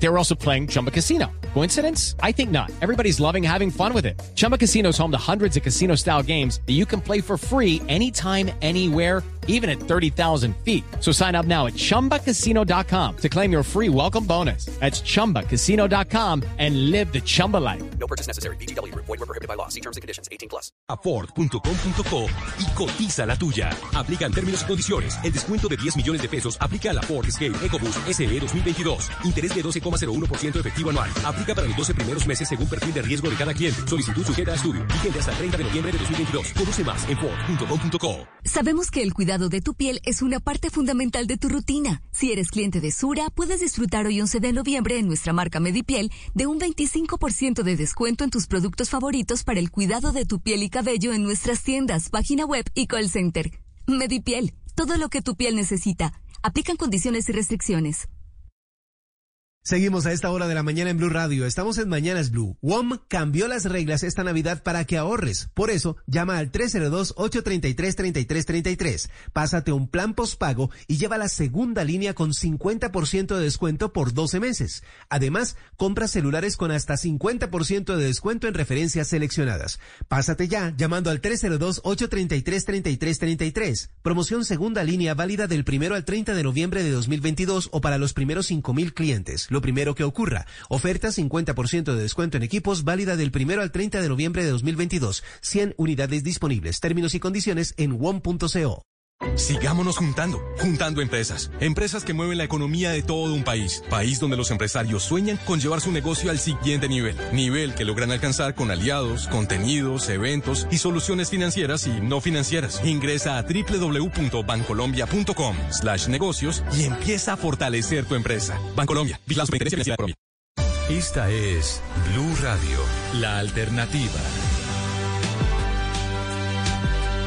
They were also playing Chumba Casino. Coincidence? I think not. Everybody's loving having fun with it. Chumba Casino is home to hundreds of casino style games that you can play for free anytime, anywhere, even at 30,000 feet. So sign up now at chumbacasino.com to claim your free welcome bonus. That's chumbacasino.com and live the Chumba life. No purchase necessary. BGW. Void were prohibited by law. See terms and conditions. 18 plus. a Ford.com.co y cotiza la tuya. Aplican términos y condiciones. El descuento de 10 millones de pesos aplica a la Ford Escape EcoBoost SE 2022. Interés de 12,01% efectivo anual. Aplica para los 12 primeros meses según perfil de riesgo de cada cliente. Solicitud sujeta a estudio. Vigente hasta el 30 de noviembre de 2022. Conoce más en Ford.com.co. Sabemos que el cuidado de tu piel es una parte fundamental de tu rutina. Si eres cliente de Sura, puedes disfrutar hoy 11 de noviembre en nuestra marca Medipiel de un 25% de descuento en tus productos favoritos para el cuidado de tu piel y cabello en nuestras tiendas, página web y call center. Medipiel, todo lo que tu piel necesita. Aplican condiciones y restricciones. Seguimos a esta hora de la mañana en Blue Radio. Estamos en Mañanas Blue. WOM cambió las reglas esta Navidad para que ahorres. Por eso, llama al 302-833-3333. Pásate un plan postpago y lleva la segunda línea con 50% de descuento por 12 meses. Además, compra celulares con hasta 50% de descuento en referencias seleccionadas. Pásate ya llamando al 302-833-3333. Promoción segunda línea válida del primero al 30 de noviembre de 2022 o para los primeros 5.000 clientes. Lo primero que ocurra. Oferta 50% de descuento en equipos válida del primero al 30 de noviembre de 2022. 100 unidades disponibles. Términos y condiciones en WOM.co. Sigámonos juntando, juntando empresas. Empresas que mueven la economía de todo un país. País donde los empresarios sueñan con llevar su negocio al siguiente nivel. Nivel que logran alcanzar con aliados, contenidos, eventos y soluciones financieras y no financieras. Ingresa a www.bancolombia.com slash negocios y empieza a fortalecer tu empresa. Bancolombia. Esta es Blue Radio, la alternativa.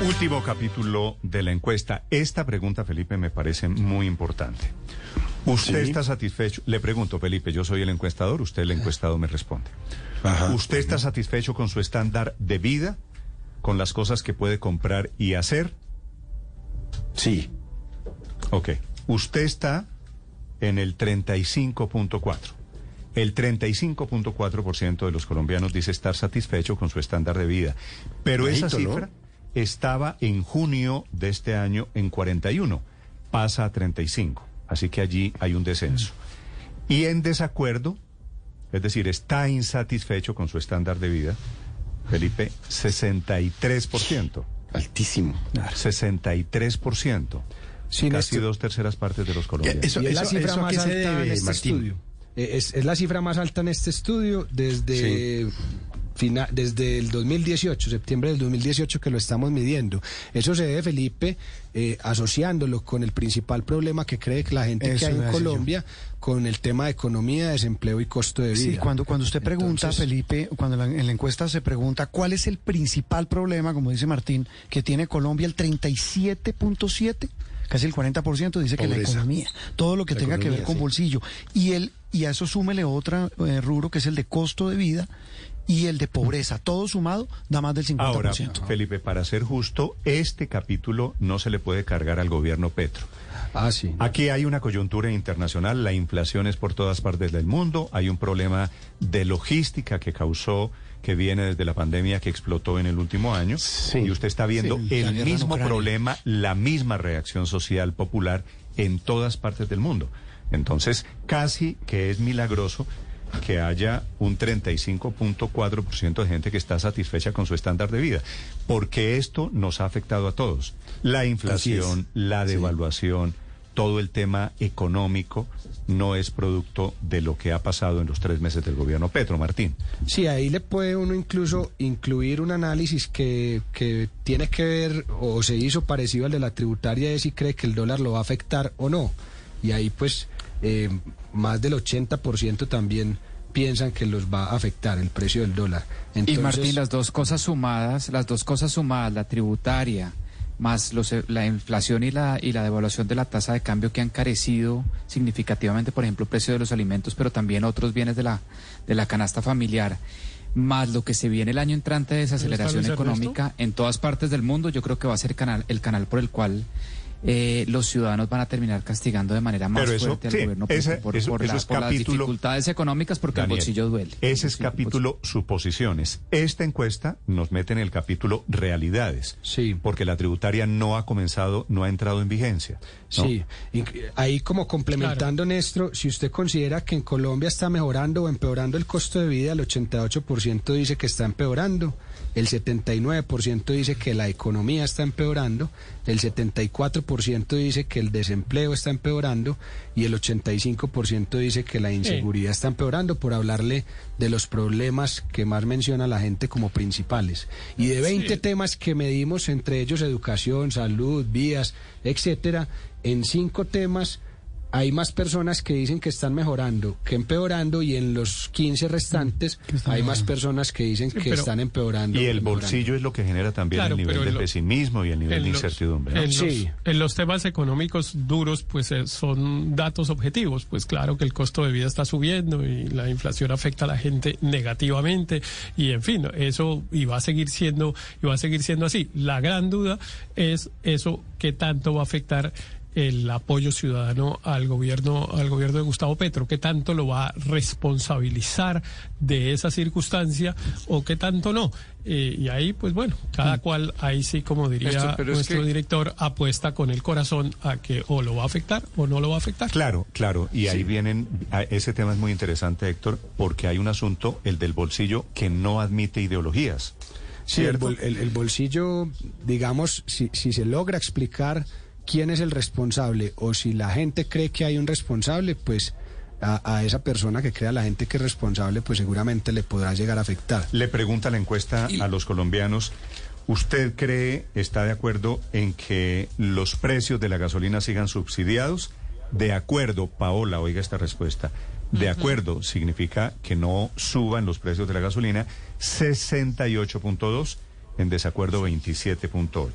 Último capítulo de la encuesta. Esta pregunta, Felipe, me parece muy importante. ¿Usted está satisfecho? Le pregunto, Felipe, yo soy el encuestador, usted el encuestado me responde. ¿Usted está satisfecho con su estándar de vida, con las cosas que puede comprar y hacer? Sí. Ok. Usted está en el 35.4. El 35.4% de los colombianos dice estar satisfecho con su estándar de vida. Pero esa ¿no? Estaba en junio de este año en 41, pasa a 35. Así que allí hay un descenso. Y en desacuerdo, es decir, está insatisfecho con su estándar de vida, Felipe, 63%. Altísimo. 63%. Sí, Casi dos terceras partes de los colombianos. Eso- Y es la cifra eso más alta debe, en este Martín? estudio. Eh, Es, es la cifra más alta en este estudio desde, fina- desde el 2018, septiembre del 2018 que lo estamos midiendo. Eso se debe, Felipe, eh, asociándolo con el principal problema que cree que la gente Eso que hay en yo. Colombia, con el tema de economía, desempleo y costo de vida. Sí, cuando, cuando usted pregunta, Entonces- Felipe, cuando la- en la encuesta se pregunta cuál es el principal problema, como dice Martín, que tiene Colombia, el 37.7, casi el 40% dice que la economía, todo lo que La tenga que ver con sí. bolsillo. Y, el, y a eso súmele otra eh, rubro que es el de costo de vida y el de pobreza. Todo sumado da más del 50%. Ahora, Felipe, para ser justo, este capítulo no se le puede cargar al gobierno Petro. Ah, sí. Aquí hay una coyuntura internacional, la inflación es por todas partes del mundo, hay un problema de logística que causó, que viene desde la pandemia que explotó en el último año, Sí. y usted está viendo Sí, el mismo problema, la misma reacción social popular en todas partes del mundo. Entonces, casi que es milagroso que haya un 35.4% de gente que está satisfecha con su estándar de vida, porque esto nos ha afectado a todos. La inflación, la devaluación, todo el tema económico no es producto de lo que ha pasado en los tres meses del gobierno Petro, Martín. Sí, ahí le puede uno incluso incluir un análisis que, que tiene que ver o se hizo parecido al de la tributaria de si cree que el dólar lo va a afectar o no. Y ahí pues eh, más del 80% también piensan que los va a afectar el precio del dólar. Y Martín, las dos cosas sumadas, las dos cosas sumadas, la tributaria más los, la inflación y la, y la devaluación de la tasa de cambio que han carecido significativamente, por ejemplo, el precio de los alimentos, pero también otros bienes de la, de la canasta familiar, más lo que se viene el año entrante de desaceleración económica en todas partes del mundo, yo creo que va a ser canal, el canal por el cual eh, los ciudadanos van a terminar castigando de manera más eso, fuerte al sí, gobierno por, ese- por- eso- por eso la- es por las dificultades económicas porque Daniel, el bolsillo duele. Ese es Sí, capítulo suposiciones. Esta encuesta nos mete en el capítulo realidades. Sí. Porque la tributaria no ha comenzado, no ha entrado en vigencia. ¿no? Sí, ahí como complementando, Néstor, si usted considera que en Colombia está mejorando o empeorando el costo de vida, el 88% dice que está empeorando, el 79% dice que la economía está empeorando, el 74% dice que el desempleo está empeorando y el 85% dice que la inseguridad está empeorando, por hablarle de los problemas que más menciona la gente como principales. Y de 20 temas que medimos, entre ellos educación, salud, vías, etcétera, en cinco temas hay más personas que dicen que están mejorando que empeorando y en los 15 restantes hay más personas que dicen Sí, que pero- están empeorando. Y que el bolsillo es lo que genera también Claro, el nivel de lo- pesimismo y el nivel de los- incertidumbre. ¿no? En, Sí. los, en los temas económicos duros, pues eh, son datos objetivos. Pues claro que el costo de vida está subiendo y la inflación afecta a la gente negativamente y en fin, eso y va a seguir siendo y va a seguir siendo así. La gran duda es eso qué tanto va a afectar el apoyo ciudadano al gobierno al gobierno de Gustavo Petro, qué tanto lo va a responsabilizar de esa circunstancia o qué tanto no. Eh, y ahí, pues bueno, cada cual, ahí sí, como diría es nuestro que- director, apuesta con el corazón a que o lo va a afectar o no lo va a afectar. Claro, claro. Y ahí vienen, a- ese tema es muy interesante, Héctor, porque hay un asunto, el del bolsillo, que no admite ideologías. Sí, el, bol- el- el bolsillo, digamos, si, si se logra explicar quién es el responsable o si la gente cree que hay un responsable, pues a, a esa persona que crea la gente que es responsable, pues seguramente le podrá llegar a afectar. Le pregunta la encuesta a los colombianos, ¿usted cree, está de acuerdo en que los precios de la gasolina sigan subsidiados? De acuerdo, Paola, oiga esta respuesta. De acuerdo significa que no suban los precios de la gasolina 68.2, en desacuerdo 27.8.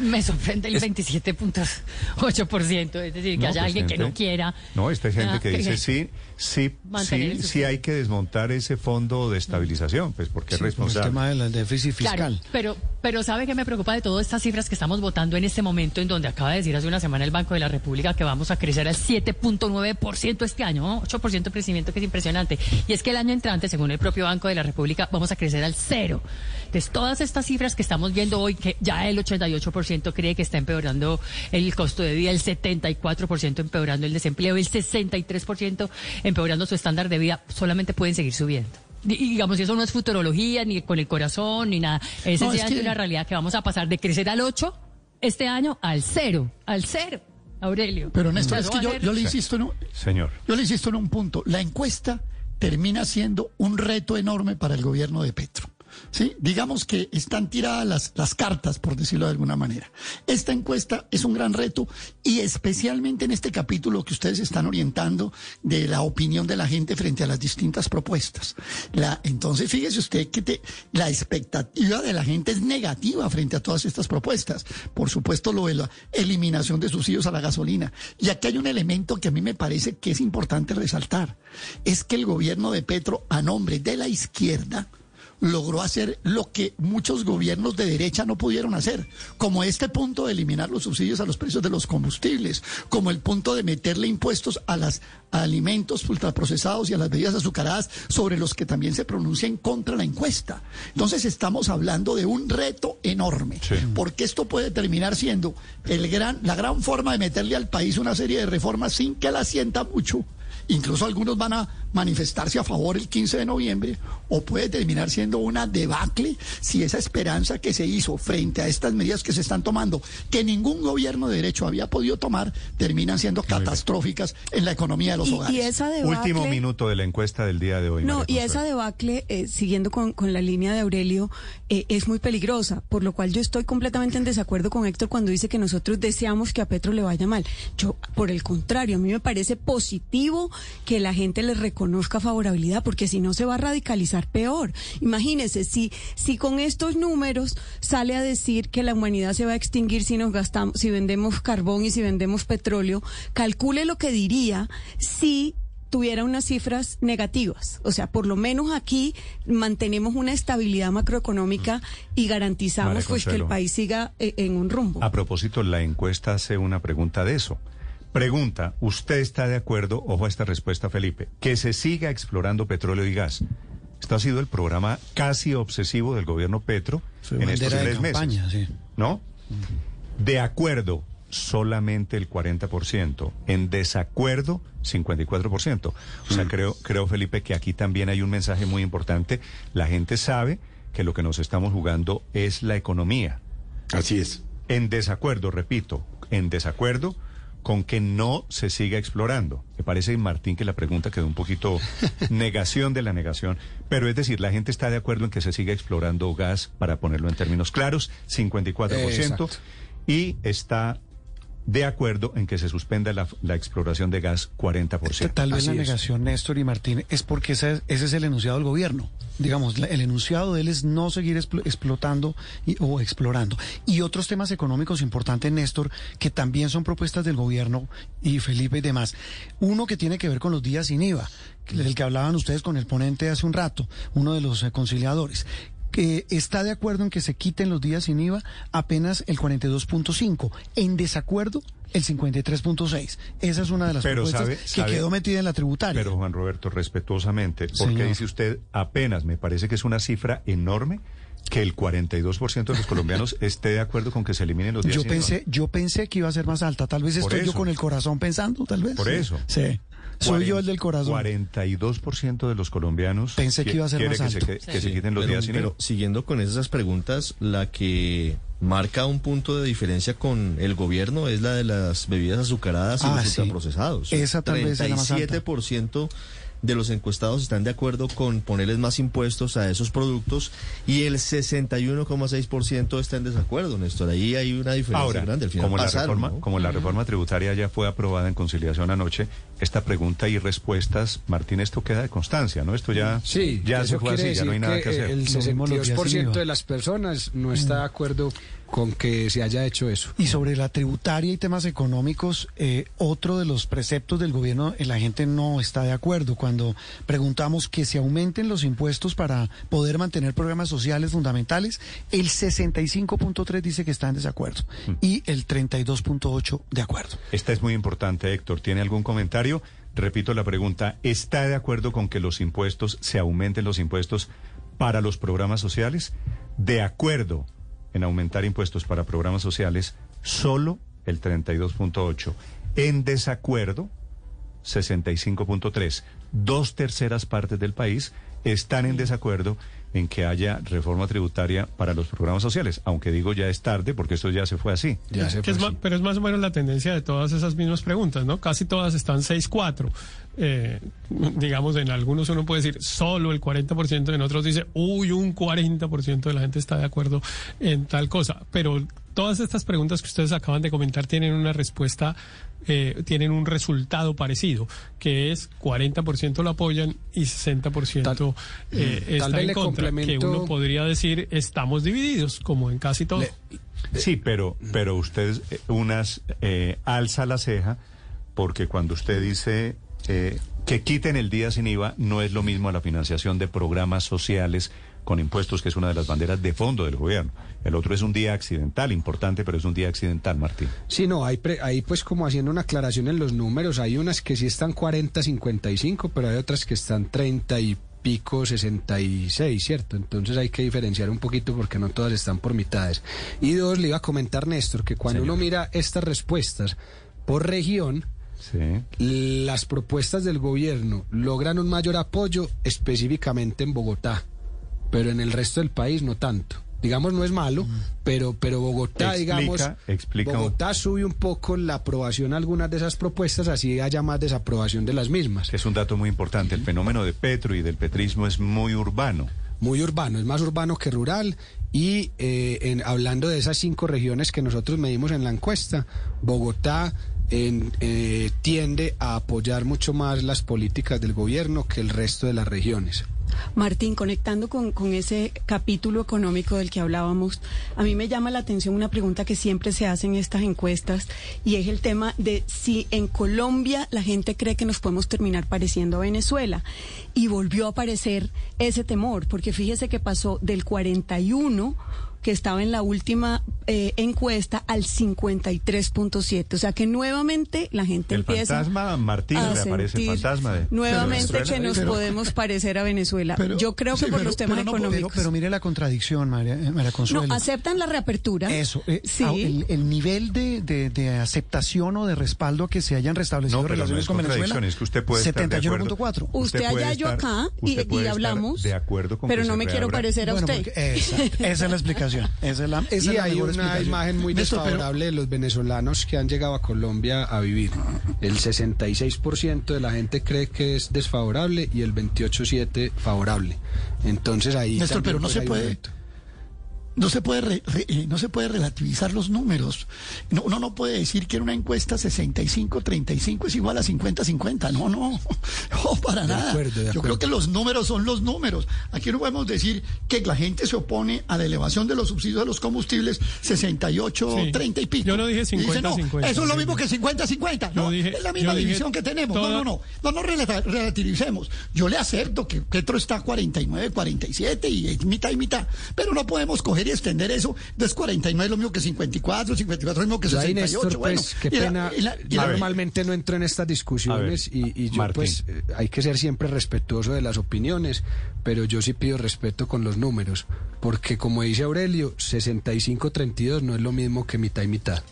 Me sorprende el 27.8%, es decir, que No, haya pues, alguien que no quiera. No, esta es gente que dice sí, sí, sí, sí hay que desmontar ese fondo de estabilización, pues porque es por el responsable. tema del déficit fiscal. Claro, pero, pero ¿sabe qué me preocupa de todas estas cifras que estamos votando en este momento, en donde acaba de decir hace una semana el Banco de la República que vamos a crecer al 7.9% este año, ¿no? 8% de crecimiento que es impresionante. Y es que el año entrante, según el propio Banco de la República, vamos a crecer al cero. Entonces, todas estas cifras que estamos viendo hoy, que ya el 88% cree que está empeorando el costo de vida, el 74% empeorando el desempleo, el 63% empeorando su estándar de vida, solamente pueden seguir subiendo. Y, y digamos, eso no es futurología, ni con el corazón, ni nada. Es No, es que- una realidad que vamos a pasar de crecer al 8 este año al cero, al cero, Aurelio. Pero Néstor, es que yo, yo le insisto en un, Señor. yo le insisto en un punto. La encuesta termina siendo un reto enorme para el gobierno de Petro. ¿Sí? Digamos que están tiradas las, cartas, por decirlo de alguna manera. Esta encuesta es un gran reto y especialmente en este capítulo que ustedes están orientando de la opinión de la gente frente a las distintas propuestas. La, entonces, fíjese usted que la expectativa de la gente es negativa frente a todas estas propuestas. Por supuesto, lo de la eliminación de subsidios a la gasolina. Y aquí hay un elemento que a mí me parece que es importante resaltar. Es que el gobierno de Petro, a nombre de la izquierda, logró hacer lo que muchos gobiernos de derecha no pudieron hacer, como este punto de eliminar los subsidios a los precios de los combustibles, como el punto de meterle impuestos a los alimentos ultraprocesados y a las bebidas azucaradas, sobre los que también se pronuncia en contra la encuesta. Entonces estamos hablando de un reto enorme, porque esto puede terminar siendo el gran, la gran forma de meterle al país una serie de reformas sin que la sienta mucho. Incluso algunos van a manifestarse a favor el 15 de noviembre o puede terminar siendo una debacle si esa esperanza que se hizo frente a estas medidas que se están tomando, que ningún gobierno de derecho había podido tomar, terminan siendo catastróficas en la economía de los Y- hogares. y esa debacle- Último minuto de la encuesta del día de hoy. No, y esa debacle, eh, siguiendo con, con la línea de Aurelio, eh, es muy peligrosa, por lo cual yo estoy completamente en desacuerdo con Héctor cuando dice que nosotros deseamos que a Petro le vaya mal. Yo, por el contrario, a mí me parece positivo que la gente le reconozca favorabilidad, porque si no se va a radicalizar peor. Imagínese, si, si con estos números sale a decir que la humanidad se va a extinguir si nos gastamos, si vendemos carbón y si vendemos petróleo, calcule lo que diría si tuviera unas cifras negativas. O sea, por lo menos aquí mantenemos una estabilidad macroeconómica y garantizamos pues que el país siga eh, en un rumbo. A propósito, la encuesta hace una pregunta de eso. Pregunta, ¿usted está de acuerdo, ojo a esta respuesta, Felipe, que se siga explorando petróleo y gas? Esto ha sido el programa casi obsesivo del gobierno Petro en estos tres campaña, meses. sí. ¿No? De acuerdo, solamente el 40%. En desacuerdo, 54%. O sea, creo, creo, Felipe, que aquí también hay un mensaje muy importante. La gente sabe que lo que nos estamos jugando es la economía. Así es. En desacuerdo, repito, en desacuerdo con que no se siga explorando. Me parece, Martín, que la pregunta quedó un poquito negación de la negación, pero es decir, la gente está de acuerdo en que se siga explorando gas, para ponerlo en términos claros, 54%, Exacto. y está de acuerdo en que se suspenda la, la exploración de gas 40%. Tal vez Así la es. negación, Néstor y Martín, es porque ese, es- ese es el enunciado del gobierno. Digamos, el enunciado de él es no seguir explo- explotando y- o explorando. Y otros temas económicos importantes, Néstor, que también son propuestas del gobierno y Felipe y demás. Uno que tiene que ver con los días sin IVA, del que hablaban ustedes con el ponente hace un rato, uno de los eh, conciliadores que está de acuerdo en que se quiten los días sin IVA apenas el 42.5, en desacuerdo el 53.6. Esa es una de las Pero propuestas sabe- que quedó metida en la tributaria. Pero Juan Roberto, respetuosamente, ¿por qué dice usted apenas? Me parece que es una cifra enorme que el 42% de los colombianos esté de acuerdo con que se eliminen los días yo sin IVA. pensé, yo pensé que iba a ser más alta. Tal vez Por estoy yo con el corazón pensando, tal vez. Por eso. Sí. Soy yo el del corazón. 42% de los colombianos Pensé que iba a ser más que, alto. se, que- que se Sí, quiten los pero- días sin. Pero siguiendo con esas preguntas, la que marca un punto de diferencia con el gobierno es la de las bebidas azucaradas y Ah, los sí. ultraprocesados. Esa tal vez es la más alta. 37% de los encuestados están de acuerdo con ponerles más impuestos a esos productos y el 61,6% está en desacuerdo, Néstor. Ahí hay una diferencia Ahora, grande. Al final como, la pasaron, reforma, ¿no? como la reforma tributaria ya fue aprobada en conciliación anoche, esta pregunta y respuestas, Martín, esto queda de constancia, ¿no? Esto ya, Sí, ya se fue así, ya no hay nada que hacer. El Lo mismo los días sin 62% IVA. de las personas no está de acuerdo con que se haya hecho eso. Y sobre la tributaria y temas económicos, eh, otro de los preceptos del gobierno, eh, la gente no está de acuerdo. Cuando preguntamos que se aumenten los impuestos para poder mantener programas sociales fundamentales, el 65.3 dice que está en desacuerdo y el 32.8 de acuerdo. Esta es muy importante, Héctor. ¿Tiene algún comentario? Repito la pregunta. ¿Está de acuerdo con que los impuestos, se aumenten los impuestos para los programas sociales? De acuerdo en aumentar impuestos para programas sociales, solo el 32.8. En desacuerdo, 65.3. Dos terceras partes del país están en desacuerdo en que haya reforma tributaria para los programas sociales, aunque digo ya es tarde porque esto ya se fue así. Ya se Que es fue ma- así. pero es más o menos la tendencia de todas esas mismas preguntas, ¿no? Casi todas están 6-4. Eh, digamos, en algunos uno puede decir solo el 40%, en otros dice, uy, un 40% de la gente está de acuerdo en tal cosa. Pero todas estas preguntas que ustedes acaban de comentar tienen una respuesta, eh, tienen un resultado parecido, que es 40% lo apoyan y 60% eh, Tal está vez en le contra. Que complemento- uno podría decir, estamos divididos, como en casi todo. Sí, pero, pero usted eh, unas eh, alza la ceja porque cuando usted dice eh, que quiten el día sin IVA no es lo mismo a la financiación de programas sociales con impuestos, que es una de las banderas de fondo del gobierno. El otro es un día accidental, importante, pero es un día accidental, Martín. Sí, no, hay, pre- hay pues como haciendo una aclaración en los números, hay unas que sí están 40, 55, pero hay otras que están 30 y pico 66, ¿cierto? Entonces hay que diferenciar un poquito porque no todas están por mitades. Y dos, le iba a comentar Néstor que cuando uno mira estas respuestas por región, las propuestas del gobierno logran un mayor apoyo específicamente en Bogotá, pero en el resto del país no tanto. Digamos, no es malo, pero, pero Bogotá, Explica- digamos, explica Bogotá sube un poco la aprobación a algunas de esas propuestas, así haya más desaprobación de las mismas. Es un dato muy importante. El fenómeno de Petro y del petrismo es muy urbano. Muy urbano, es más urbano que rural. Y eh, en, hablando de esas cinco regiones que nosotros medimos en la encuesta, Bogotá eh, tiende a apoyar mucho más las políticas del gobierno que el resto de las regiones. Martín, conectando con, con, ese capítulo económico del que hablábamos, a mí me llama la atención una pregunta que siempre se hace en estas encuestas y es el tema de si en Colombia la gente cree que nos podemos terminar pareciendo a Venezuela. Y volvió a aparecer ese temor, porque fíjese que pasó del 41 que estaba en la última eh, encuesta al 53.7. O sea que nuevamente la gente el empieza. fantasma, Martín, a reaparece el fantasma de. Nuevamente que nos Pero- podemos parecer a Venezuela. Pero- Yo creo que sí, por pero- los temas no, pero- económicos. Pero, mire la contradicción, María, eh, María Consuelo. no, aceptan la reapertura. Eso, eh, sí. ah, el, el nivel de, de- de aceptación o de respaldo que se hayan restablecido No, pero no relaciones es con Venezuela. es que usted puede estar de acuerdo. 71.4. Usted, allá, yo acá, y, usted puede y estar hablamos. de acuerdo con pero no me quiero parecer a Bueno, usted. porque- exacto, esa es la explicación. Esa es la, esa y es la hay mejor una explicación. imagen muy Néstor, pero- desfavorable de los venezolanos que han llegado a Colombia a vivir. El 66% de la gente cree que es desfavorable y el 28,7% favorable. Entonces ahí Néstor, pero no pues, se puede-. No se puede re- re- eh, no se puede relativizar los números. No, uno no puede decir que en una encuesta 65-35 es igual a 50-50. No, no, no, para De nada. acuerdo, de Yo creo que los números son los números. Aquí no podemos decir que la gente se opone a la elevación de los subsidios a los combustibles 68, Sí. 30 y pico. Yo no dije Y dice, 50-50. Eso es lo mismo que 50-50. Yo No, dije- es la misma división que tenemos. toda- No, no, no. No nos relativicemos. Yo le acepto que Petro está 49, 47 y es mitad y mitad. Pero no podemos coger y extender eso. Entonces 49 es lo mismo que 54, 54 es lo mismo que Yo ahí, 68. Néstor, bueno, pues, qué y la- pena. y la- y yo la- normalmente no entro en estas discusiones ver, y, y yo, Martín. pues, eh, hay que ser siempre respetuoso de las opiniones, pero yo sí pido respeto con los números, porque como dice Aurelio, 65-32 no es lo mismo que mitad y mitad.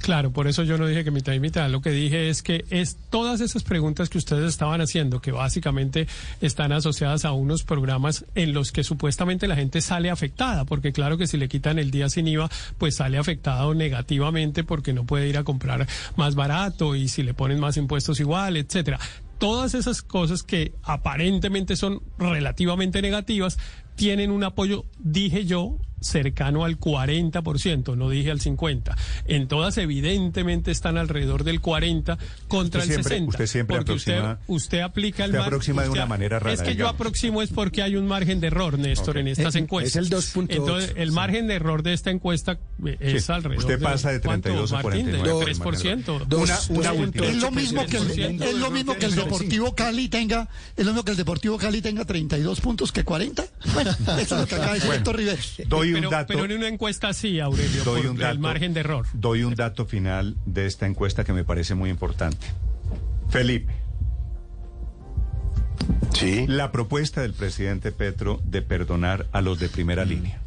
Claro, por eso yo no dije que mitad y mitad. Lo que dije es que es todas esas preguntas que ustedes estaban haciendo, que básicamente están asociadas a unos programas en los que supuestamente la gente sale afectada, porque claro que si le quitan el día sin IVA, pues sale afectado negativamente porque no puede ir a comprar más barato y si le ponen más impuestos igual, etcétera. Todas esas cosas que aparentemente son relativamente negativas tienen un apoyo, dije yo, cercano al 40%, no dije al 50%. En todas evidentemente están alrededor del 40 contra Usted el siempre- 60. usted siempre porque aproxima- usted, usted aplica el usted mar- aproxima de usted- una manera rara, Es que yo digamos. aproximo es porque hay un margen de error, Néstor, Ok. en estas Eh, encuestas. es el 2.8, Entonces, el sí. margen de error de esta encuesta eh, es Sí, alrededor usted pasa de ¿cuánto, 32 a Martín? De 49. 3%. Dos- Una- dos una puntos. última. Es lo mismo que el, 3%. es lo mismo que el Deportivo Cali tenga, es lo mismo que el Deportivo Cali tenga 32 puntos que 40. Bueno, eso es lo que acaba de decir Bueno. Héctor Riveros. Doy un pero, dato. pero en una encuesta sí, Aurelio, doy por un dato, el margen de error. Doy un dato final de esta encuesta que me parece muy importante. Felipe, Sí. la propuesta del presidente Petro de perdonar a los de primera línea,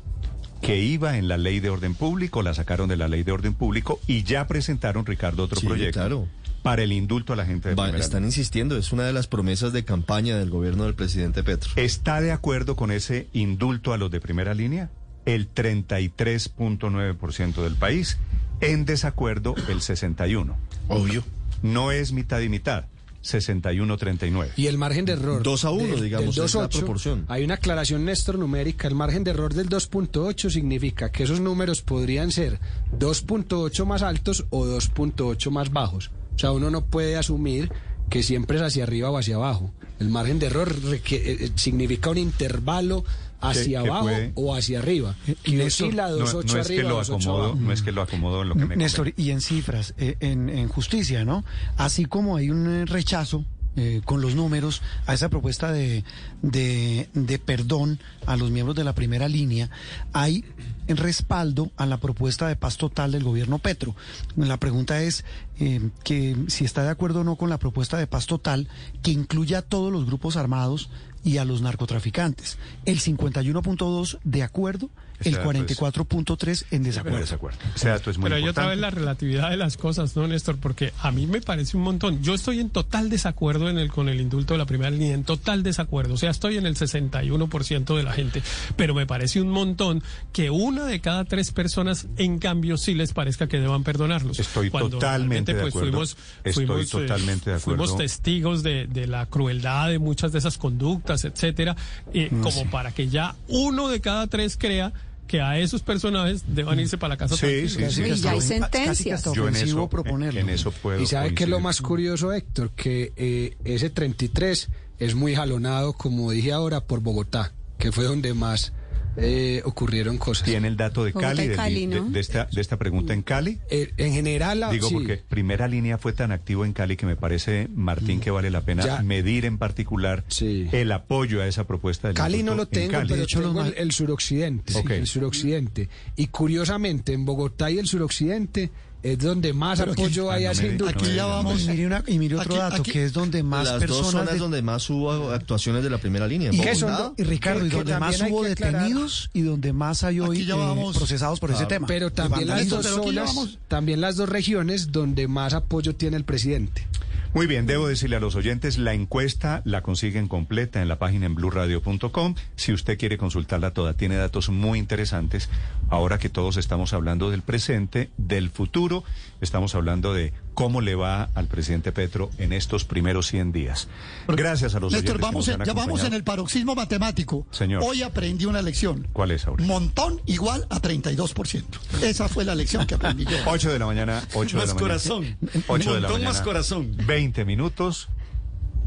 que iba en la ley de orden público, la sacaron de la ley de orden público y ya presentaron, Ricardo, otro Sí, proyecto claro. para el indulto a la gente de Va- primera están línea. insistiendo, es una de las promesas de campaña del gobierno del presidente Petro. ¿Está de acuerdo con ese indulto a los de primera línea? El 33.9% del país. En desacuerdo, el 61%. Obvio. No es mitad y mitad, 61-39. Y el margen de error. Dos a uno, del- digamos, del es la 2.8, proporción. Hay una aclaración, Néstor, numérica. El margen de error del 2.8 significa que esos números podrían ser 2.8 más altos o 2.8 más bajos. O sea, uno no puede asumir que siempre es hacia arriba o hacia abajo. El margen de error eh, eh, significa un intervalo hacia que abajo puede- o hacia arriba. Y Néstor, oscila No, 2.8 no es que arriba, lo 2.8 acomodo, no es que lo acomodo en lo que me Néstor, y en cifras, eh, en, en justicia, ¿no? Así como hay un eh, rechazo eh, con los números a esa propuesta de, de, de perdón a los miembros de la primera línea, hay respaldo a la propuesta de paz total del gobierno Petro. La pregunta es eh, que si está de acuerdo o no con la propuesta de paz total que incluya a todos los grupos armados y a los narcotraficantes. El 51.2 de acuerdo, el Ese dato es- 44.3 en desacuerdo. desacuerdo. Ese dato es muy Pero hay otra vez la relatividad de las cosas, ¿no, Néstor? Porque a mí me parece un montón. Yo estoy en total desacuerdo en el, con el indulto de la primera línea, en total desacuerdo. O sea, estoy en el 61% de la gente. Pero me parece un montón que una de cada tres personas, en cambio, sí les parezca que deban perdonarlos. Estoy Cuando totalmente de pues, acuerdo. Fuimos, Estoy fuimos, eh, totalmente de acuerdo. Fuimos testigos de, de la crueldad de muchas de esas conductas, etcétera, eh, Mm, como para que ya uno de cada tres crea que a esos personajes deban irse para la casa Sí, sí, sí. Y ya hay sentencias. Yo en ofensivo eso, proponerlo. en eso puedo Y sabe que es lo más curioso, Héctor, que eh, ese 33 es muy jalonado, como dije ahora, por Bogotá, que fue donde más eh, ocurrieron cosas. ¿Tiene el dato de Cali, de, ¿no? de esta, de esta pregunta en Cali? Eh, en general, la- Digo sí. porque primera línea fue tan activo en Cali que me parece, Martín, que vale la pena Ya. medir en particular el apoyo a esa propuesta del Cali no lo tengo, Cali. pero tengo el, el suroccidente. sí, el suroccidente. Y curiosamente, en Bogotá y el suroccidente es donde más Pero aquí- apoyo hay Ah, no me- industria. aquí ya vamos. Y mire una- y mire otro dato, que es donde más Las personas dos zonas de- donde más hubo actuaciones de la primera línea. Y, Bogotá. y Ricardo, y que donde más hay hubo detenidos y donde más hay hoy ya eh, procesados por ese tema. Pero también las dos zonas, también las dos regiones donde más apoyo tiene el presidente. Muy bien, debo decirle a los oyentes, la encuesta la consiguen completa en la página en blurradio.com. Si usted quiere consultarla toda, tiene datos muy interesantes. Ahora que todos estamos hablando del presente, del futuro, estamos hablando de cómo le va al presidente Petro en estos primeros 100 días. Gracias a los Néstor, vamos que en- nos ya han vamos en el paroxismo matemático. Señor. Hoy aprendí una lección. ¿Cuál es, Aurelio? Montón igual a 32%. Esa fue la lección que aprendí yo. 8 de la mañana, 8 de Más la mañana. corazón. 8 de la Montón mañana. más corazón. 20 minutos.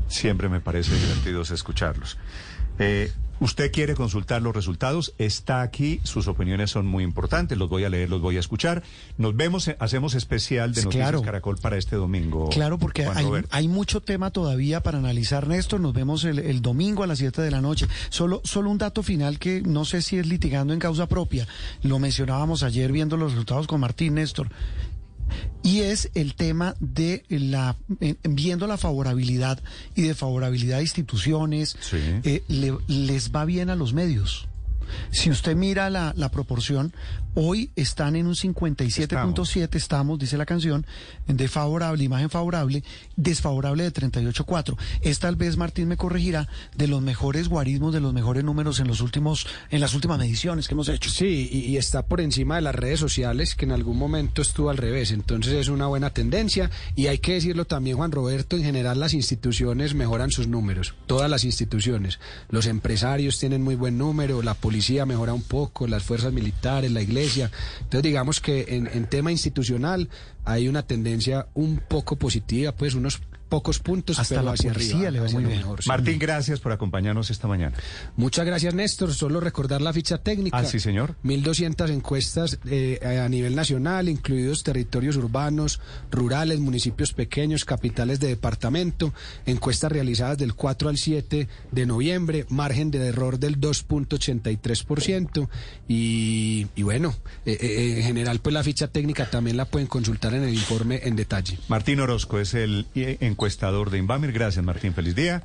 Siempre me parece divertido escucharlos. Eh, Usted quiere consultar los resultados, está aquí, sus opiniones son muy importantes, los voy a leer, los voy a escuchar. Nos vemos, eh, hacemos especial de Noticias claro. Caracol para este domingo. Claro, porque hay mucho tema todavía para analizar, Néstor. Nos vemos el, el domingo a las 7 de la noche. Solo, solo un dato final que no sé si es litigando en causa propia. Lo mencionábamos ayer viendo los resultados con Martín, Néstor. Y es el tema de la, eh, viendo la favorabilidad y de favorabilidad de instituciones, eh, le- les va bien a los medios. Si usted mira la, la proporción, hoy están en un 57.7, estamos, dice la canción, de favorable, imagen favorable, desfavorable de 38.4. Es tal vez, Martín me corregirá, de los mejores guarismos, de los mejores números en los últimos, en las últimas mediciones que hemos hecho. Sí, y, y está por encima de las redes sociales, que en algún momento estuvo al revés. Entonces es una buena tendencia. Y hay que decirlo también, Juan Roberto, en general las instituciones mejoran sus números. Todas las instituciones. Los empresarios tienen muy buen número, la policía mejora un poco, las fuerzas militares, la iglesia. Entonces digamos que en, en tema institucional hay una tendencia un poco positiva, pues unos pocos puntos, Hasta pero la hacia arriba. le va muy bien. mejor, sí. Martín, gracias por acompañarnos esta mañana. Muchas gracias, Néstor. Solo recordar la ficha técnica. Ah, sí, señor. 1.200 encuestas eh, a nivel nacional, incluidos territorios urbanos, rurales, municipios pequeños, capitales de departamento, encuestas realizadas del 4 al 7 de noviembre, margen de error del 2.83%. Y, y bueno, eh, eh, en general, pues la ficha técnica también la pueden consultar en el informe en detalle. Martín Orozco es el eh, encuestador de Invamer. Gracias, Martín. Feliz día.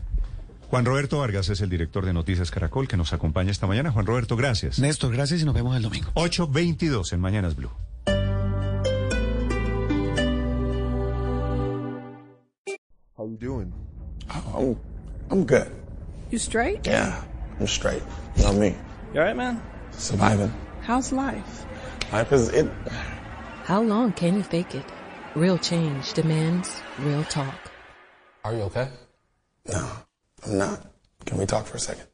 Juan Roberto Vargas es el director de Noticias Caracol que nos acompaña esta mañana. Juan Roberto, gracias. Néstor, gracias y nos vemos el domingo. 8.22 en Mañanas Blue. How you doing? Oh, I'm good. You straight? Yeah, I'm straight. You know me. You alright, man? Surviving. How's life? Life is it. How long can you fake it? Real change demands real talk. Are you okay? No, I'm not. Can we talk for a second?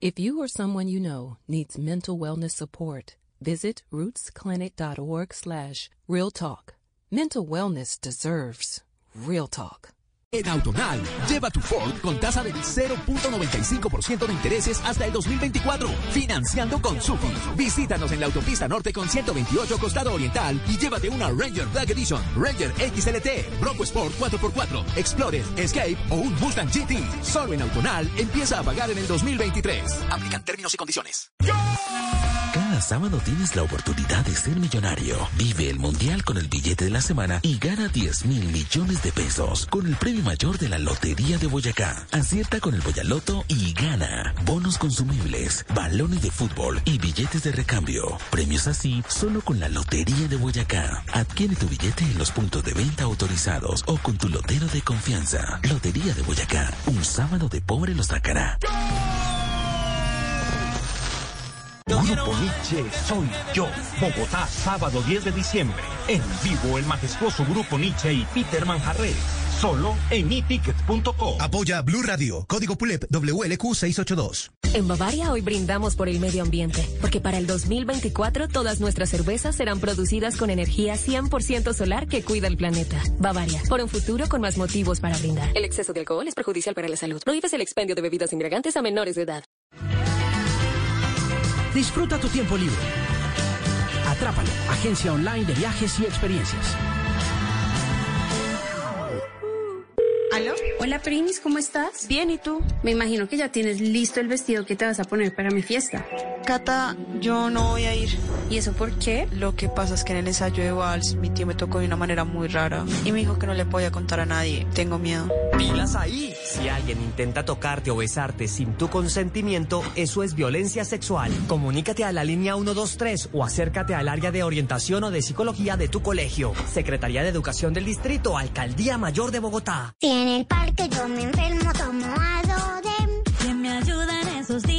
If you or someone you know needs mental wellness support, visit rootsclinic.org slash real talk. Mental wellness deserves real talk. En Autonal, lleva tu Ford con tasa del 0.95% de intereses hasta el 2024, financiando con Sufi. Visítanos en la autopista norte con 128 Costado Oriental y llévate una Ranger Black Edition, Ranger XLT, Bronco Sport 4x4, Explorer, Escape o un Mustang GT. Solo en Autonal empieza a pagar en el 2023. Aplican términos y condiciones. Cada sábado tienes la oportunidad de ser millonario. Vive el mundial con el billete de la semana y gana 10 mil millones de pesos con el premio mayor de la Lotería de Boyacá. Acierta con el Boyaloto y gana. Bonos consumibles, balones de fútbol y billetes de recambio. Premios así solo con la Lotería de Boyacá. Adquiere tu billete en los puntos de venta autorizados o con tu lotero de confianza. Lotería de Boyacá. Un sábado de pobre lo sacará. Grupo Nietzsche soy yo. Bogotá, sábado 10 de diciembre. En vivo el majestuoso Grupo Nietzsche y Peter Manjarrés. solo en etickets.co. Apoya Blue Radio, código PULEP WLQ682. En Bavaria hoy brindamos por el medio ambiente, porque para el 2024 todas nuestras cervezas serán producidas con energía 100% solar que cuida el planeta. Bavaria, por un futuro con más motivos para brindar. El exceso de alcohol es perjudicial para la salud. Prohíbes el expendio de bebidas embriagantes a menores de edad. Disfruta tu tiempo libre. Atrápalo, agencia online de viajes y experiencias. ¿Aló? Hola, Primis, ¿cómo estás? Bien, ¿y tú? Me imagino que ya tienes listo el vestido que te vas a poner para mi fiesta. Cata, yo no voy a ir. ¿Y eso por qué? Lo que pasa es que en el ensayo de Vals mi tío me tocó de una manera muy rara y me dijo que no le podía contar a nadie. Tengo miedo. ¡Pilas ahí! Si alguien intenta tocarte o besarte sin tu consentimiento, eso es violencia sexual. Comunícate a la línea 123 o acércate al área de orientación o de psicología de tu colegio. Secretaría de Educación del Distrito, Alcaldía Mayor de Bogotá. En el parque yo me enfermo, tomo Adorem. Que me ayudan esos días,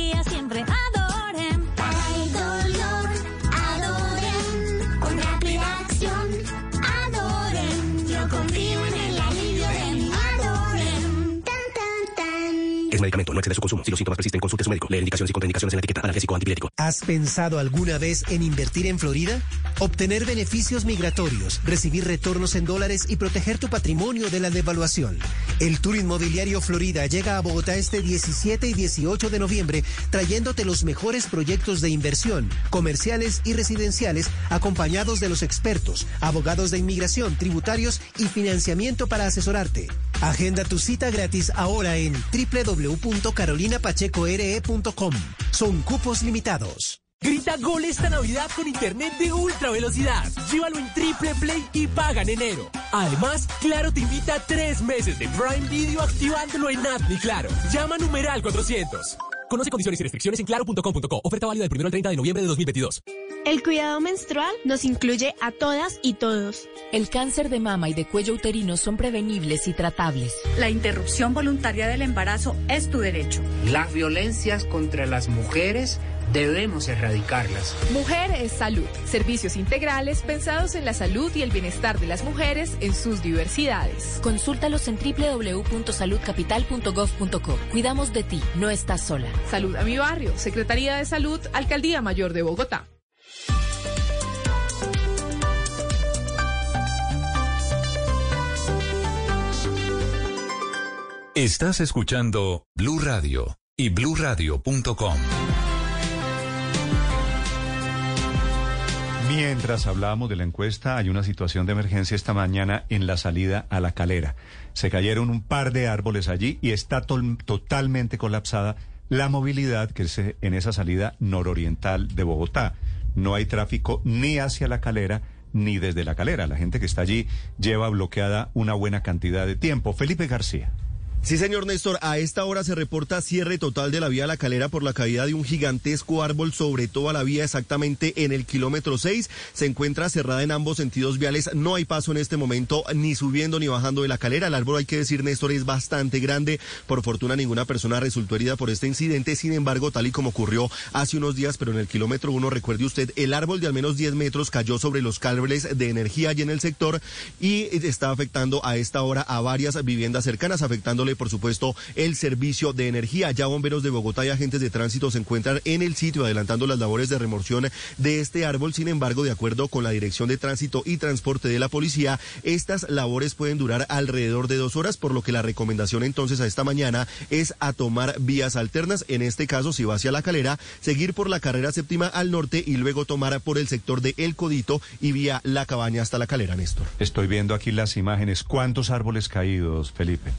no excede su consumo. Si los síntomas persisten, consulte a médico. Leer indicaciones y contraindicaciones en etiqueta. Analgésico antipirético. ¿Has pensado alguna vez en invertir en Florida? Obtener beneficios migratorios, recibir retornos en dólares y proteger tu patrimonio de la devaluación. El Tour Inmobiliario Florida llega a Bogotá este 17 y 18 de noviembre, trayéndote los mejores proyectos de inversión, comerciales y residenciales, acompañados de los expertos, abogados de inmigración, tributarios y financiamiento para asesorarte. Agenda tu cita gratis ahora en www.carolinapachecore.com. Son cupos limitados. Grita gol esta Navidad con internet de ultra velocidad. Llévalo en Triple Play y paga en enero. Además, Claro te invita a tres meses de Prime Video activándolo en App y Claro. Llama numeral 400. Conoce condiciones y restricciones en claro.com.co. Oferta válida del 1 al 30 de noviembre de 2022. El cuidado menstrual nos incluye a todas y todos. El cáncer de mama y de cuello uterino son prevenibles y tratables. La interrupción voluntaria del embarazo es tu derecho. Las violencias contra las mujeres debemos erradicarlas. Mujer es salud. Servicios integrales pensados en la salud y el bienestar de las mujeres en sus diversidades. Consúltalos en www.saludcapital.gov.co. Cuidamos de ti, no estás sola. Salud a mi barrio. Secretaría de Salud, Alcaldía Mayor de Bogotá. Estás escuchando Blue Radio y bluradio.com. Mientras hablábamos de la encuesta, hay una situación de emergencia esta mañana en la salida a la calera. Se cayeron un par de árboles allí y está totalmente colapsada la movilidad que es en esa salida nororiental de Bogotá. No hay tráfico ni hacia la calera ni desde la calera. La gente que está allí lleva bloqueada una buena cantidad de tiempo. Felipe García. Sí, señor Néstor, a esta hora se reporta cierre total de la vía La Calera por la caída de un gigantesco árbol sobre toda la vía, exactamente en el kilómetro 6. Se encuentra cerrada en ambos sentidos viales. No hay paso en este momento, ni subiendo ni bajando de la calera. El árbol, hay que decir, Néstor, es bastante grande. Por fortuna, ninguna persona resultó herida por este incidente. Sin embargo, tal y como ocurrió hace unos días, pero en el kilómetro 1, recuerde usted, el árbol de al menos 10 metros cayó sobre los cables de energía allí en el sector y está afectando a esta hora a varias viviendas cercanas, por supuesto, el servicio de energía. Ya bomberos de Bogotá y agentes de tránsito se encuentran en el sitio adelantando las labores de remoción de este árbol. Sin embargo, de acuerdo con la Dirección de Tránsito y Transporte de la Policía, estas labores pueden durar alrededor de dos horas, por lo que la recomendación entonces a esta mañana es a tomar vías alternas. En este caso, si va hacia la calera, seguir por la carrera séptima al norte y luego tomar por el sector de El Codito y vía La Cabaña hasta la calera, Néstor. Estoy viendo aquí las imágenes. ¿Cuántos árboles caídos, Felipe?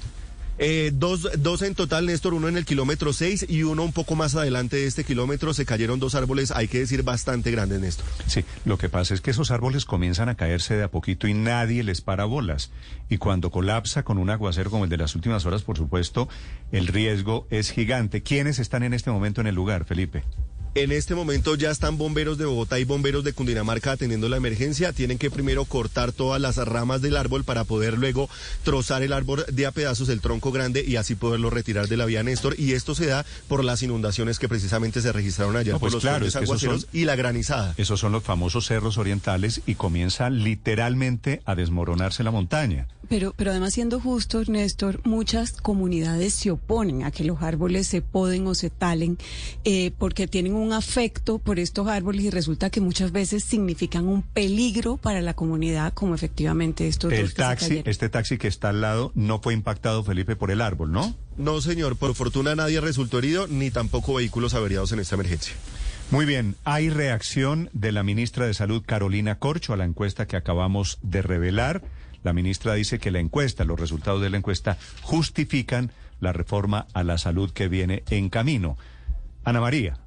Eh, dos, dos en total, Néstor, uno en el kilómetro 6 y uno un poco más adelante de este kilómetro. Se cayeron dos árboles, hay que decir, bastante grandes, Néstor. Sí, lo que pasa es que esos árboles comienzan a caerse de a poquito y nadie les para bolas. Y cuando colapsa con un aguacero como el de las últimas horas, por supuesto, el riesgo es gigante. ¿Quiénes están en este momento en el lugar, Felipe? En este momento ya están bomberos de Bogotá y bomberos de Cundinamarca atendiendo la emergencia. Tienen que primero cortar todas las ramas del árbol para poder luego trozar el árbol de a pedazos, el tronco grande, y así poderlo retirar de la vía Néstor. Y esto se da por las inundaciones que precisamente se registraron ayer No, por pues los claro, es que aguaceros son- y la granizada. Esos son los famosos cerros orientales y comienza literalmente a desmoronarse la montaña. pero, pero además siendo justo, Néstor, muchas comunidades se oponen a que los árboles se poden o se talen eh, porque tienen un afecto por estos árboles y resulta que muchas veces significan un peligro para la comunidad, como efectivamente estos El dos que se taxi, este taxi que está al lado, no fue impactado, Felipe, por el árbol, ¿no? No, señor, por fortuna nadie resultó herido, ni tampoco vehículos averiados en esta emergencia. Muy bien, hay reacción de la ministra de Salud, Carolina Corcho, a la encuesta que acabamos de revelar. La ministra dice que la encuesta, los resultados de la encuesta, justifican la reforma a la salud que viene en camino. Ana María.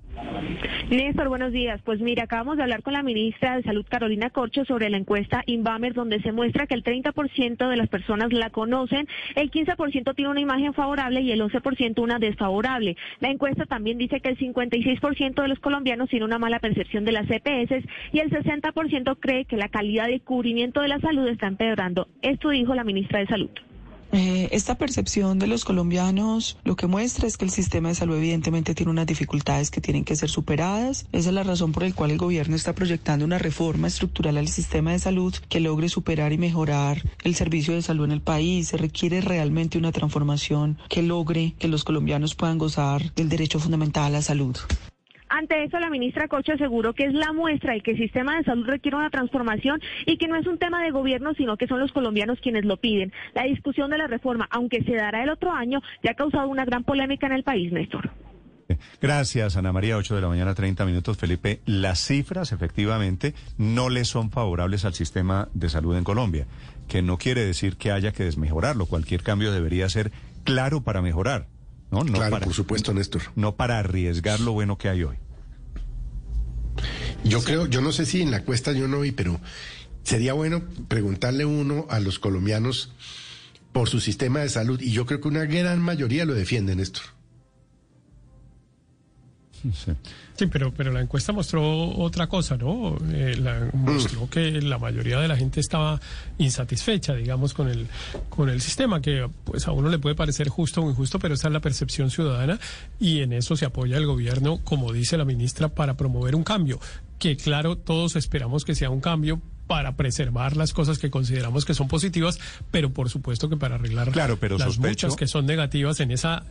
Néstor, buenos días. Pues mira, acabamos de hablar con la ministra de Salud, Carolina Corcho, sobre la encuesta Inbamer, donde se muestra que el 30% de las personas la conocen, el 15% tiene una imagen favorable y el 11% una desfavorable. La encuesta también dice que el 56% de los colombianos tiene una mala percepción de las EPS y el 60% cree que la calidad de cubrimiento de la salud está empeorando. Esto dijo la ministra de Salud. Eh, esta percepción de los colombianos lo que muestra es que el sistema de salud evidentemente tiene unas dificultades que tienen que ser superadas. Esa es la razón por la cual el gobierno está proyectando una reforma estructural al sistema de salud que logre superar y mejorar el servicio de salud en el país. Se requiere realmente una transformación que logre que los colombianos puedan gozar del derecho fundamental a la salud. Ante eso, la ministra Cocho aseguró que es la muestra de que el sistema de salud requiere una transformación y que no es un tema de gobierno, sino que son los colombianos quienes lo piden. La discusión de la reforma, aunque se dará el otro año, ya ha causado una gran polémica en el país, Néstor. Gracias, Ana María. 8 de la mañana, 30 minutos. Felipe, las cifras efectivamente no le son favorables al sistema de salud en Colombia, que no quiere decir que haya que desmejorarlo. Cualquier cambio debería ser claro para mejorar. No, no Claro, para, por supuesto, Néstor. No para arriesgar lo bueno que hay hoy. Yo creo, yo no sé si en la encuesta yo no vi, pero sería bueno preguntarle uno a los colombianos por su sistema de salud y yo creo que una gran mayoría lo defiende, Néstor. Sí, pero, pero la encuesta mostró otra cosa, ¿no? Eh, la- mostró que la mayoría de la gente estaba insatisfecha, digamos, con el, con el sistema, que pues a uno le puede parecer justo o injusto, pero esa es la percepción ciudadana y en eso se apoya el gobierno, como dice la ministra, para promover un cambio. Que claro, todos esperamos que sea un cambio para preservar las cosas que consideramos que son positivas, pero por supuesto que para arreglar Claro, pero las sospecho- muchas que son negativas en esa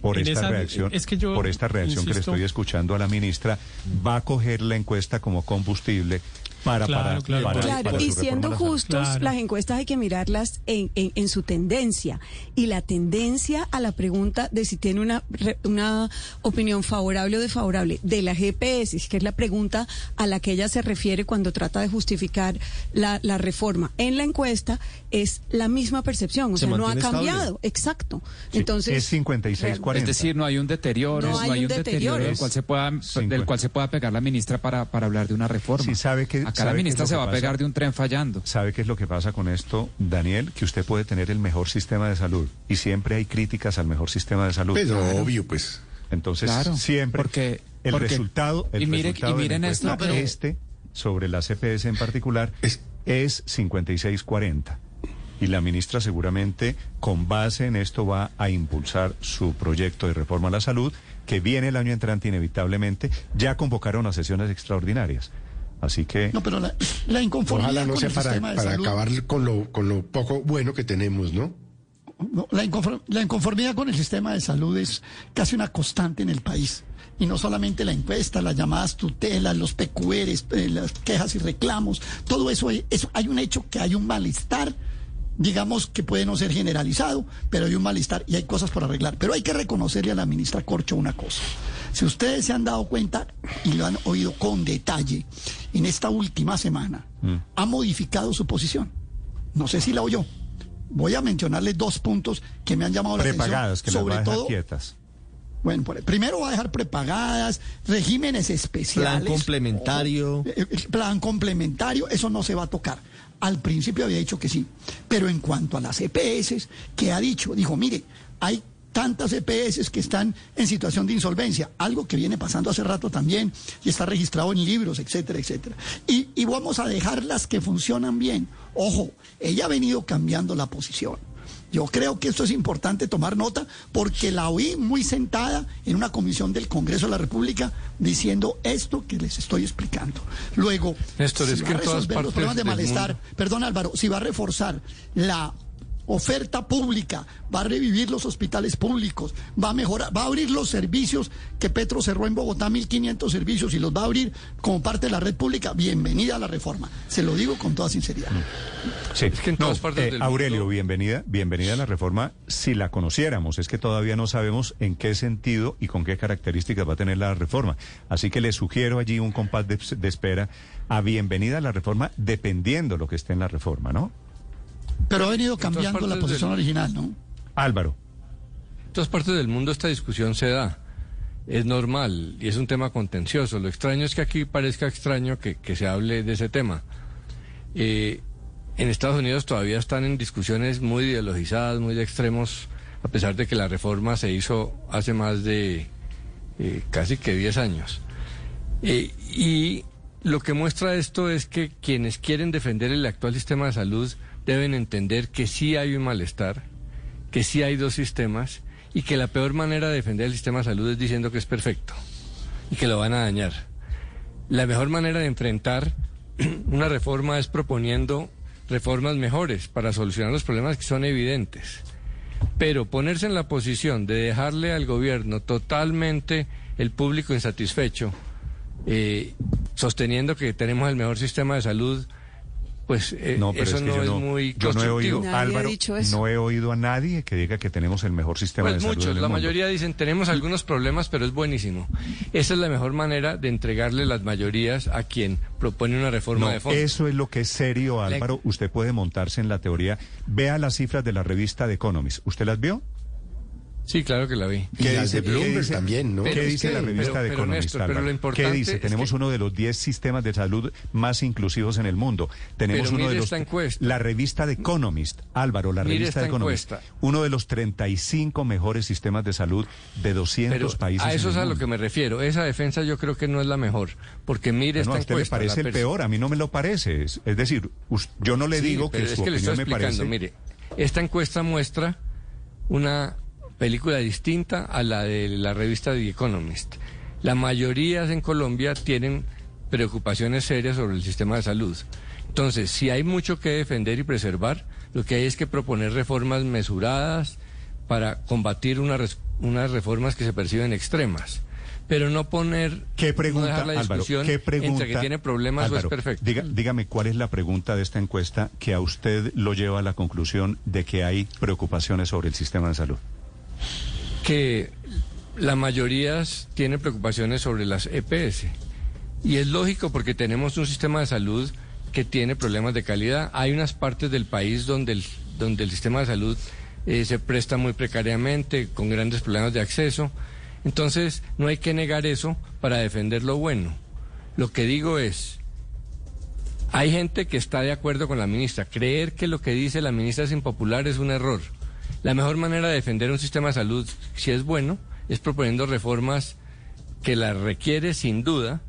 Por en esta esa- reacción, es que yo por esta reacción que le insisto- estoy escuchando a la ministra, va a coger la encuesta como combustible para Claro, para, claro. para- Claro, para y siendo justos, las encuestas hay que mirarlas en, en- en su tendencia. Y la tendencia a la pregunta de si tiene una, re- una opinión favorable o desfavorable de la GPS, que es la pregunta a la que ella se refiere cuando trata de justificar la, la reforma en la encuesta, es la misma percepción. O Se sea, no ha estable. cambiado. Exacto. Entonces. es 56-40. Es decir, no hay un deterioro, No no hay hay, un un deterioro, deterioro. del cual se pueda del cual se pueda pegar la ministra para, para hablar de una reforma. Sí, sabe que Acá sabe la qué ministra es se lo va que a pegar pasa? de un tren fallando. ¿Sabe qué es lo que pasa con esto, Daniel? Que usted puede tener el mejor sistema de salud y siempre hay críticas al mejor sistema de salud. Pero obvio, pues. Entonces, Claro, siempre porque- el porque- resultado, el y mire- resultado y de la miren esto, pero- este sobre la CPS en particular es, 56-40. Y la ministra seguramente con base en esto va a impulsar su proyecto de reforma a la salud que viene el año entrante inevitablemente. Ya convocaron a sesiones extraordinarias. Así que No, pero la, la inconformidad Ojalá no con sea el para, sistema de para salud, acabar con lo, con lo poco bueno que tenemos, ¿no? no, la, inconfor- la inconformidad con el sistema de salud es casi una constante en el país. Y no solamente la encuesta, las llamadas tutelas, los PQRs, eh, las quejas y reclamos, todo eso, hay- eso hay un hecho que hay un malestar, digamos que puede no ser generalizado, pero hay un malestar y hay cosas por arreglar. Pero hay que reconocerle a la ministra Corcho una cosa. Si ustedes se han dado cuenta y lo han oído con detalle, en esta última semana ha modificado su posición. No sé si la oyó. Voy a mencionarle dos puntos que me han llamado la prepagadas que atención. las va a Sobre todo, quietas. bueno, primero va a dejar prepagadas, regímenes especiales. Plan complementario. Eh, eh, plan complementario, eso no se va a tocar. Al principio había dicho que sí, pero en cuanto a las EPS, que ha dicho, dijo, mire, hay tantas EPS que están en situación de insolvencia, algo que viene pasando hace rato también y está registrado en libros, etcétera, etcétera. Y, y vamos a dejar las que funcionan bien. Ojo, ella ha venido cambiando la posición. Yo creo que esto es importante tomar nota porque la oí muy sentada en una comisión del Congreso de la República diciendo esto que les estoy explicando. Luego, Néstor, es va que a en todas resolver los problemas de malestar, mundo- perdón Álvaro, si va a reforzar la oferta pública, va a revivir los hospitales públicos, va a mejorar, va a abrir los servicios que Petro cerró en Bogotá, 1.500 servicios, y los va a abrir como parte de la red pública. Bienvenida a la reforma. Se lo digo con toda sinceridad. Sí, Es que en No, todas partes eh, del Aurelio, mundo- bienvenida, bienvenida a la reforma si la conociéramos. Es que todavía no sabemos en qué sentido y con qué características va a tener la reforma. Así que le sugiero allí un compás de, de espera a bienvenida a la reforma dependiendo lo que esté en la reforma, ¿no? Pero ha venido cambiando la posición del- original, ¿no? Álvaro. En todas partes del mundo esta discusión se da. Es normal y es un tema contencioso. Lo extraño es que aquí parezca extraño que, que se hable de ese tema. Eh, en Estados Unidos todavía están en discusiones muy ideologizadas, muy de extremos, a pesar de que la reforma se hizo hace más de eh, casi que 10 años. Eh, y lo que muestra esto es que quienes quieren defender el actual sistema de salud deben entender que sí hay un malestar, que sí hay dos sistemas y que la peor manera de defender el sistema de salud es diciendo que es perfecto y que lo van a dañar. La mejor manera de enfrentar una reforma es proponiendo reformas mejores para solucionar los problemas que son evidentes. Pero ponerse en la posición de dejarle al gobierno totalmente el público insatisfecho, eh, sosteniendo que tenemos el mejor sistema de salud, pues eh, No, pero eso es que no yo es no, muy yo no he oído. Álvaro, no he oído a nadie que diga que tenemos el mejor sistema Pues de salud. muchos, en el la mundo. mayoría dicen tenemos algunos problemas, pero es buenísimo. Esa es la mejor manera de entregarle las mayorías a quien propone una reforma No, de fondo. eso es lo que es serio, La- Álvaro. Usted puede montarse en la teoría. Vea las cifras de la revista The Economist. ¿Usted las vio? Sí, claro que la vi. Y las de Bloomberg también, ¿no? ¿Qué es dice que- la revista pero- de pero, Economist, Néstor, pero Álvaro? lo importante ¿Qué dice? es Tenemos que- uno de los 10 sistemas de salud más inclusivos en el mundo. Tenemos Pero uno de los... esta encuesta. La revista de Economist, Álvaro, la Mire revista de esta Economist. encuesta. Uno de los 35 mejores sistemas de salud de 200 Pero países a eso en es a lo que me refiero. Esa defensa yo creo que no es la mejor. Porque mire Bueno, a esta usted le parece el peor, a mí no me lo parece. Es, es decir, yo no le Sí, digo que pero su es que le opinión estoy me explicando. parece... Mire, esta encuesta muestra una película distinta a la de la revista The Economist. La mayoría en Colombia tienen preocupaciones serias sobre el sistema de salud. Entonces, si hay mucho que defender y preservar, lo que hay es que proponer reformas mesuradas para combatir una unas reformas que se perciben extremas. Pero no poner, ¿Qué no pregunta, dejar la Álvaro? discusión ¿Qué pregunta? entre que tiene problemas Álvaro, o es perfecto. diga- dígame cuál es la pregunta de esta encuesta que a usted lo lleva a la conclusión de que hay preocupaciones sobre el sistema de salud. Que la mayoría tiene preocupaciones sobre las EPS. Y es lógico porque tenemos un sistema de salud que tiene problemas de calidad. Hay unas partes del país donde el, donde el sistema de salud eh, se presta muy precariamente, con grandes problemas de acceso. Entonces, no hay que negar eso para defender lo bueno. Lo que digo es, hay gente que está de acuerdo con la ministra. Creer que lo que dice la ministra es impopular es un error. La mejor manera de defender un sistema de salud, si es bueno, es proponiendo reformas que la requiere sin duda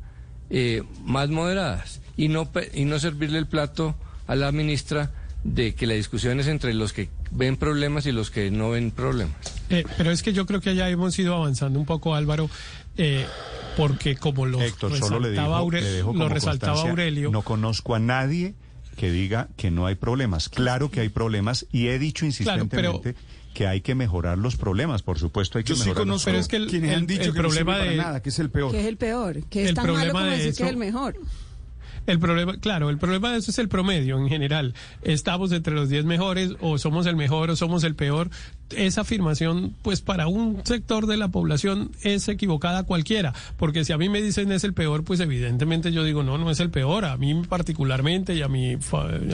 eh, más moderadas y no, pe- y no servirle el plato a la ministra de que la discusión es entre los que ven problemas y los que no ven problemas. Eh, pero es que yo creo que ya hemos ido avanzando un poco, Álvaro, eh, porque como lo Héctor, solo le, resaltaba, dijo, Aure- le dejo lo como resaltaba Aurelio. No conozco a nadie que diga que no hay problemas. Claro que hay problemas y he dicho Claro, pero- insistentemente que hay que mejorar los problemas. Por supuesto, hay que Yo sí mejorar los conozco Pero es que el- problemas. quienes han el- dicho el que no problema para de- nada, que es el peor. Que es el peor, que es El tan malo problema como de decir que eso- es el mejor. El problema, claro, el problema de eso es el promedio en general. Estamos entre los 10 mejores o somos el mejor o somos el peor. Esa afirmación, pues para un sector de la población es equivocada cualquiera, porque si a mí me dicen es el peor, pues evidentemente yo digo no, no es el peor. A mí particularmente y a mi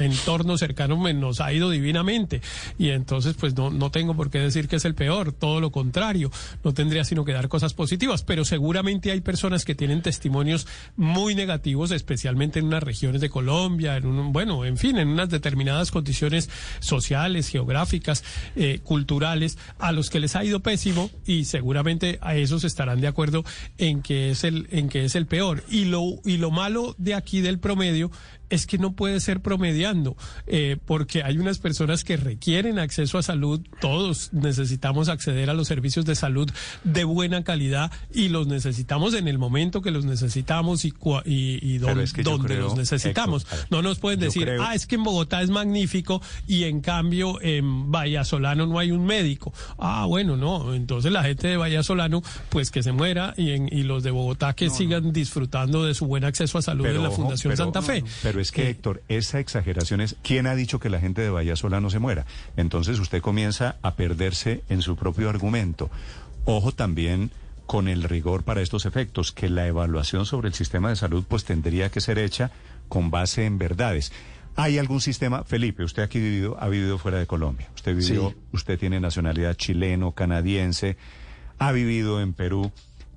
entorno cercano nos ha ido divinamente. Y entonces pues no, no tengo por qué decir que es el peor, todo lo contrario, no tendría sino que dar cosas positivas, pero seguramente hay personas que tienen testimonios muy negativos, especialmente en unas regiones de Colombia, en un, bueno, en fin, en unas determinadas condiciones sociales, geográficas, eh, culturales, a los que les ha ido pésimo y seguramente a esos estarán de acuerdo en que es el, en que es el peor. Y lo, y lo malo de aquí del promedio es que no puede ser promediando, eh, porque hay unas personas que requieren acceso a salud, todos necesitamos acceder a los servicios de salud de buena calidad y los necesitamos en el momento que los necesitamos y, cua- y, y Pero don- es que yo donde creo, los necesitamos. Héctor, no nos pueden decir, creo- ah, es que en Bogotá es magnífico y en cambio en Vallasolano no hay un médico. Ah, bueno, no, entonces la gente de Vallasolano, pues que se muera y, en, y los de Bogotá que sigan disfrutando de su buen acceso a salud en la ojo, Fundación pero- Santa Fe. Pero es que, Héctor, esa exageración es. ¿Quién ha dicho que la gente de Vallasola no se muera? Entonces usted comienza a perderse en su propio argumento. Ojo también con el rigor para estos efectos, que la evaluación sobre el sistema de salud pues tendría que ser hecha con base en verdades. ¿Hay algún sistema, Felipe, usted aquí vivido, ha vivido fuera de Colombia, usted vivió, Sí. usted tiene nacionalidad chileno, canadiense, ha vivido en Perú.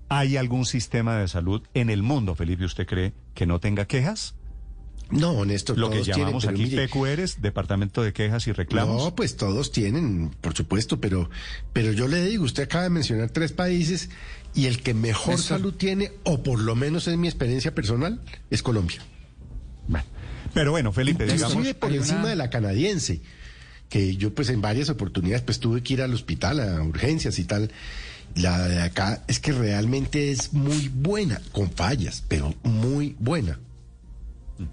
¿Hay algún sistema de salud en el mundo, Felipe, usted cree, que no tenga quejas? No, Néstor, Lo que todos tienen, llamamos pero aquí mire, PQRs, Departamento de Quejas y Reclamos. No, pues todos tienen, por supuesto, pero, pero yo le digo, usted acaba de mencionar tres países y el que mejor Néstor. salud tiene, o por lo menos es mi experiencia personal, es Colombia. Pero bueno, Felipe, digamos... Inclusive por hay encima una- de la canadiense, que yo pues en varias oportunidades pues tuve que ir al hospital a urgencias y tal. La de acá es que realmente es muy buena, con fallas, pero muy buena.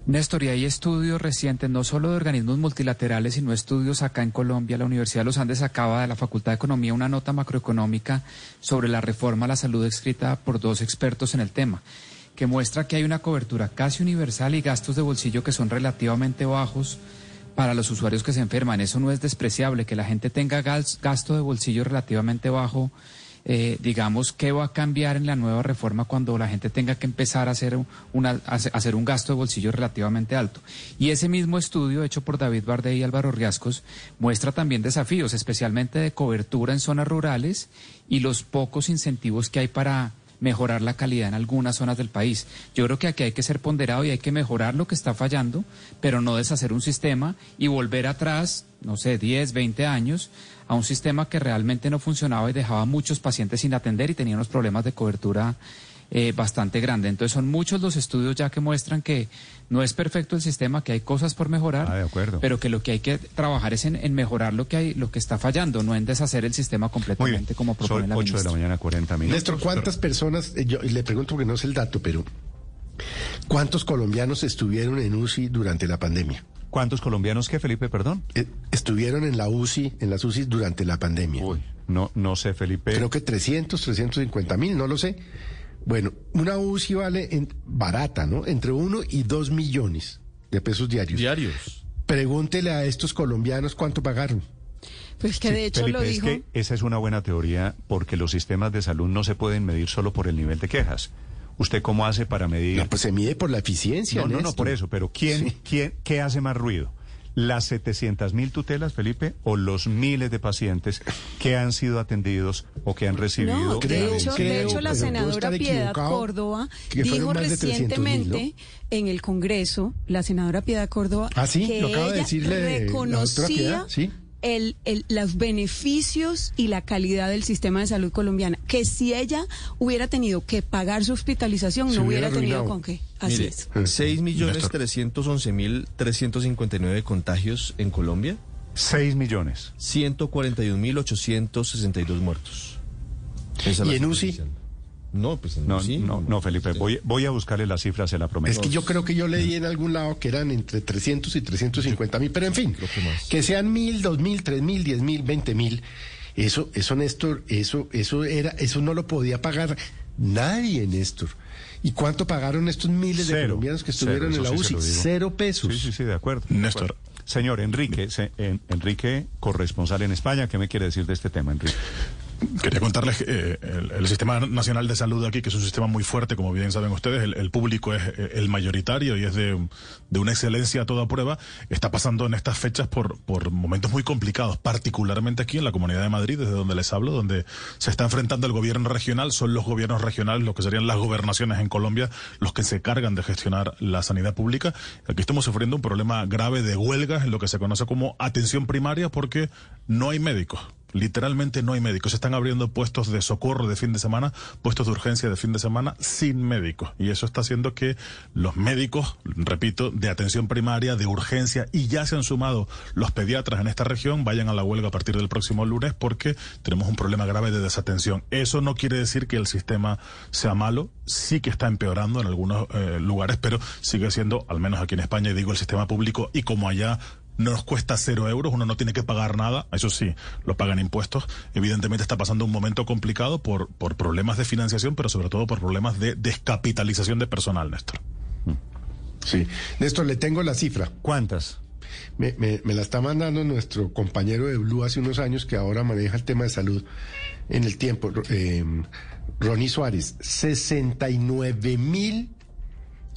Néstor, y hay estudios recientes, no solo de organismos multilaterales, sino estudios acá en Colombia. La Universidad de los Andes acaba de la Facultad de Economía una nota macroeconómica sobre la reforma a la salud escrita por dos expertos en el tema, que muestra que hay una cobertura casi universal y gastos de bolsillo que son relativamente bajos para los usuarios que se enferman. Eso no es despreciable, que la gente tenga gas- gasto de bolsillo relativamente bajo. Eh, digamos, ¿qué va a cambiar en la nueva reforma cuando la gente tenga que empezar a hacer, una, a hacer- un gasto de bolsillo relativamente alto? Y ese mismo estudio hecho por David Bardey y Álvaro Riascos muestra también desafíos, especialmente de cobertura en zonas rurales y los pocos incentivos que hay para mejorar la calidad en algunas zonas del país. Yo creo que aquí hay que ser ponderado y hay que mejorar lo que está fallando, pero no deshacer un sistema y volver atrás, no sé, 10, 20 años a un sistema que realmente no funcionaba y dejaba a muchos pacientes sin atender y tenía unos problemas de cobertura eh, bastante grande. Entonces son muchos los estudios ya que muestran que no es perfecto el sistema, que hay cosas por mejorar, Ah, de acuerdo. pero que lo que hay que trabajar es en, en mejorar lo que hay, lo que está fallando, no en deshacer el sistema completamente como propone Son la 8 de la ministra. mañana, 40 minutos. Néstor, ¿cuántas personas, eh, yo le pregunto porque no sé el dato, pero ¿cuántos colombianos estuvieron en UCI durante la pandemia? ¿Cuántos colombianos que, Felipe, perdón? Eh, estuvieron en la UCI, en las UCI durante la pandemia. Uy, no, no sé, Felipe. Creo que 300, 350 mil, no lo sé. Bueno, una UCI vale en- barata, ¿no? Entre uno y dos millones de pesos diarios. Diarios. Pregúntele a estos colombianos cuánto pagaron. Pues que Sí, de hecho Felipe, lo es dijo. que esa es una buena teoría porque los sistemas de salud no se pueden medir solo por el nivel de quejas. ¿Usted cómo hace para medir? No, pues se mide por la eficiencia. No, no, no, por eso, pero ¿quién, Sí. quién, qué hace más ruido? ¿Las 700 mil tutelas, Felipe, o los miles de pacientes que han sido atendidos o que han recibido? No, de Creo- hecho, de hecho la senadora Piedad Córdoba dijo más de 300.000, ¿no? recientemente en el Congreso, la senadora Piedad Córdoba, Ah, sí, que lo acaba de ella decirle reconocía sí. El, el- los beneficios y la calidad del sistema de salud colombiana, que si ella hubiera tenido que pagar su hospitalización, Se no hubiera hubiera tenido con qué. Así Mire, es. 6.311.359 contagios en Colombia, 6 millones. 141.862 muertos. Esa ¿Y en UCI? oficial. No, pues en No, UCI. no, no, Felipe, voy, voy a buscarle las cifras, se la prometo. Es que yo creo que yo leí en algún lado que eran entre 300 y 350 mil, pero en fin, Creo que más. que sean mil, dos mil, tres mil, diez mil, veinte mil, eso, eso, Néstor, eso, eso era, eso no lo podía pagar nadie, Néstor. ¿Y cuánto pagaron estos miles de Cero, colombianos que cero, estuvieron en la sí UCI? Cero pesos. Sí, sí, sí, de acuerdo. de Néstor. acuerdo. Señor Enrique, se- en- Enrique, corresponsal en España, ¿qué me quiere decir de este tema, Enrique? Quería contarles eh, el, Sistema Nacional de Salud aquí, que es un sistema muy fuerte, como bien saben ustedes, el, el público es eh, el mayoritario y es de, de una excelencia a toda prueba, está pasando en estas fechas por, por momentos muy complicados, particularmente aquí en la Comunidad de Madrid, desde donde les hablo, donde se está enfrentando el gobierno regional, son los gobiernos regionales, lo que serían las gobernaciones en Colombia, los que se cargan de gestionar la sanidad pública. Aquí estamos sufriendo un problema grave de huelgas en lo que se conoce como atención primaria porque no hay médicos Literalmente no hay médicos. Se están abriendo puestos de socorro de fin de semana, puestos de urgencia de fin de semana sin médicos. Y eso está haciendo que los médicos, repito, de atención primaria, de urgencia, y ya se han sumado los pediatras en esta región, vayan a la huelga a partir del próximo lunes porque tenemos un problema grave de desatención. Eso no quiere decir que el sistema sea malo, sí que está empeorando en algunos eh, lugares, pero sigue siendo, al menos aquí en España, y digo, el sistema público, y como allá nos cuesta cero euros, uno no tiene que pagar nada, eso sí, lo pagan impuestos. Evidentemente está pasando un momento complicado por, por problemas de financiación, pero sobre todo por problemas de descapitalización de personal, Néstor. Sí. Néstor, le tengo la cifra. ¿Cuántas? Me, me, me, la está mandando nuestro compañero de Blue hace unos años que ahora maneja el tema de salud en el tiempo, eh, Ronnie Suárez. 69 mil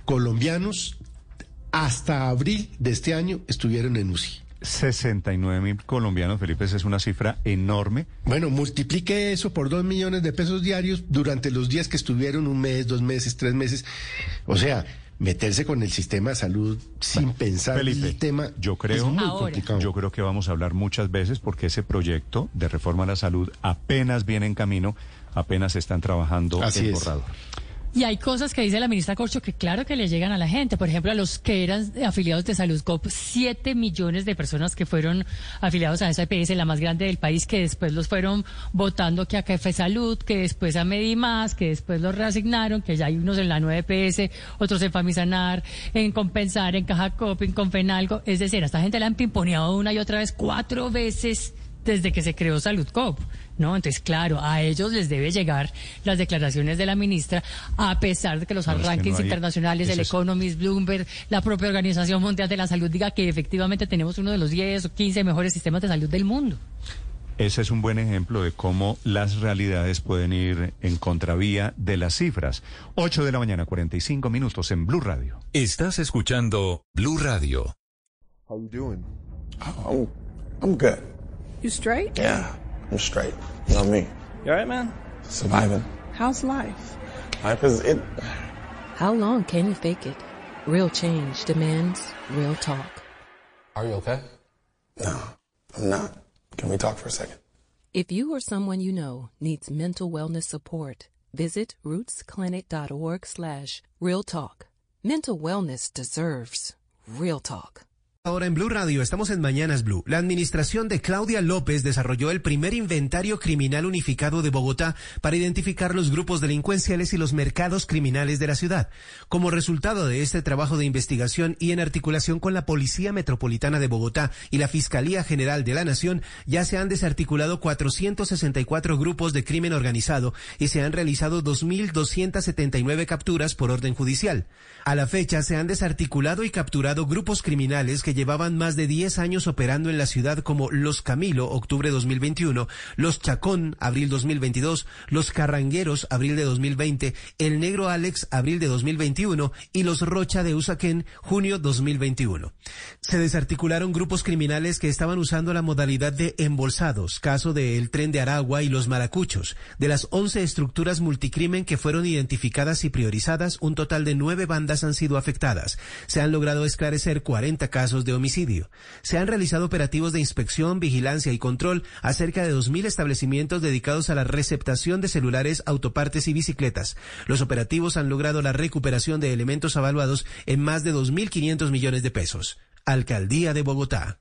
colombianos hasta abril de este año estuvieron en UCI. 69 mil colombianos, Felipe, esa es una cifra enorme. Bueno, multiplique eso por dos millones de pesos diarios durante los días que estuvieron, un mes, dos meses, tres meses. O sea, meterse con el sistema de salud sin bueno, pensar Felipe, el tema yo creo, es muy complicado. Yo creo que vamos a hablar muchas veces porque ese proyecto de reforma a la salud apenas viene en camino, apenas están trabajando Así el es. Y hay cosas que dice la ministra Corcho que claro que le llegan a la gente. Por ejemplo, a los que eran afiliados de Salud Cop, 7 millones de personas que fueron afiliados a esa EPS, la más grande del país, que después los fueron votando que a Café Salud, que después a Medimás, que después los reasignaron, que ya hay unos en la 9 EPS, otros en Famisanar, en Compensar, en Caja Cop, en Confenalgo. Es decir, a esta gente la han pimponeado una y otra vez cuatro veces desde que se creó Salud Cop. ¿no? Entonces, claro, a ellos les debe llegar las declaraciones de la ministra, a pesar de que los No, es que rankings no internacionales, el Economist, Bloomberg, la propia Organización Mundial de la Salud diga que efectivamente tenemos uno de los 10 o 15 mejores sistemas de salud del mundo. Ese es un buen ejemplo de cómo las realidades pueden ir en contravía de las cifras. 8 de la mañana, 45 minutos en Blue Radio. Estás escuchando Blue Radio. How you doing? I'm, I'm good. You straight? Yeah, I'm straight. You know me. You alright, man? Surviving. How's life? Life is it. How long can you fake it? Real change demands real talk. Are you okay? No, I'm not. Can we talk for a second? If you or someone you know needs mental wellness support, visit rootsclinic.org slash real talk. Mental wellness deserves real talk. Ahora en Blue Radio estamos en Mañanas Blue. La administración de Claudia López desarrolló el primer inventario criminal unificado de Bogotá para identificar los grupos delincuenciales y los mercados criminales de la ciudad. Como resultado de este trabajo de investigación y en articulación con la Policía Metropolitana de Bogotá y la Fiscalía General de la Nación, ya se han desarticulado 464 grupos de crimen organizado y se han realizado 2.279 capturas por orden judicial. A la fecha se han desarticulado y capturado grupos criminales que llevaban más de 10 años operando en la ciudad como Los Camilo, octubre 2021, Los Chacón, abril 2022, Los Carrangueros, abril de 2020, El Negro Alex, abril de 2021 y Los Rocha de Usaquén, junio 2021. Se desarticularon grupos criminales que estaban usando la modalidad de embolsados, caso de El Tren de Aragua y Los Maracuchos. De las 11 estructuras multicrimen que fueron identificadas y priorizadas, un total de nueve bandas han sido afectadas. Se han logrado esclarecer 40 casos de homicidio. Se han realizado operativos de inspección, vigilancia y control a cerca de 2.000 establecimientos dedicados a la receptación de celulares, autopartes y bicicletas. Los operativos han logrado la recuperación de elementos avaluados en más de 2.500 millones de pesos. Alcaldía de Bogotá.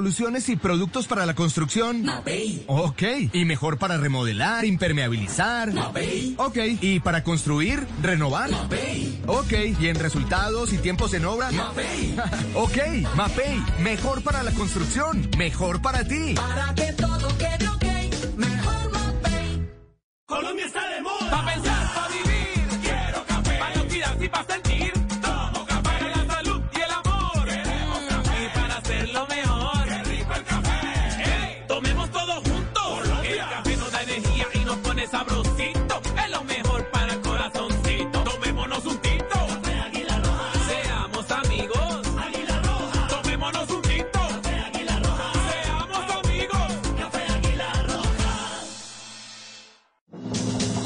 Soluciones y productos para la construcción. Mapei. Ok. Y mejor para remodelar, impermeabilizar. Mapei. Ok. Y para construir, renovar. Mapei. Ok. Y en resultados y tiempos en obra. Mapei. ok. Mapei. Mejor para la construcción. Mejor para ti. Para que todo quede ok. Mejor Mapei. Colombia está de moda. Pa' pensar, pa' vivir. Quiero café. Pa' no y pa' sentir.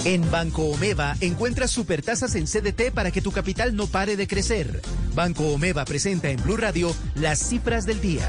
En Banco Omeva encuentras supertasas en CDT para que tu capital no pare de crecer. Banco Omeva presenta en Blue Radio las cifras del día.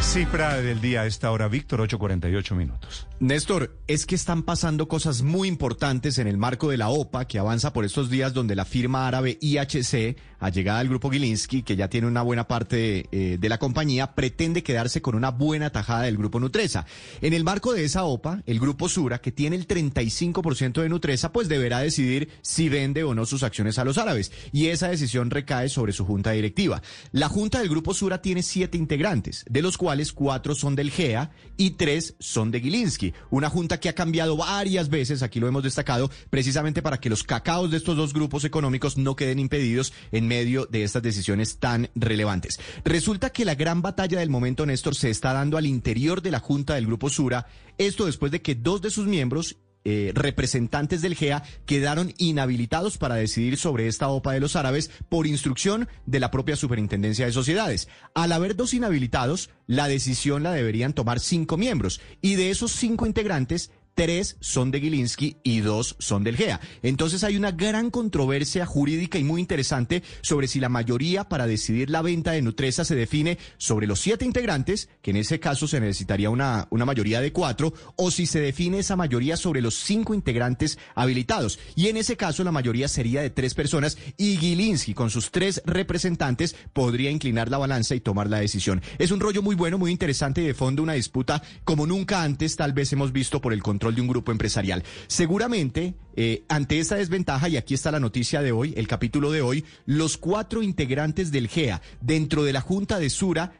Cifra del día a esta hora, Víctor, 8.48 minutos. Néstor, es que están pasando cosas muy importantes en el marco de la OPA que avanza por estos días donde la firma árabe IHC, allegada al grupo Gilinski, que ya tiene una buena parte eh, de la compañía, pretende quedarse con una buena tajada del grupo Nutresa. En el marco de esa OPA, el grupo Sura, que tiene el 35% de Nutresa, pues deberá decidir si vende o no sus acciones a los árabes. Y esa decisión recae sobre su junta directiva. La junta del grupo Sura tiene siete integrantes, de los cuales cuatro son del GEA y tres son de Gilinski. Una junta que ha cambiado varias veces, aquí lo hemos destacado, precisamente para que los cacaos de estos dos grupos económicos no queden impedidos en medio de estas decisiones tan relevantes. Resulta que la gran batalla del momento, Néstor, se está dando al interior de la junta del grupo Sura, esto después de que dos de sus miembros eh, representantes del GEA quedaron inhabilitados para decidir sobre esta OPA de los árabes por instrucción de la propia Superintendencia de Sociedades. Al haber dos inhabilitados, la decisión la deberían tomar cinco miembros y de esos cinco integrantes, tres son de Gilinski y dos son del GEA. Entonces hay una gran controversia jurídica y muy interesante sobre si la mayoría para decidir la venta de Nutresa se define sobre los siete integrantes, que en ese caso se necesitaría una, una mayoría de cuatro, o si se define esa mayoría sobre los cinco integrantes habilitados. Y en ese caso la mayoría sería de tres personas y Gilinski con sus tres representantes podría inclinar la balanza y tomar la decisión. Es un rollo muy bueno, muy interesante y de fondo una disputa como nunca antes tal vez hemos visto por el control de un grupo empresarial. Seguramente, eh, ante esta desventaja, y aquí está la noticia de hoy, el capítulo de hoy, los cuatro integrantes del GEA dentro de la Junta de Sura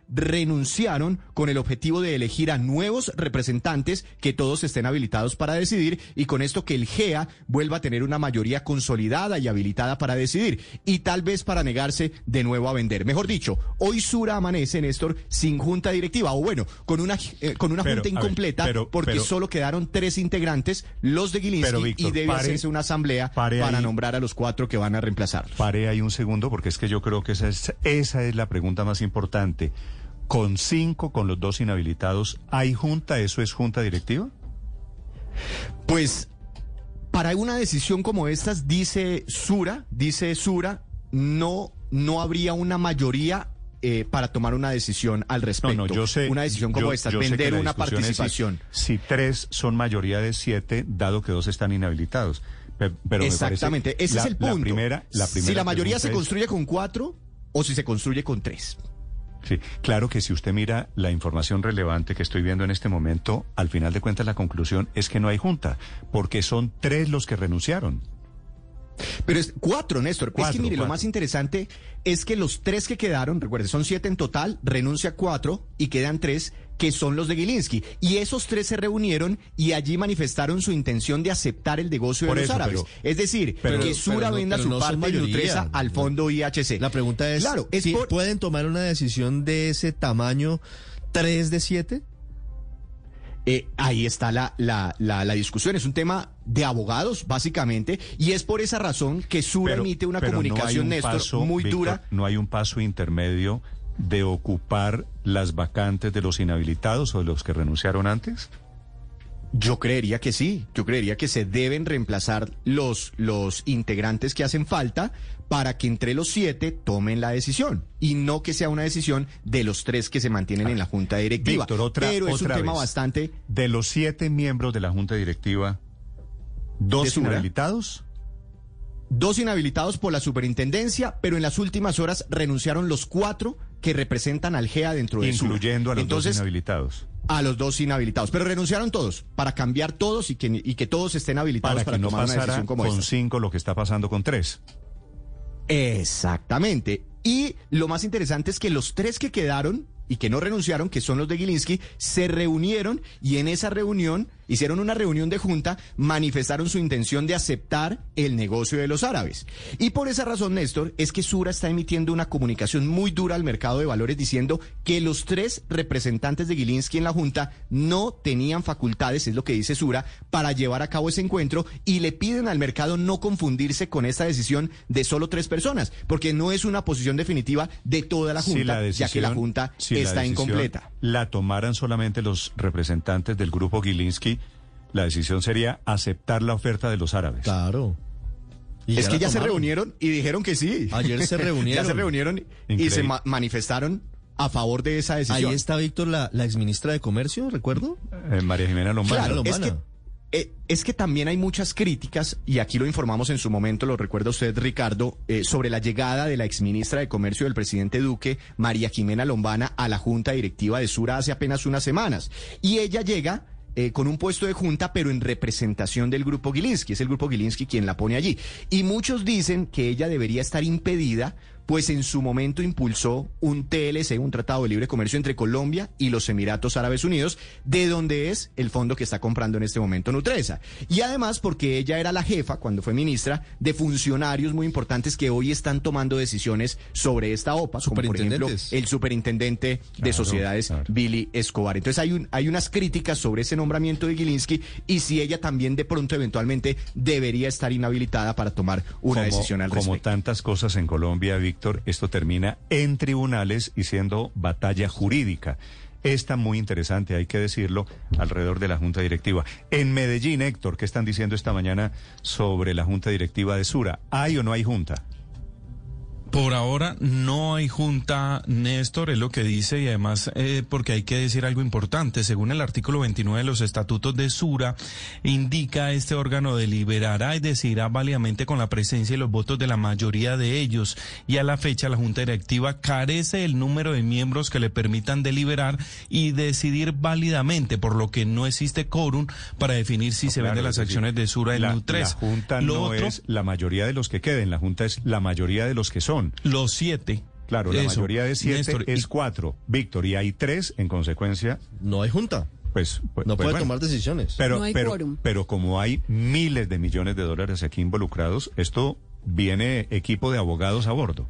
renunciaron con el objetivo de elegir a nuevos representantes que todos estén habilitados para decidir y con esto que el GEA vuelva a tener una mayoría consolidada y habilitada para decidir y tal vez para negarse de nuevo a vender. Mejor dicho, hoy Sura amanece, Néstor, sin junta directiva o bueno, con una, eh, con una Pero, junta ver, incompleta pero- porque pero- solo quedaron tres integrantes, los de Gilinski, Víctor, y debe pare- una asamblea para ahí. nombrar a los cuatro que van a reemplazar. Pare ahí un segundo porque es que yo creo que esa es, esa es la pregunta más importante. Con cinco, con los dos inhabilitados, ¿hay junta? ¿Eso es junta directiva? Pues para una decisión como estas, dice Sura, dice Sura, no, no habría una mayoría eh, para tomar una decisión al respecto. No, no, yo sé. Una decisión como yo- esta, yo vender una si- participación. Si, tres son mayoría de siete, dado que dos están inhabilitados. Pe- Pero me Exactamente, ese la- es el punto. La primera, la primera si la mayoría se es- construye con cuatro o si se construye con tres. Sí, claro que si usted mira la información relevante que estoy viendo en este momento, al final de cuentas la conclusión es que no hay junta, porque son tres los que renunciaron. Pero es cuatro, Néstor. es que mire, lo más interesante es que los tres que quedaron, recuerde, son siete en total, renuncia cuatro y quedan tres que son los de Gilinski. Y esos tres se reunieron y allí manifestaron su intención de aceptar el negocio Por de los eso, árabes. pero- es decir, pero- que Sura venda su no parte de. Nutresa al fondo IHC. La pregunta es, Claro, es por- ¿pueden tomar una decisión de ese tamaño 3 de 7? Eh, ahí está la, la, la, la discusión. Es un tema de abogados, básicamente, y es por esa razón que Sura Pero- emite una no comunicación, un Néstor, paso, muy Víctor, dura. No hay un paso intermedio de ocupar las vacantes de los inhabilitados o de los que renunciaron antes. Yo creería que sí, yo creería que se deben reemplazar los, los integrantes que hacen falta para que entre los siete tomen la decisión y no que sea una decisión de los tres que se mantienen en la junta directiva. Víctor, otra, Pero es un tema vez. bastante De los siete miembros de la junta directiva, dos inhabilitados. dos inhabilitados por la superintendencia, pero en las últimas horas renunciaron los cuatro que representan al GEA dentro de Sura. Incluyendo a los Entonces, dos inhabilitados. a los dos inhabilitados, pero renunciaron todos para cambiar todos y que, y que todos estén habilitados Para para, que no tomar una decisión como con esta. cinco lo que está pasando con tres. Exactamente. Y lo más interesante es que los tres que quedaron y que no renunciaron, que son los de Gilinski, se reunieron y en esa reunión hicieron una reunión de junta, manifestaron su intención de aceptar el negocio de los árabes. Y por esa razón, Néstor, es que Sura está emitiendo una comunicación muy dura al mercado de valores diciendo que los tres representantes de Gilinski en la junta no tenían facultades, es lo que dice Sura, para llevar a cabo ese encuentro y le piden al mercado no confundirse con esta decisión de solo tres personas, porque no es una posición definitiva de toda la junta, Si la ya que la junta si la está decisión incompleta. La tomaran solamente los representantes del grupo Gilinski, la decisión sería aceptar la oferta de los árabes. Claro. Y es que ya se reunieron y dijeron que sí. Ayer se reunieron. ya se reunieron y se ma- manifestaron a favor de esa decisión. Ahí está Víctor, la, la exministra de Comercio, ¿recuerdo? Eh, María Jimena Lombana. Claro, es Lombana. que, eh, es que también hay muchas críticas, y aquí lo informamos en su momento, lo recuerda usted, Ricardo, eh, sobre la llegada de la exministra de Comercio del presidente Duque, María Jimena Lombana, a la Junta Directiva de Sura hace apenas unas semanas. Y ella llega eh, con un puesto de junta, pero en representación del grupo Gilinski. Es el grupo Gilinski quien la pone allí. Y muchos dicen que ella debería estar impedida, pues en su momento impulsó un TLC, un Tratado de Libre Comercio entre Colombia y los Emiratos Árabes Unidos, de donde es el fondo que está comprando en este momento Nutresa. Y además porque ella era la jefa, cuando fue ministra, de funcionarios muy importantes que hoy están tomando decisiones sobre esta OPA, como por ejemplo el superintendente de sociedades claro. Billy Escobar. Entonces hay, un, hay unas críticas sobre ese nombramiento de Gilinski y si ella también de pronto eventualmente debería estar inhabilitada para tomar una como, decisión al como respecto. tantas cosas en Colombia, Víctor, esto termina en tribunales y siendo batalla jurídica. Esta muy interesante, hay que decirlo, alrededor de la Junta Directiva. En Medellín, Héctor, ¿qué están diciendo esta mañana sobre la Junta Directiva de Sura? ¿Hay o no hay Junta? Por ahora no hay junta, Néstor, es lo que dice, y además eh, porque hay que decir algo importante. Según el artículo 29 de los estatutos de Sura, indica este órgano deliberará y decidirá válidamente con la presencia y los votos de la mayoría de ellos. Y a la fecha la junta directiva carece del número de miembros que le permitan deliberar y decidir válidamente, por lo que no existe quórum para definir si No, se claro, venden las acciones de Sura en la, Nutres. La Junta Lo no otro- es la mayoría de los que queden, la Junta es la mayoría de los que son. Los siete. Claro, la Eso, mayoría de siete Néstor, es y- cuatro. Víctor, y hay tres, en consecuencia, No hay junta. pues... pues- No pues puede bueno. tomar decisiones. Pero, No hay pero, quórum. pero como hay miles de millones de dólares aquí involucrados, esto viene equipo de abogados a bordo.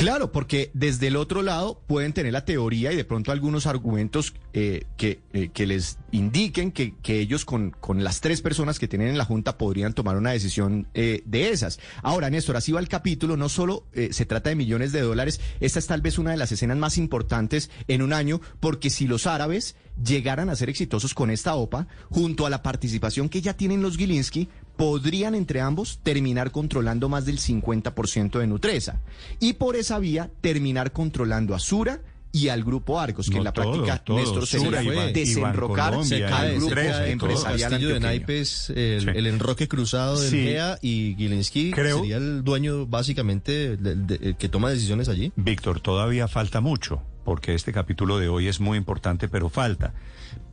Claro, porque desde el otro lado pueden tener la teoría y de pronto algunos argumentos eh, que, eh, que les indiquen que, que ellos con, con las tres personas que tienen en la Junta podrían tomar una decisión eh, de esas. Ahora, Néstor, así va el capítulo, no solo eh, se trata de millones de dólares, esta es tal vez una de las escenas más importantes en un año, porque si los árabes llegaran a ser exitosos con esta OPA, junto a la participación que ya tienen los Gilinski, podrían entre ambos terminar controlando más del 50% de Nutresa. Y por esa vía terminar controlando a Sura y al grupo Arcos, que No, en la todo, práctica, todo, Néstor, se fue desenrocar al grupo empresarial Castillo de. Naipes, el, Sí. el enroque cruzado de Sí. Y Gilinski sería el dueño básicamente de- de- el que toma decisiones allí. Víctor, todavía falta mucho, porque este capítulo de hoy es muy importante, pero falta.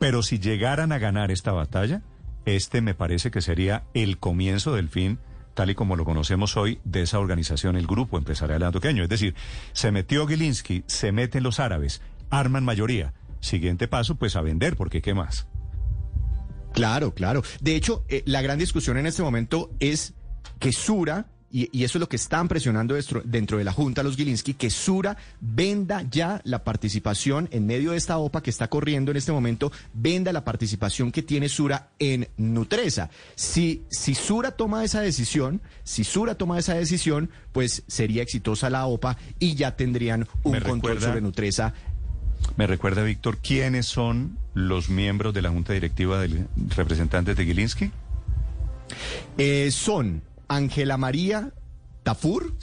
Pero si llegaran a ganar esta batalla, este me parece que sería el comienzo del fin, tal y como lo conocemos hoy, de esa organización, el Grupo Empresarial Antioqueño. Es decir, se metió Gilinski, se meten los árabes, arman mayoría. Siguiente paso, pues a vender, porque ¿qué más? Claro, claro. De hecho, eh, la gran discusión en este momento es que Sura, y, y eso es lo que están presionando dentro, dentro de la Junta los Gilinski, que Sura venda ya la participación en medio de esta OPA que está corriendo en este momento, venda la participación que tiene Sura en Nutresa. Si, si Sura toma esa decisión, si Sura toma esa decisión, pues sería exitosa la OPA y ya tendrían un control sobre Nutresa Me recuerda, Víctor, ¿quiénes son los miembros de la Junta Directiva del representantes de Gilinski? Eh, son Ángela María Tafur,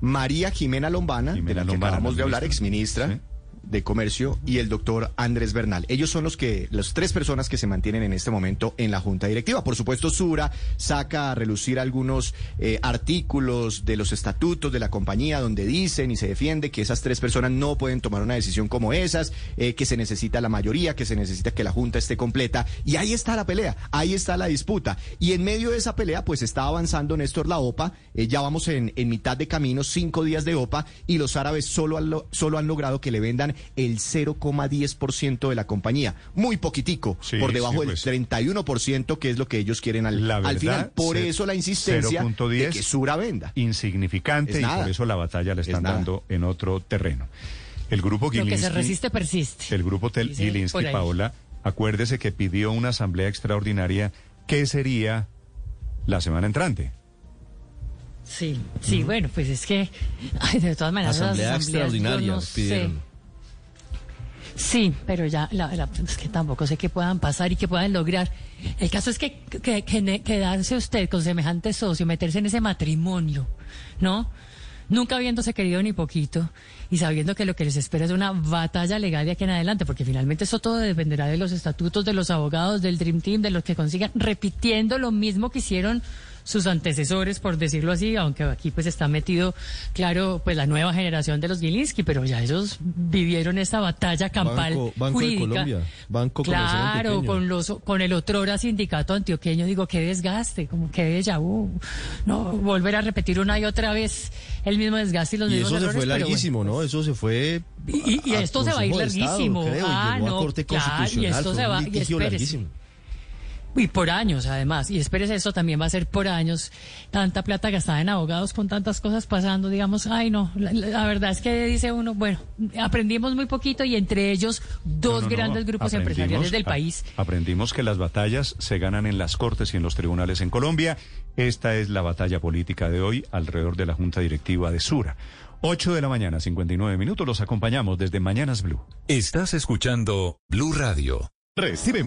María Jimena Lombana, de la que Lombana, acabamos de hablar, ministra. exministra de Comercio, y el doctor Andrés Bernal. Ellos son los que, las tres personas que se mantienen en este momento en la Junta Directiva. Por supuesto, Sura saca a relucir algunos eh, artículos de los estatutos de la compañía donde dicen y se defiende que esas tres personas no pueden tomar una decisión como esas, eh, que se necesita la mayoría, que se necesita que la Junta esté completa. Y ahí está la pelea, ahí está la disputa. Y en medio de esa pelea, pues está avanzando Néstor la OPA. Eh, ya vamos en, en mitad de camino, cinco días de OPA, y los árabes solo han, lo- solo han logrado que le vendan el 0,10% de la compañía. Muy poquitico, Sí, por debajo sí, pues. del 31%, que es lo que ellos quieren al, La al verdad, final. Por eso la insistencia de 0.10, que Sura venda. Insignificante y por eso la batalla la Es están dando en otro terreno. El grupo Lo que Gilinski, se resiste persiste. el grupo Tel Dice Gilinski. Paola, acuérdese que pidió una asamblea extraordinaria que sería la semana entrante. Sí, sí, bueno, pues es que, ay, de todas maneras, las Asamblea asambleas, extraordinaria no sé. Sí, pero ya, la, la- es que tampoco sé qué puedan pasar y qué puedan lograr. El caso es que, que, que quedarse usted con semejante socio, meterse en ese matrimonio, ¿no? Nunca habiéndose querido ni poquito y sabiendo que lo que les espera es una batalla legal de aquí en adelante, porque finalmente eso todo dependerá de los estatutos, de los abogados, del Dream Team, de los que consigan, repitiendo lo mismo que hicieron sus antecesores, por decirlo así, aunque aquí pues está metido, claro, pues la nueva generación de los Gilinski, pero ya ellos vivieron esta batalla campal Banco, Banco de jurídica. Colombia, Banco Claro, con los con el otrora sindicato antioqueño, digo, qué desgaste, como qué déjà vu. No, volver a repetir una y otra vez el mismo desgaste y los Y mismos eso se errores, fue pero bueno. larguísimo, ¿no? Eso se fue. Y, y a esto se va a ir de Estado, larguísimo. creo, y ah, no, a Corte claro, y esto se va, y espérese. Y por años, además. Y espérese, esto también va a ser por años. Tanta plata gastada en abogados con tantas cosas pasando, digamos, ay no, la, verdad es que dice uno, bueno, aprendimos muy poquito y entre ellos dos No, no, no. grandes grupos empresariales del a- país. Aprendimos que las batallas se ganan en las cortes y en los tribunales en Colombia. Esta es la batalla política de hoy alrededor de la Junta Directiva de Sura. 8 de la mañana, 59 minutos. Los acompañamos desde Mañanas Blue. Estás escuchando Blue Radio. Recibe.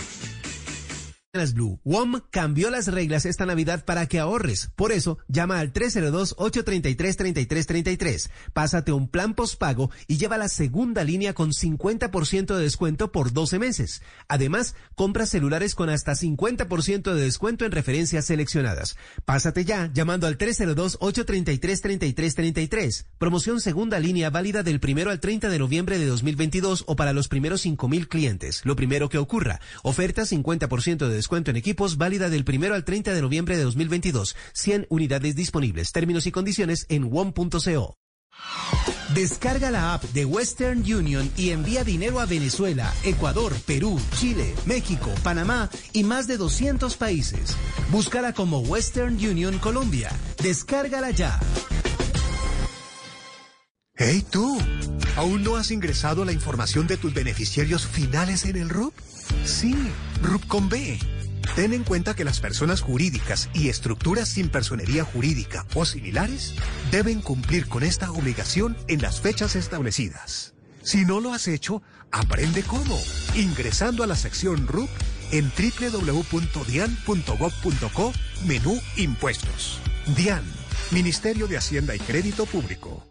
Blue. WOM cambió las reglas esta Navidad para que ahorres. Por eso, llama al 302-833-3333. Pásate un plan postpago y lleva la segunda línea con 50% de descuento por 12 meses. Además, compra celulares con hasta 50% de descuento en referencias seleccionadas. Pásate ya llamando al 302-833-3333. Promoción segunda línea válida del primero al 30 de noviembre de 2022 o para los primeros 5.000 clientes. Lo primero que ocurra. Oferta 50% de descuento en equipos válida del primero al 30 de noviembre de 2022. 100 unidades disponibles. Términos y condiciones en WOM.co. Descarga la app de Western Union y envía dinero a Venezuela, Ecuador, Perú, Chile, México, Panamá y más de 200 países. Búscala como Western Union Colombia. Descárgala ya. Hey tú, ¿aún no has ingresado la información de tus beneficiarios finales en el RUP? Sí, RUP B. Ten en cuenta que las personas jurídicas y estructuras sin personería jurídica o similares deben cumplir con esta obligación en las fechas establecidas. Si no lo has hecho, aprende cómo, ingresando a la sección RUP en www.dian.gov.co, menú Impuestos. DIAN, Ministerio de Hacienda y Crédito Público.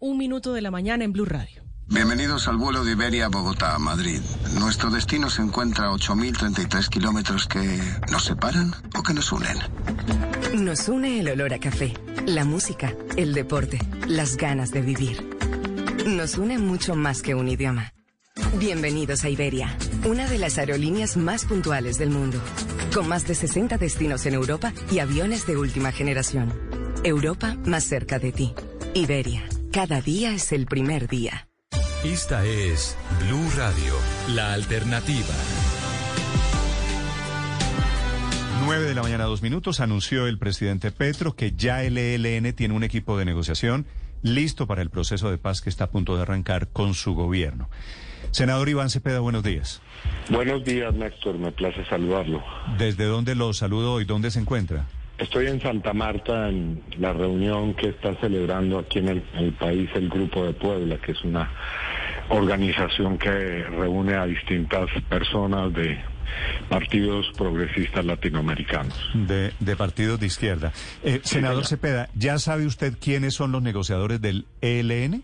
Un minuto de la mañana en Blue Radio. Bienvenidos al vuelo de Iberia a Bogotá, a Madrid. Nuestro destino se encuentra a 8.033 kilómetros que nos separan o que nos unen. Nos une el olor a café, la música, el deporte, las ganas de vivir. Nos une mucho más que un idioma. Bienvenidos a Iberia, una de las aerolíneas más puntuales del mundo, con más de 60 destinos en Europa y aviones de última generación. Europa más cerca de ti. Iberia, cada día es el primer día. Esta es Blue Radio, la alternativa. 9 de la mañana, dos minutos, anunció el presidente Petro que ya el ELN tiene un equipo de negociación listo para el proceso de paz que está a punto de arrancar con su gobierno. Senador Iván Cepeda, buenos días. Buenos días, Néstor. Me place saludarlo. ¿Desde dónde lo saludo y dónde se encuentra? Estoy en Santa Marta en la reunión que está celebrando aquí en el, el país el Grupo de Puebla, que es una organización que reúne a distintas personas de partidos progresistas latinoamericanos. De, de partidos de izquierda. Eh, senador Cepeda, ¿ya sabe usted quiénes son los negociadores del ELN?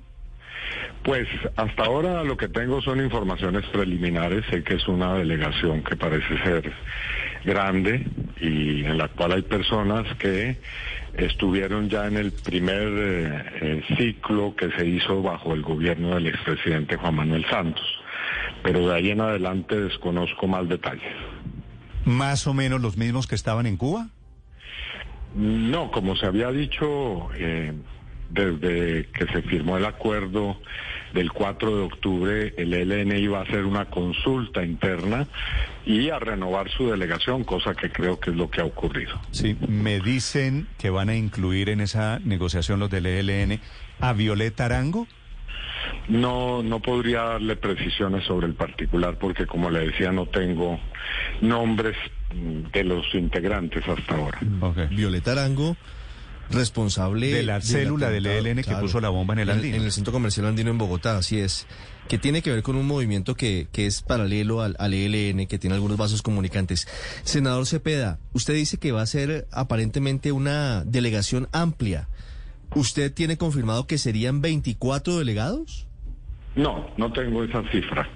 Pues hasta ahora lo que tengo son informaciones preliminares. Sé que es una delegación que parece ser grande y en la cual hay personas que estuvieron ya en el primer eh, eh, ciclo que se hizo bajo el gobierno del expresidente Juan Manuel Santos. Pero de ahí en adelante desconozco más detalles. ¿Más o menos los mismos que estaban en Cuba? No, como se había dicho eh, desde que se firmó el acuerdo del 4 de octubre, el ELN iba a hacer una consulta interna y a renovar su delegación, cosa que creo que es lo que ha ocurrido. Sí, me dicen que van a incluir en esa negociación los del ELN a Violeta Arango. No, no podría darle precisiones sobre el particular porque, como le decía, no tengo nombres de los integrantes hasta ahora. Violeta Arango, responsable De la célula del ELN que puso la bomba en el Andino. En, el Centro Comercial Andino en Bogotá, así es. Que tiene que ver con un movimiento que, que es paralelo al, al ELN, que tiene algunos vasos comunicantes. Senador Cepeda, usted dice que va a ser aparentemente una delegación amplia. ¿Usted tiene confirmado que serían 24 delegados? No, no tengo esa cifra.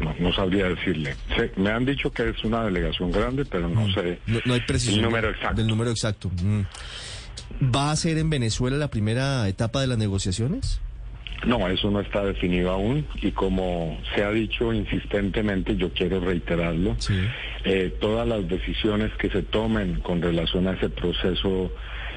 No, no sabría decirle. Me han dicho que es una delegación grande, pero no sé No, no hay precisión el número exacto. del número exacto. Mm. ¿Va a ser en Venezuela la primera etapa de las negociaciones? No, eso no está definido aún y como se ha dicho insistentemente, yo quiero reiterarlo, eh, todas las decisiones que se tomen con relación a ese proceso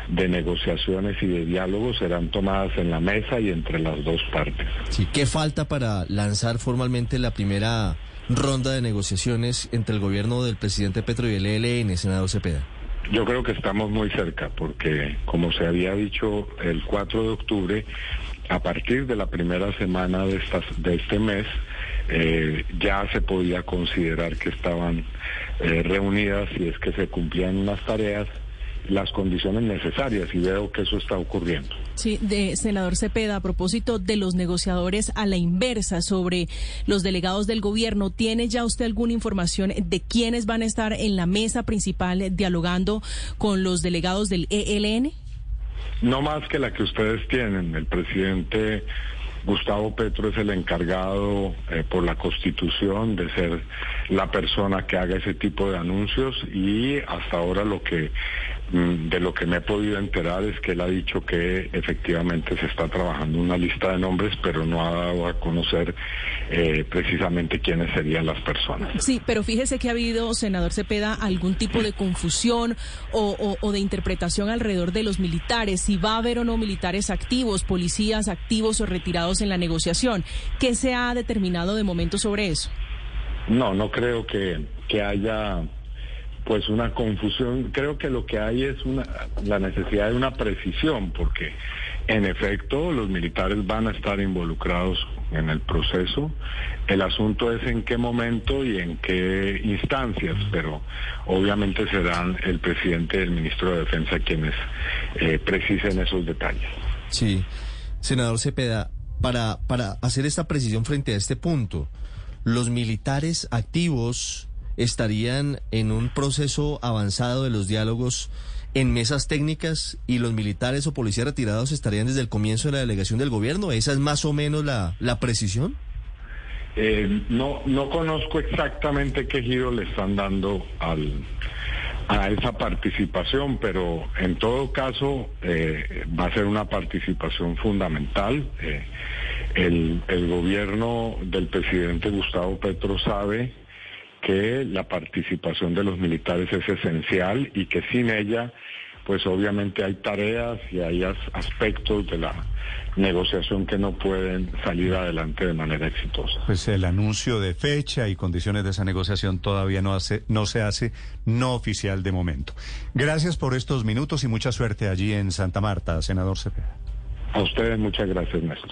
de negociaciones y de diálogo serán tomadas en la mesa y entre las dos partes. Sí. ¿Qué falta para lanzar formalmente la primera ronda de negociaciones entre el gobierno del presidente Petro y el ELN, senador Cepeda? Yo creo que estamos muy cerca porque, como se había dicho el 4 de octubre, a partir de la primera semana de, estas, de este mes, eh, ya se podía considerar que estaban eh, reunidas y es que se cumplían unas tareas, las condiciones necesarias y veo que eso está ocurriendo. Sí, de senador Cepeda, a propósito de los negociadores a la inversa sobre los delegados del gobierno, ¿tiene ya usted alguna información de quiénes van a estar en la mesa principal dialogando con los delegados del ELN? No más que la que ustedes tienen. El presidente Gustavo Petro es el encargado eh, por la Constitución de ser la persona que haga ese tipo de anuncios y hasta ahora lo que de lo que me he podido enterar es que él ha dicho que efectivamente se está trabajando una lista de nombres, pero no ha dado a conocer eh, precisamente quiénes serían las personas. Sí, pero fíjese que ha habido, senador Cepeda, algún tipo de confusión o, o- o de interpretación alrededor de los militares, si va a haber o no militares activos, policías activos o retirados en la negociación. ¿Qué se ha determinado de momento sobre eso? No, no creo que, que haya pues una confusión. Creo que lo que hay es una, la necesidad de una precisión, porque en efecto los militares van a estar involucrados en el proceso. El asunto es en qué momento y en qué instancias, pero obviamente serán el presidente y el ministro de Defensa quienes eh, precisen esos detalles. Sí. Senador Cepeda, para, para hacer esta precisión frente a este punto, ¿los militares activos estarían en un proceso avanzado de los diálogos en mesas técnicas y los militares o policías retirados estarían desde el comienzo de la delegación del gobierno? ¿Esa es más o menos la, la precisión? Eh, no, no conozco exactamente qué giro le están dando al, a esa participación, pero en todo caso eh, va a ser una participación fundamental. Eh, el, el gobierno del presidente Gustavo Petro sabe que la participación de los militares es esencial y que sin ella, pues obviamente hay tareas y hay as- aspectos de la negociación que no pueden salir adelante de manera exitosa. Pues el anuncio de fecha y condiciones de esa negociación todavía no, hace, no se hace no oficial de momento. Gracias por estos minutos y mucha suerte allí en Santa Marta, senador Cepeda. A ustedes muchas gracias, Néstor.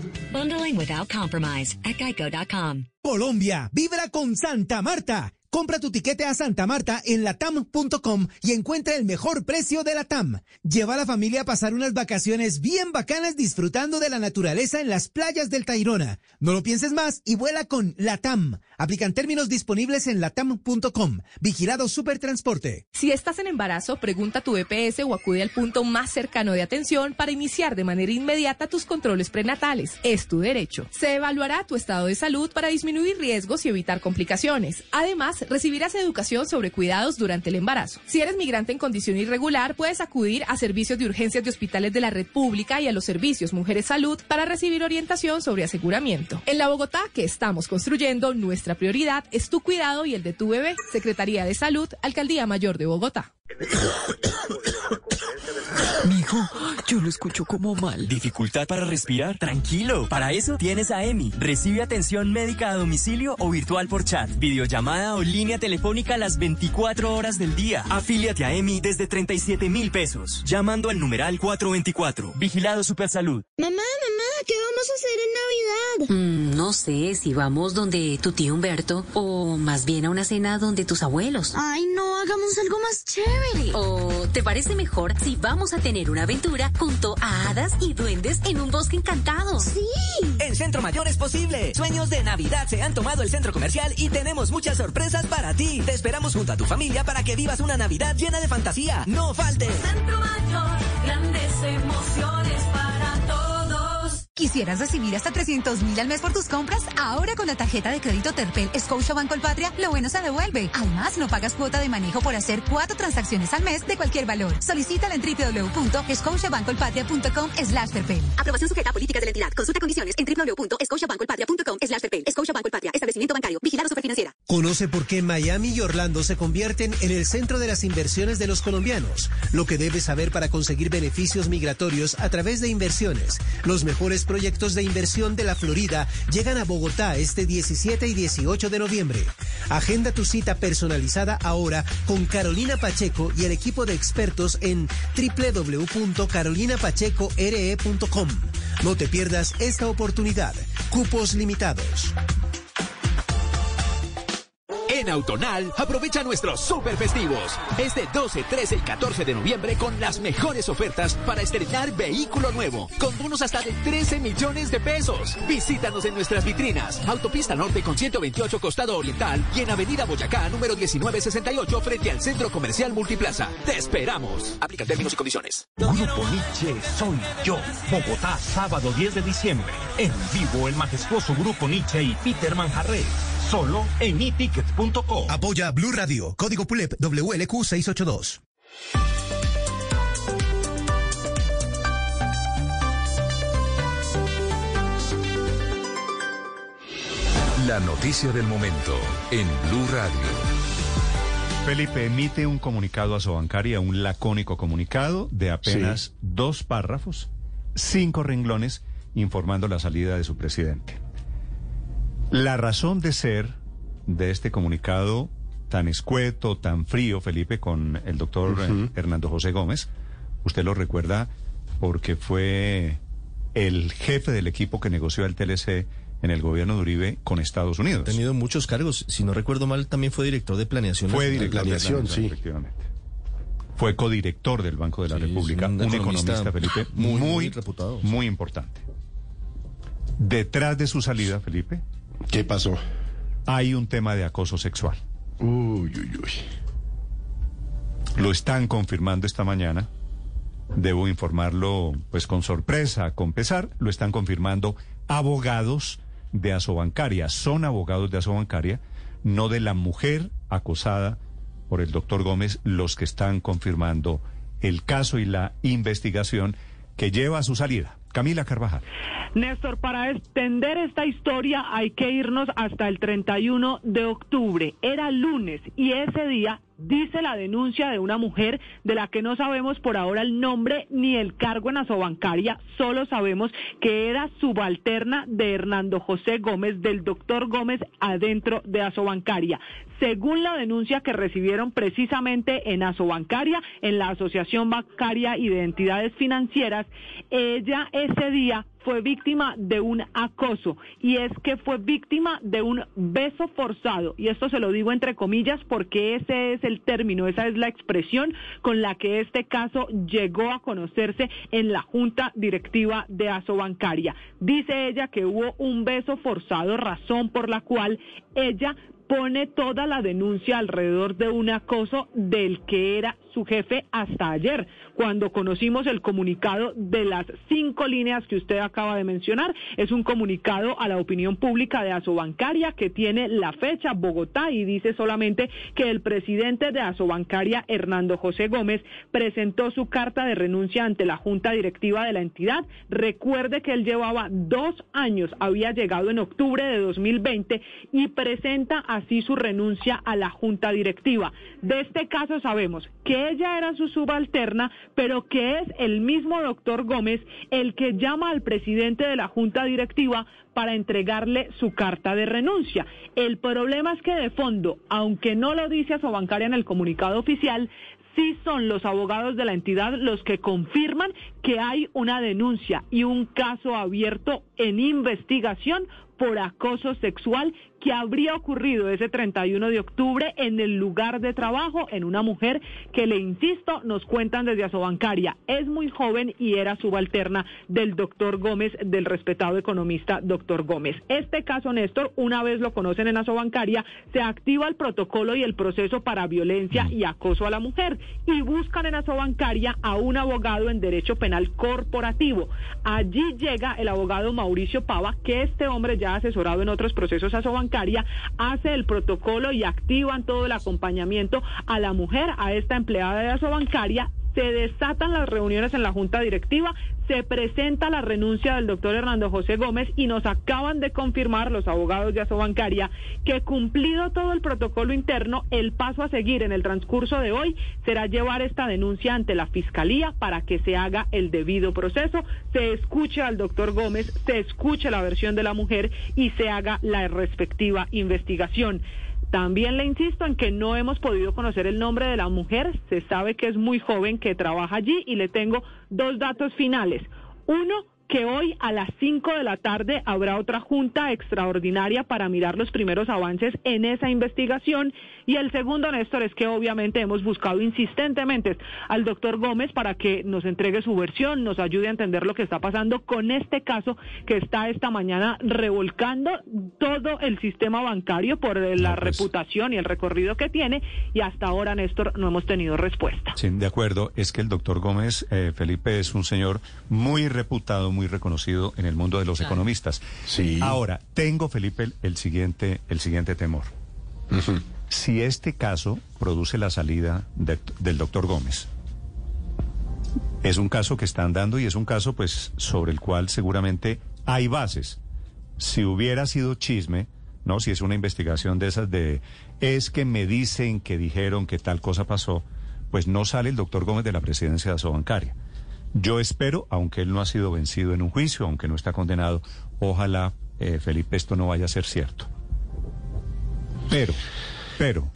Bundling without compromise at geico.com. Colombia, vibra con Santa Marta. Compra tu tiquete a Santa Marta en latam.com y encuentra el mejor precio de la TAM. Lleva a la familia a pasar unas vacaciones bien bacanas disfrutando de la naturaleza en las playas del Tairona. No lo pienses más y vuela con Latam. Aplican términos disponibles en latam.com. Vigilado Supertransporte. Si estás en embarazo, pregunta a tu EPS o acude al punto más cercano de atención para iniciar de manera inmediata tus controles prenatales. Es tu derecho. Se evaluará tu estado de salud para disminuir riesgos y evitar complicaciones. Además, recibirás educación sobre cuidados durante el embarazo. Si eres migrante en condición irregular, puedes acudir a servicios de urgencias de hospitales de la red pública y a los servicios Mujeres Salud para recibir orientación sobre aseguramiento. En la Bogotá que estamos construyendo, nuestra prioridad es tu cuidado y el de tu bebé. Secretaría de Salud, Alcaldía Mayor de Bogotá. Mijo, yo lo escucho como mal. ¿Dificultad para respirar? Tranquilo, para eso tienes a EMI. Recibe atención médica a domicilio o virtual por chat, videollamada o línea telefónica las 24 horas del día. Afíliate a EMI desde 37 mil pesos, llamando al numeral 424. Vigilado Supersalud. Mamá, mamá, ¿qué vamos a hacer en Navidad? Mm, no sé si vamos donde tu tío Humberto o más bien a una cena donde tus abuelos. Ay, no, hagamos algo más chévere. ¿O te parece mejor si vamos a tener una aventura junto a hadas y duendes en un bosque encantado? Sí. En Centro Mayor es posible. Sueños de Navidad se han tomado el centro comercial y tenemos muchas sorpresas para ti. Te esperamos junto a tu familia para que vivas una Navidad llena de fantasía. No faltes. Centro Mayor, grandes emociones para. ¿Quisieras recibir hasta 300 mil al mes por tus compras? Ahora con la tarjeta de crédito Terpel Scotia Banco Patria, lo bueno se devuelve. Además, no pagas cuota de manejo por hacer cuatro transacciones al mes de cualquier valor. Solicítala en www.scotiabancolpatria.com slash Terpel. Aprobación sujeta a políticas de la entidad. Consulta condiciones en www.scotiabancolpatria.com slash Terpel. Scotia Banco Patria. Establecimiento bancario. Vigilado Superfinanciera. Conoce por qué Miami y Orlando se convierten en el centro de las inversiones de los colombianos. Lo que debes saber para conseguir beneficios migratorios a través de inversiones. Los mejores proyectos de inversión de la Florida llegan a Bogotá este 17 y 18 de noviembre. Agenda tu cita personalizada ahora con Carolina Pacheco y el equipo de expertos en www.carolinapachecore.com. No te pierdas esta oportunidad. Cupos limitados. En Autonal, aprovecha nuestros super festivos. Este 12, 13 y 14 de noviembre con las mejores ofertas para estrenar vehículo nuevo, con bonos hasta de 13 millones de pesos. Visítanos en nuestras vitrinas. Autopista Norte con 128 Costado Oriental y en Avenida Boyacá, número 1968, frente al Centro Comercial Multiplaza. Te esperamos. Aplica términos y condiciones. Grupo Nietzsche soy yo. Bogotá, sábado 10 de diciembre. En vivo el majestuoso Grupo Nietzsche y Peter Manjarré. Solo en etickets.com. Apoya Blue Radio. Código PULEP WLQ 682. La noticia del momento en Blue Radio. Felipe emite un comunicado a Sobancaria, un lacónico comunicado de apenas dos párrafos, cinco renglones, informando la salida de su presidente. La razón de ser de este comunicado tan escueto, tan frío, Felipe, con el doctor Ujú. Hernando José Gómez, usted lo recuerda porque fue el jefe del equipo que negoció el TLC en el gobierno de Uribe con Estados Unidos. Ha tenido muchos cargos. Si no recuerdo mal, también fue director de planeación. Fue director de planeación, efectivamente. Fue codirector del Banco de la Sí, República, un un, economista economista, Felipe, muy, muy, muy reputado, sí. muy importante. Detrás de su salida, Felipe. ¿Qué pasó? Hay un tema de acoso sexual. Uy, uy, uy. Lo están confirmando esta mañana. Debo informarlo, pues con sorpresa, con pesar, lo están confirmando abogados de Asobancaria. Son abogados de Asobancaria, no de la mujer acosada por el doctor Gómez, los que están confirmando el caso y la investigación que lleva a su salida. Camila Carvajal. Néstor, para extender esta historia hay que irnos hasta el 31 de octubre. Era lunes y ese día dice la denuncia de una mujer de la que no sabemos por ahora el nombre ni el cargo en Asobancaria, solo sabemos que era subalterna de Hernando José Gómez, del doctor Gómez, adentro de Asobancaria. Según la denuncia que recibieron precisamente en Asobancaria, en la Asociación Bancaria y de Entidades Financieras, ella ese día fue víctima de un acoso y es que fue víctima de un beso forzado y esto se lo digo entre comillas porque ese es el término, esa es la expresión con la que este caso llegó a conocerse en la junta directiva de Asobancaria. Dice ella que hubo un beso forzado, razón por la cual ella pone toda la denuncia alrededor de un acoso del que era su jefe hasta ayer, cuando conocimos el comunicado de las cinco líneas que usted acaba de mencionar. Es un comunicado a la opinión pública de Asobancaria que tiene la fecha Bogotá y dice solamente que el presidente de Asobancaria, Hernando José Gómez, presentó su carta de renuncia ante la junta directiva de la entidad. Recuerde que él llevaba dos años, había llegado en octubre de 2020 y presenta así su renuncia a la junta directiva. De este caso sabemos que ella era su subalterna, pero que es el mismo doctor Gómez el que llama al presidente de la junta directiva para entregarle su carta de renuncia. El problema es que de fondo, aunque no lo dice Asobancaria en el comunicado oficial, sí son los abogados de la entidad los que confirman que hay una denuncia y un caso abierto en investigación por acoso sexual que habría ocurrido ese 31 de octubre en el lugar de trabajo en una mujer que, le insisto, nos cuentan desde Asobancaria. Es muy joven y era subalterna del doctor Gómez, del respetado economista doctor Gómez. Este caso, Néstor, una vez lo conocen en Asobancaria, se activa el protocolo y el proceso para violencia y acoso a la mujer y buscan en Asobancaria a un abogado en derecho penal corporativo. Allí llega el abogado Mauricio Pava, que este hombre ya ha asesorado en otros procesos Asobancaria hace el protocolo y activan todo el acompañamiento a la mujer, a esta empleada de Asobancaria se desatan las reuniones en la Junta Directiva, se presenta la renuncia del doctor Hernando José Gómez y nos acaban de confirmar los abogados de Asobancaria que cumplido todo el protocolo interno, el paso a seguir en el transcurso de hoy será llevar esta denuncia ante la Fiscalía para que se haga el debido proceso, se escuche al doctor Gómez, se escuche la versión de la mujer y se haga la respectiva investigación. También le insisto en que no hemos podido conocer el nombre de la mujer. Se sabe que es muy joven, que trabaja allí y le tengo dos datos finales. Uno, que hoy a las 5 de la tarde habrá otra junta extraordinaria para mirar los primeros avances en esa investigación. Y el segundo, Néstor, es que obviamente hemos buscado insistentemente al doctor Gómez para que nos entregue su versión, nos ayude a entender lo que está pasando con este caso que está esta mañana revolcando todo el sistema bancario por la pues. reputación y el recorrido que tiene. Y hasta ahora, Néstor, no hemos tenido respuesta. Sí, de acuerdo. Es que el doctor Gómez, eh, Felipe, es un señor muy reputado, muy reconocido en el mundo de los economistas. Sí. Ahora, tengo, Felipe, el, el siguiente, el siguiente temor. Si este caso produce la salida de- del doctor Gómez, es un caso que están dando y es un caso, pues, sobre el cual seguramente hay bases. Si hubiera sido chisme, ¿no? Si es una investigación de esas de, es que me dicen que dijeron que tal cosa pasó, pues no sale el doctor Gómez de la presidencia de Asobancaria. Yo espero, aunque él no ha sido vencido en un juicio, aunque no está condenado, ojalá, eh, Felipe, esto no vaya a ser cierto. Pero, pero,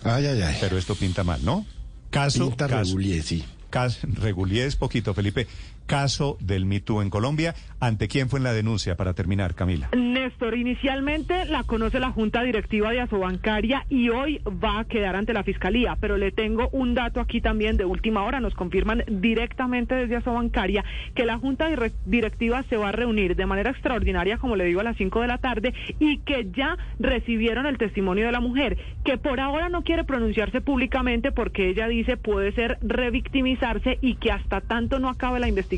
pero esto pinta mal, ¿no? Caso, Pinta caso- regulier, sí. Caso, regulier es poquito, Felipe. Caso del Me en Colombia. ¿Ante quién fue en la denuncia? Para terminar, Camila. Néstor, inicialmente la conoce la Junta Directiva de Asobancaria y hoy va a quedar ante la Fiscalía, pero le tengo un dato aquí también de última hora, nos confirman directamente desde Asobancaria que la Junta Dire- Directiva se va a reunir de manera extraordinaria, como le digo, a las 5 de la tarde y que ya recibieron el testimonio de la mujer, que por ahora no quiere pronunciarse públicamente porque ella dice puede ser revictimizarse y que hasta tanto no acabe la investigación,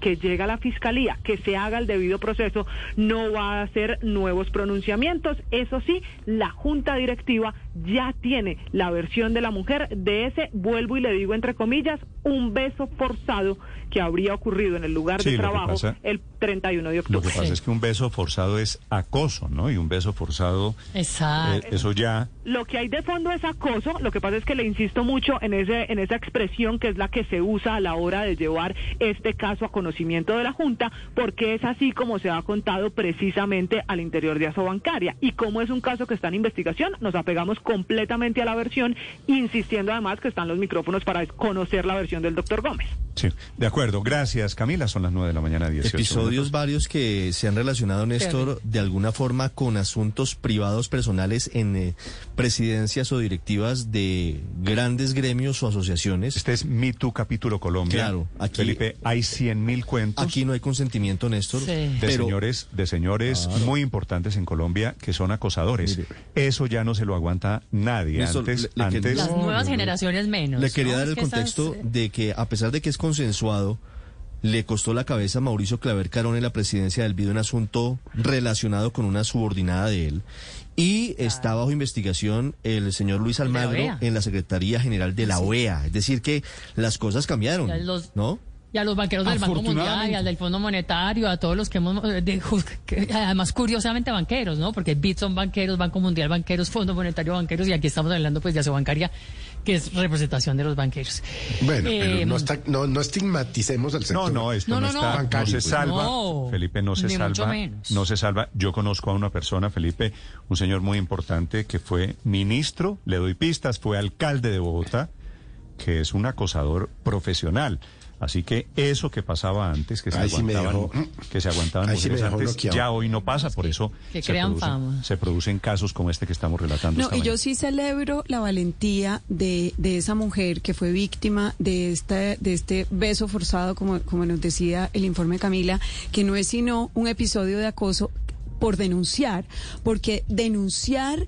que llega a la Fiscalía, que se haga el debido proceso, no va a hacer nuevos pronunciamientos. Eso sí, la Junta Directiva ya tiene la versión de la mujer de ese, vuelvo y le digo entre comillas, un beso forzado que habría ocurrido en el lugar Sí, de lo trabajo pasa- el 31 de Lo octubre. que pasa es que un beso forzado es acoso, ¿no? Y un beso forzado, Exacto. eh, eso ya... Lo que hay de fondo es acoso, lo que pasa es que le insisto mucho en ese en esa expresión que es la que se usa a la hora de llevar este caso a conocimiento de la Junta, porque es así como se ha contado precisamente al interior de Asobancaria y como es un caso que está en investigación, nos apegamos completamente a la versión, insistiendo además que están los micrófonos para conocer la versión del doctor Gómez. Sí, de acuerdo. Gracias, Camila. Son las nueve de la mañana, 18 Episodios varios que se han relacionado, Néstor, de alguna forma con asuntos privados personales en eh, presidencias o directivas de grandes gremios o asociaciones. Este es Me Too Capítulo Colombia. Claro, aquí, Felipe, hay 100 mil cuentos. aquí no hay consentimiento, Néstor. Sí. de pero- señores, de señores Claro. muy importantes en Colombia que son acosadores. Mire. Eso ya no se lo aguanta nadie. Néstor, antes, le- le antes Las nuevas no, generaciones menos. Le quería ¿no? dar Es el esas, contexto de que a pesar de que es consensuado, le costó la cabeza a Mauricio Claver Carón en la presidencia del Vido un asunto relacionado con una subordinada de él. Y está bajo investigación el señor Luis la Almagro OEA. en la Secretaría General de la OEA. Es decir, que las cosas cambiaron, los- ¿no? Y a los banqueros del Banco Mundial y al del Fondo Monetario, a todos los que hemos, eh, de- ju- que- además curiosamente banqueros, ¿no? Porque BIT son banqueros, Banco Mundial banqueros, Fondo Monetario banqueros y aquí estamos hablando pues de Asobancaria, que es representación de los banqueros. Bueno, Eh, pero no, está- no, no estigmaticemos el No, sector. no, esto No, no, no, no. está, no se pues. salva. No, Felipe, no se ni mucho salva. menos. No se salva. Yo conozco a una persona, Felipe, un señor muy importante que fue ministro, le doy pistas, fue alcalde de Bogotá, que es un acosador profesional. Así que eso que pasaba antes, que se Ahí sí aguantaban, dejó- que se aguantaban mujeres antes, ya hoy no pasa, por eso que se, crean producen, fama. se producen casos como este que estamos relatando. No, esta y yo sí celebro la valentía de, de esa mujer que fue víctima de esta, de este beso forzado, como, como nos decía el informe Camila, que no es sino un episodio de acoso por denunciar, porque denunciar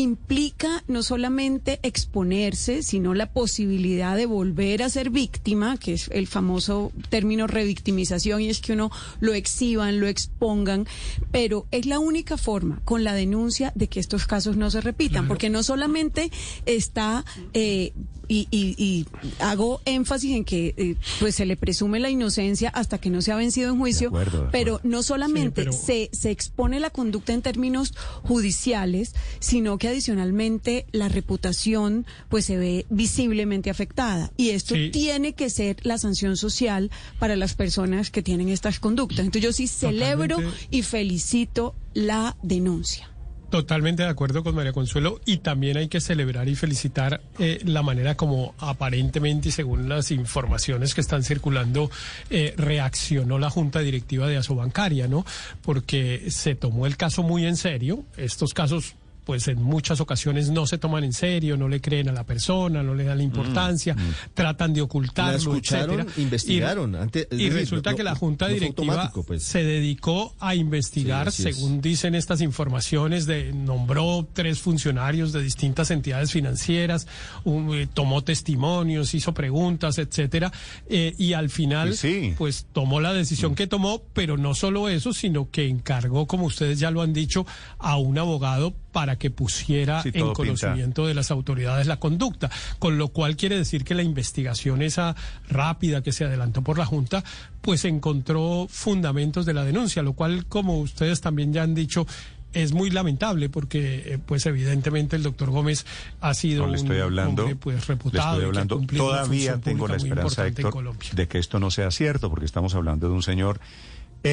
implica no solamente exponerse, sino la posibilidad de volver a ser víctima, que es el famoso término revictimización, y es que uno lo exhiban, lo expongan, pero es la única forma con la denuncia de que estos casos no se repitan, porque no solamente está... eh, y, y- y hago énfasis en que eh, pues se le presume la inocencia hasta que no se ha vencido en juicio, De acuerdo, de pero no solamente pero- se, se expone la conducta en términos judiciales, sino que adicionalmente la reputación pues se ve visiblemente afectada. Y esto Sí. tiene que ser la sanción social para las personas que tienen estas conductas. Entonces yo sí celebro Totalmente. y felicito la denuncia. Totalmente de acuerdo con María Consuelo y también hay que celebrar y felicitar eh, la manera como aparentemente y según las informaciones que están circulando eh, reaccionó la Junta Directiva de Asobancaria, ¿no? Porque se tomó el caso muy en serio. Estos casos pues en muchas ocasiones no se toman en serio, no le creen a la persona, no le dan la importancia, tratan de ocultarlo, La escucharon, etcétera. investigaron. Y, Antes- resulta no- que la Junta no Directiva pues. se dedicó a investigar, Sí, así es. según dicen estas informaciones, de, nombró tres funcionarios de distintas entidades financieras, un, eh, tomó testimonios, hizo preguntas, etcétera, eh, y al final, sí. pues tomó la decisión que tomó, pero no solo eso, sino que encargó, como ustedes ya lo han dicho, a un abogado para que pusiera Sí, en pinta. conocimiento de las autoridades la conducta, con lo cual quiere decir que la investigación esa rápida que se adelantó por la Junta, pues encontró fundamentos de la denuncia, lo cual, como ustedes también ya han dicho, es muy lamentable porque, eh, pues evidentemente el doctor Gómez ha sido No le estoy un hablando, hombre pues le reputado estoy y que ha hablando. Todavía tengo la esperanza, Héctor, de que esto no sea cierto, porque estamos hablando de un señor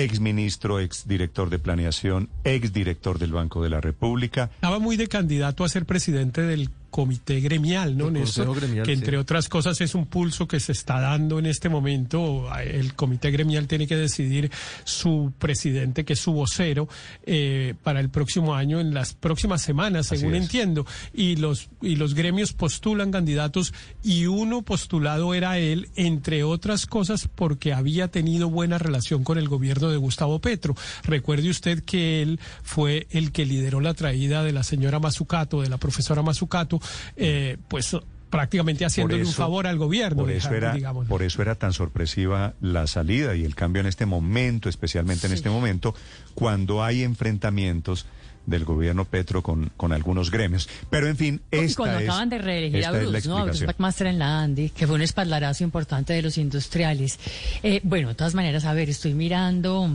ex ministro, ex director de planeación, ex director del Banco de la República. Estaba muy de candidato a ser presidente del comité gremial, ¿no, Néstor? Gremial, que entre sí. otras cosas es un pulso que se está dando en este momento. El comité gremial tiene que decidir su presidente, que es su vocero, eh, para el próximo año, en las próximas semanas, según entiendo. Y los, y los gremios postulan candidatos y uno postulado era él, entre otras cosas, porque había tenido buena relación con el gobierno de Gustavo Petro. Recuerde usted que él fue el que lideró la traída de la señora Mazucato, de la profesora Mazucato, eh, pues prácticamente haciéndole un favor al gobierno. Por eso, era, por eso era tan sorpresiva la salida y el cambio en este momento, especialmente en este momento, cuando hay enfrentamientos del gobierno Petro con, con algunos gremios. Pero en fin, esta cuando es, acaban de reelegir a Bruce, ¿no? A Bruce McMaster en la Andy, que fue un espaldarazo importante de los industriales. Eh, bueno, de todas maneras, a ver, estoy mirando...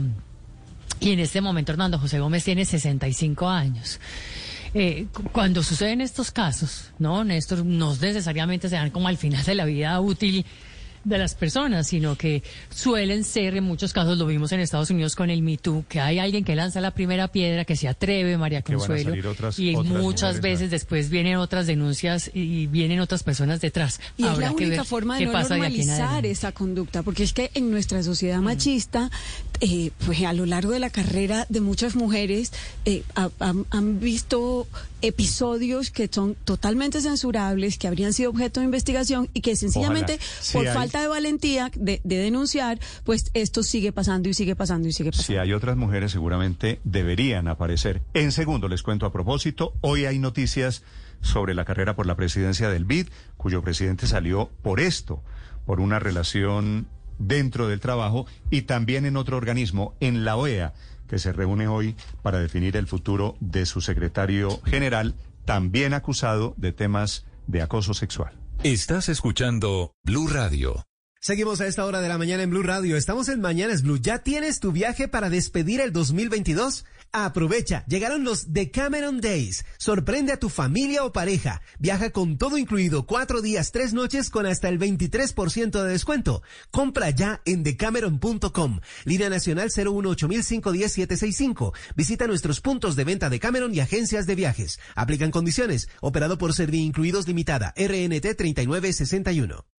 Y en este momento Hernando José Gómez tiene 65 años. Eh, cuando suceden estos casos, ¿no, Néstor? No necesariamente se dan como al final de la vida útil de las personas, sino que suelen ser, en muchos casos lo vimos en Estados Unidos con el Me Too, que hay alguien que lanza la primera piedra, que se atreve, María Consuelo, y muchas veces después vienen otras denuncias y vienen otras personas detrás. Y es la única forma de no normalizar esa conducta, porque es que en nuestra sociedad machista, eh, pues a lo largo de la carrera de muchas mujeres eh, han visto episodios que son totalmente censurables, que habrían sido objeto de investigación y que sencillamente por falta de valentía de, denunciar, pues esto sigue pasando y sigue pasando y sigue pasando. Si hay otras mujeres, seguramente deberían aparecer. En segundo, les cuento a propósito, hoy hay noticias sobre la carrera por la presidencia del BID, cuyo presidente salió por esto, por una relación dentro del trabajo y también en otro organismo, en la OEA que se reúne hoy para definir el futuro de su secretario general, también acusado de temas de acoso sexual. Estás escuchando Blue Radio. Seguimos a esta hora de la mañana en Blue Radio. Estamos en Mañanas Blue. ¿Ya tienes tu viaje para despedir el 2022? Aprovecha, llegaron los Decameron Days. Sorprende a tu familia o pareja. Viaja con todo incluido, cuatro días, tres noches con hasta el 23% de descuento. Compra ya en decameron.com. Línea Nacional 018510765. Visita nuestros puntos de venta de Cameron y agencias de viajes. Aplican condiciones. Operado por Servi Incluidos Limitada. RNT 3961.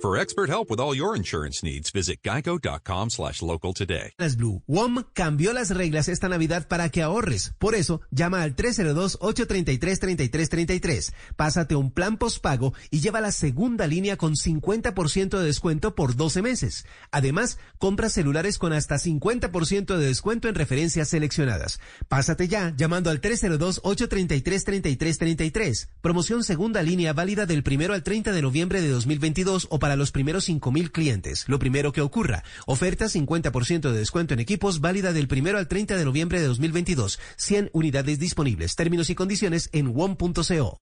For expert help with all your insurance needs, visit geico.com slash local today. Blue. WOM cambió las reglas esta Navidad para que ahorres. Por eso, llama al 302-833-3333. Pásate un plan postpago y lleva la segunda línea con 50% de descuento por 12 meses. Además, compra celulares con hasta 50% de descuento en referencias seleccionadas. Pásate ya llamando al 302-833-3333. Promoción segunda línea válida del primero al 30 de noviembre de 2022 o para los primeros 5.000 clientes. Lo primero que ocurra. Oferta 50% de descuento en equipos válida del primero al 30 de noviembre de 2022. 100 unidades disponibles. Términos y condiciones en WOM.co.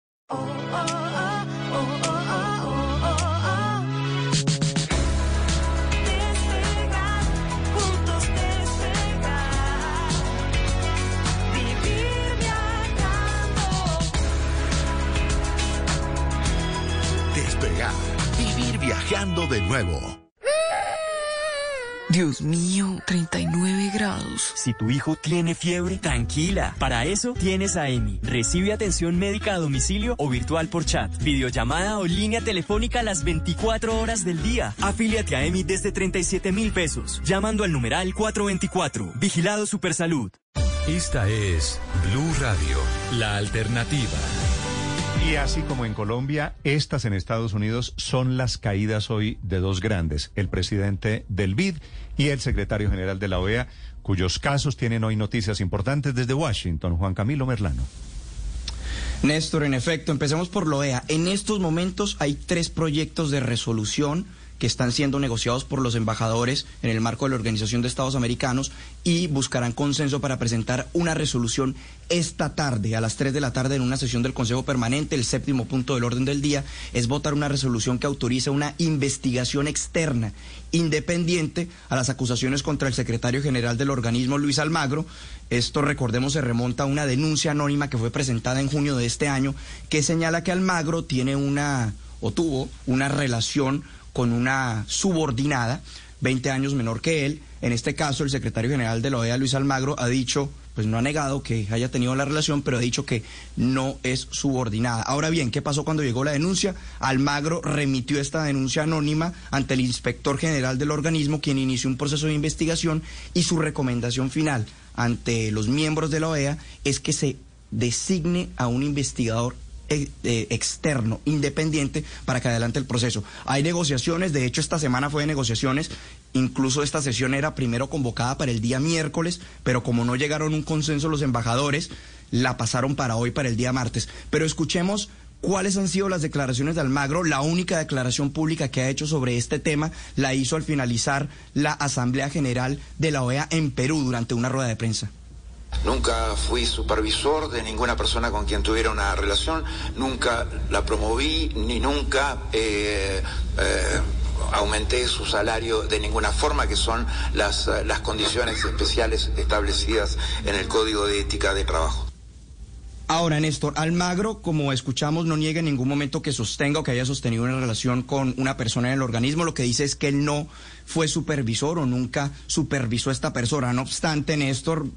de nuevo. Dios mío, 39 grados. Si tu hijo tiene fiebre, tranquila. Para eso tienes a EMI. Recibe atención médica a domicilio o virtual por chat, videollamada o línea telefónica las 24 horas del día. Afíliate a EMI desde 37 mil pesos, llamando al numeral 424. Vigilado Supersalud. Esta es Blue Radio, la alternativa. Y así como en Colombia, estas en Estados Unidos son las caídas hoy de dos grandes, el presidente del BID y el secretario general de la OEA, cuyos casos tienen hoy noticias importantes desde Washington. Juan Camilo Merlano. Néstor, en efecto, empecemos por la OEA. En estos momentos hay tres proyectos de resolución que están siendo negociados por los embajadores en el marco de la Organización de Estados Americanos y buscarán consenso para presentar una resolución esta tarde, a las 3 de la tarde, en una sesión del Consejo Permanente. El séptimo punto del orden del día es votar una resolución que autoriza una investigación externa independiente a las acusaciones contra el secretario general del organismo, Luis Almagro. Esto, recordemos, se remonta a una denuncia anónima que fue presentada en junio de este año que señala que Almagro tiene una o tuvo una relación con una subordinada, 20 años menor que él. En este caso, el secretario general de la OEA, Luis Almagro, ha dicho pues no ha negado que haya tenido la relación, pero ha dicho que no es subordinada. Ahora bien, ¿qué pasó cuando llegó la denuncia? Almagro remitió esta denuncia anónima ante el inspector general del organismo, quien inició un proceso de investigación y su recomendación final ante los miembros de la OEA es que se designe a un investigador externo, independiente, para que adelante el proceso. Hay negociaciones, de hecho esta semana fue de negociaciones, incluso esta sesión era primero convocada para el día miércoles, pero como no llegaron un consenso los embajadores, la pasaron para hoy, para el día martes. Pero escuchemos cuáles han sido las declaraciones de Almagro. La única declaración pública que ha hecho sobre este tema la hizo al finalizar la Asamblea General de la OEA en Perú durante una rueda de prensa. Nunca fui supervisor de ninguna persona con quien tuviera una relación, nunca la promoví, ni nunca eh, eh, aumenté su salario de ninguna forma, que son las, las condiciones especiales establecidas en el Código de Ética de Trabajo. Ahora, Néstor, Almagro, como escuchamos, no niega en ningún momento que sostenga o que haya sostenido una relación con una persona en el organismo. Lo que dice es que él no fue supervisor o nunca supervisó a esta persona. No obstante, Néstor,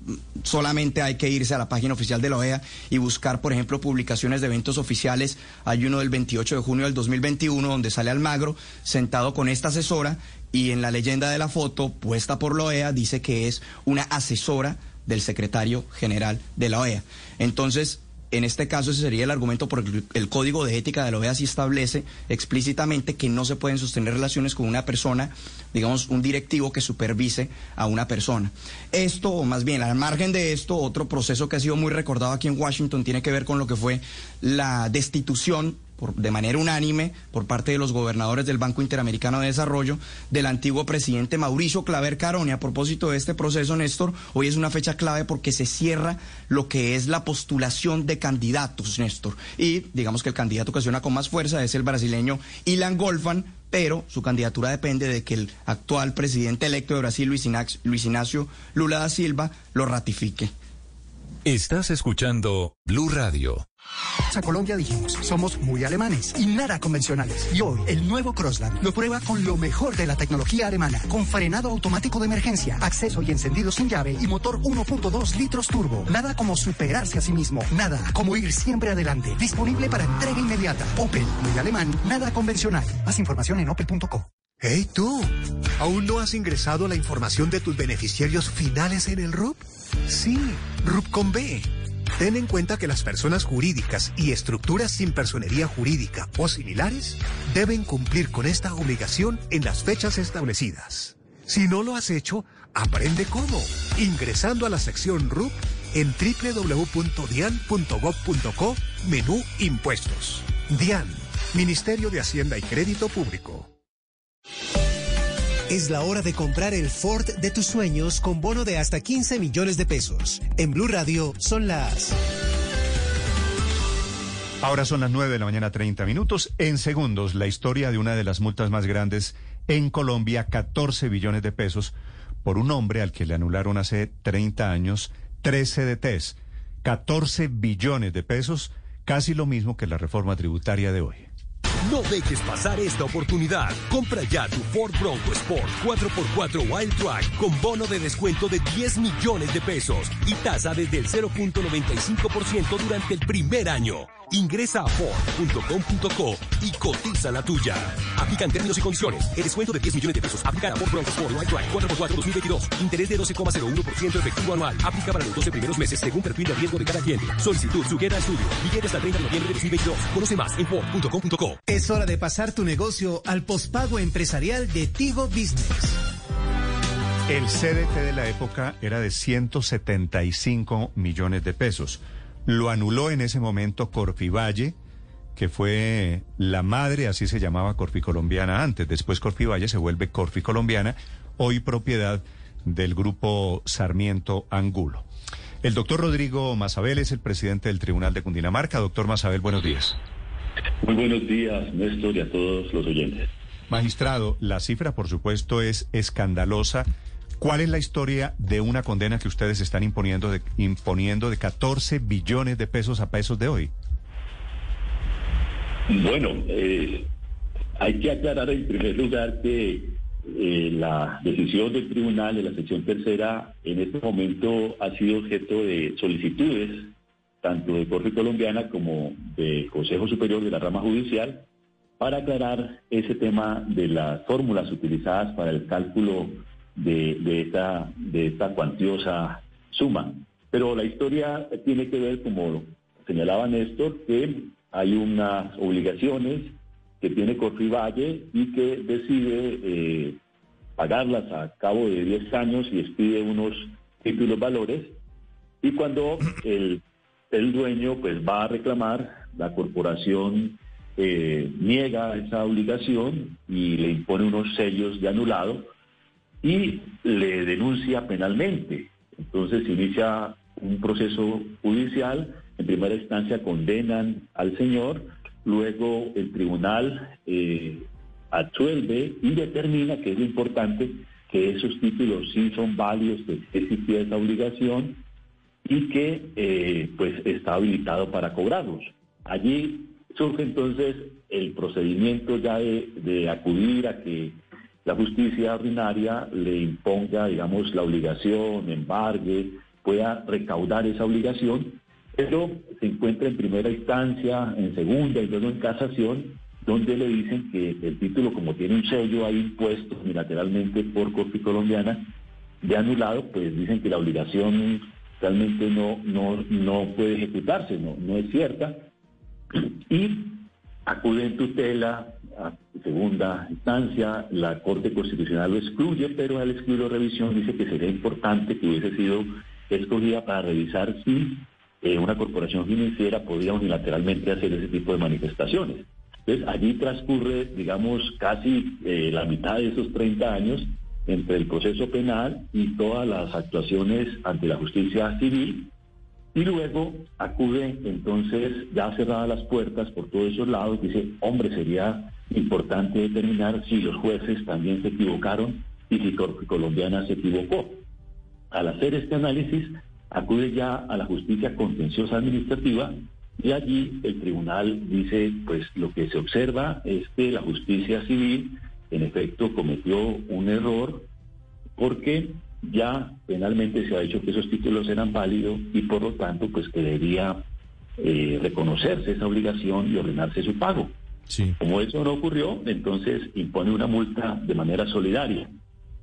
solamente hay que irse a la página oficial de la OEA y buscar, por ejemplo, publicaciones de eventos oficiales. Hay uno del 28 de junio del 2021 donde sale Almagro sentado con esta asesora y en la leyenda de la foto puesta por la OEA dice que es una asesora del secretario general de la OEA. Entonces, en este caso ese sería el argumento porque el Código de Ética de la OEA sí establece explícitamente que no se pueden sostener relaciones con una persona, digamos, un directivo que supervise a una persona. Esto, o más bien, al margen de esto, otro proceso que ha sido muy recordado aquí en Washington tiene que ver con lo que fue la destitución de manera unánime por parte de los gobernadores del Banco Interamericano de Desarrollo del antiguo presidente Mauricio Claver Caroni. A propósito de este proceso, Néstor, hoy es una fecha clave porque se cierra lo que es la postulación de candidatos, Néstor. Y digamos que el candidato que suena con más fuerza es el brasileño Ilan Golfan, pero su candidatura depende de que el actual presidente electo de Brasil, Luis Ignacio Lula da Silva, lo ratifique. Estás escuchando Blue Radio. A Colombia dijimos, somos muy alemanes y nada convencionales. Y hoy, el nuevo Crossland lo prueba con lo mejor de la tecnología alemana, con frenado automático de emergencia, acceso y encendido sin llave y motor 1.2 litros turbo. Nada como superarse a sí mismo, nada como ir siempre adelante. Disponible para entrega inmediata. Opel, muy alemán, nada convencional. Más información en opel.co. Hey tú, ¿aún no has ingresado la información de tus beneficiarios finales en el RUP? Sí, RUP con B Ten en cuenta que las personas jurídicas y estructuras sin personería jurídica o similares deben cumplir con esta obligación en las fechas establecidas. Si no lo has hecho, aprende cómo, ingresando a la sección RUP en www.dian.gov.co, menú Impuestos. DIAN, Ministerio de Hacienda y Crédito Público. Es la hora de comprar el Ford de tus sueños con bono de hasta 15 millones de pesos. En Blue Radio son las... Ahora son las 9 de la mañana 30 minutos. En segundos, la historia de una de las multas más grandes en Colombia, 14 billones de pesos, por un hombre al que le anularon hace 30 años 13 CDTs. 14 billones de pesos, casi lo mismo que la reforma tributaria de hoy. No dejes pasar esta oportunidad. Compra ya tu Ford Bronco Sport 4x4 Wild Track con bono de descuento de 10 millones de pesos y tasa desde el 0.95% durante el primer año. Ingresa a Ford.com.co y cotiza la tuya. Aplican términos y condiciones. El descuento de 10 millones de pesos aplica a Ford Bronco Sport Wild Track 4x4 2022. Interés de 12,01% efectivo anual. Aplica para los 12 primeros meses según perfil de riesgo de cada cliente. Solicitud sujeta a estudio. Billete hasta el 30 de noviembre de 2022. Conoce más en Ford.com.co. Es hora de pasar tu negocio al pospago empresarial de Tigo Business. El CDT de la época era de 175 millones de pesos. Lo anuló en ese momento Corfivalle, que fue la madre, así se llamaba Corficolombiana antes. Después Corfivalle se vuelve Corficolombiana, hoy propiedad del grupo Sarmiento Angulo. El doctor Rodrigo Mazabel es el presidente del Tribunal de Cundinamarca. Doctor Mazabel, buenos días. Muy buenos días, Néstor, y a todos los oyentes. Magistrado, la cifra, por supuesto, es escandalosa. ¿Cuál es la historia de una condena que ustedes están imponiendo de, imponiendo de 14 billones de pesos a pesos de hoy? Bueno, eh, hay que aclarar en primer lugar que eh, la decisión del tribunal de la sección tercera en este momento ha sido objeto de solicitudes tanto de Corte Colombiana como del Consejo Superior de la Rama Judicial para aclarar ese tema de las fórmulas utilizadas para el cálculo de, de, esta, de esta cuantiosa suma. Pero la historia tiene que ver, como señalaba Néstor, que hay unas obligaciones que tiene Valle y que decide eh, pagarlas a cabo de 10 años y expide unos títulos valores. Y cuando el, el dueño pues va a reclamar, la corporación eh, niega esa obligación y le impone unos sellos de anulado y le denuncia penalmente. Entonces inicia un proceso judicial, en primera instancia condenan al señor, luego el tribunal eh, absuelve y determina, que es importante, que esos títulos sí son válidos, que existía esa obligación y que eh, pues está habilitado para cobrarlos. Allí surge entonces el procedimiento ya de, acudir a que la justicia ordinaria le imponga, digamos, la obligación, embargue, pueda recaudar esa obligación, pero se encuentra en primera instancia, en segunda y luego en casación, donde le dicen que el título, como tiene un sello ahí impuesto unilateralmente por Corte Colombiana, de anulado, pues dicen que la obligación realmente no, no, no puede ejecutarse, no, no es cierta, y acude en tutela a segunda instancia, la Corte Constitucional lo excluye, pero al excluir la revisión dice que sería importante que hubiese sido escogida para revisar si eh, una corporación financiera podía unilateralmente hacer ese tipo de manifestaciones. Entonces, allí transcurre, digamos, casi eh, la mitad de esos 30 años entre el proceso penal y todas las actuaciones ante la justicia civil. Y luego acude, entonces, ya cerradas las puertas por todos esos lados, dice, hombre, sería importante determinar si los jueces también se equivocaron y si Colombiana se equivocó. Al hacer este análisis, acude ya a la justicia contenciosa administrativa y allí el tribunal dice, pues lo que se observa es que la justicia civil en efecto cometió un error porque ya penalmente se ha dicho que esos títulos eran válidos y por lo tanto pues que debería eh, reconocerse esa obligación y ordenarse su pago. Como eso no ocurrió, entonces impone una multa de manera solidaria.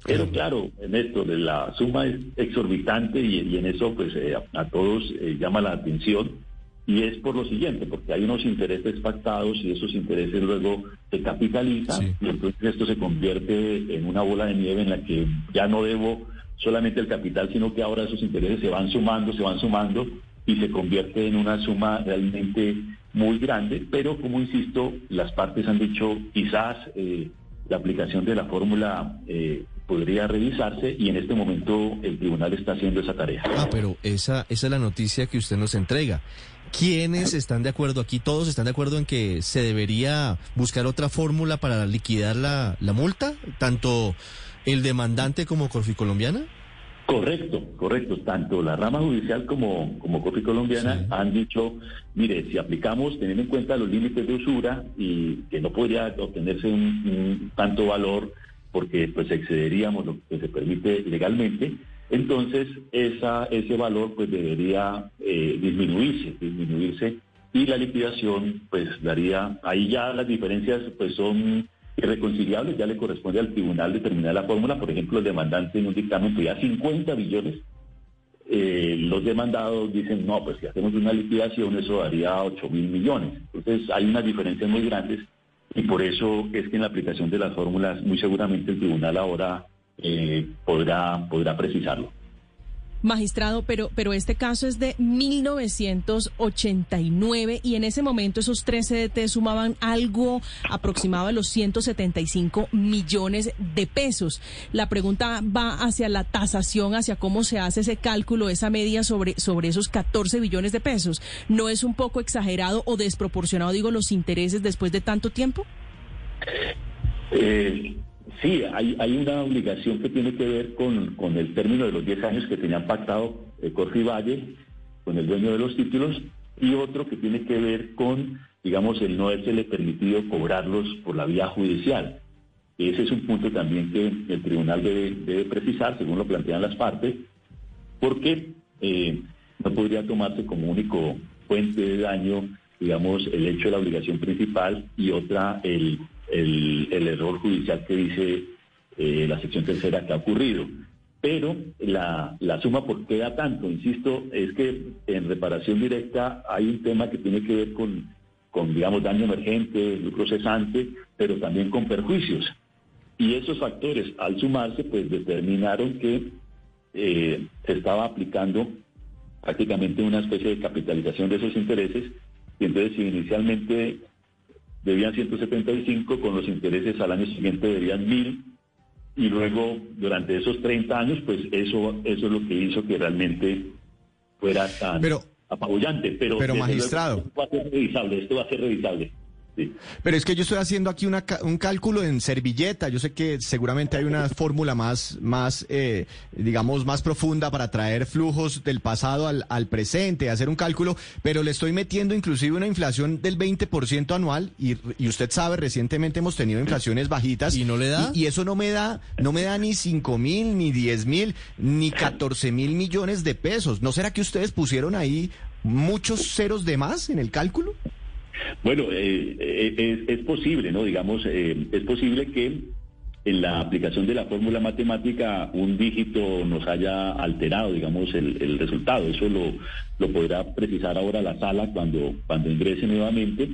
Pero claro, en esto de la suma es exorbitante y, en eso pues eh, a, todos eh, llama la atención y es por lo siguiente, porque hay unos intereses pactados y esos intereses luego se capitalizan y entonces esto se convierte en una bola de nieve en la que ya no debo solamente el capital, sino que ahora esos intereses se van sumando, se van sumando y se convierte en una suma realmente muy grande, pero como insisto, las partes han dicho quizás eh, la aplicación de la fórmula eh, podría revisarse y en este momento el tribunal está haciendo esa tarea. Ah, pero esa, esa es la noticia que usted nos entrega. ¿Quiénes están de acuerdo aquí? ¿Todos están de acuerdo en que se debería buscar otra fórmula para liquidar la, la multa? ¿Tanto el demandante como Colombiana? Correcto, correcto. Tanto la rama judicial como, como Corte Colombiana han dicho, mire, si aplicamos teniendo en cuenta los límites de usura y que no podría obtenerse un tanto valor porque pues excederíamos lo que se permite legalmente, entonces ese valor pues debería eh, disminuirse, disminuirse y la liquidación pues daría, ahí ya las diferencias pues son irreconciliables, ya le corresponde al tribunal determinar la fórmula, por ejemplo el demandante en un dictamen pedía 50 billones, eh, los demandados dicen no, pues si hacemos una liquidación eso daría 8 mil millones, entonces hay unas diferencias muy grandes y por eso es que en la aplicación de las fórmulas muy seguramente el tribunal ahora eh, podrá, podrá precisarlo. Magistrado, pero, pero este caso es de 1989 y en ese momento esos tres CDT sumaban algo aproximado a los 175 millones de pesos. La pregunta va hacia la tasación, hacia cómo se hace ese cálculo, esa media sobre, sobre esos 14 billones de pesos. ¿No es un poco exagerado o desproporcionado, digo, los intereses después de tanto tiempo? Eh, Sí, hay, hay una obligación que tiene que ver con, con el término de los 10 años que tenían pactado eh, Valle con el dueño de los títulos y otro que tiene que ver con, digamos, el no haberse permitido cobrarlos por la vía judicial. Ese es un punto también que el tribunal debe, precisar, según lo plantean las partes, porque eh, no podría tomarse como único fuente de daño, digamos, el hecho de la obligación principal y otra el, el, error judicial que dice eh, la sección tercera que ha ocurrido. Pero la, la suma, ¿por qué da tanto? Insisto, es que en reparación directa hay un tema que tiene que ver con, con digamos, daño emergente, lucro cesante, pero también con perjuicios. Y esos factores, al sumarse, pues determinaron que eh, estaba aplicando prácticamente una especie de capitalización de esos intereses. Y entonces, inicialmente debían 175, con los intereses al año siguiente debían 1000, y luego durante esos 30 años, pues eso, eso es lo que hizo que realmente fuera tan apabullante. Pero, pero magistrado. esto va a ser revisable, esto va a ser revisable. Pero es que yo estoy haciendo aquí una, un cálculo en servilleta. Yo sé que seguramente hay una fórmula más, más eh, digamos, más profunda para traer flujos del pasado al, al, presente, hacer un cálculo, pero le estoy metiendo inclusive una inflación del 20% anual y, y, usted sabe, recientemente hemos tenido inflaciones bajitas. ¿Y no le da? Y, eso no me da, no me da ni 5 mil, ni 10 mil, ni 14 mil millones de pesos. ¿No será que ustedes pusieron ahí muchos ceros de más en el cálculo? Bueno, eh, eh, es, posible, ¿no? Digamos, eh, es posible que en la aplicación de la fórmula matemática un dígito nos haya alterado, digamos, el, resultado. Eso lo, lo, podrá precisar ahora la sala cuando, cuando ingrese nuevamente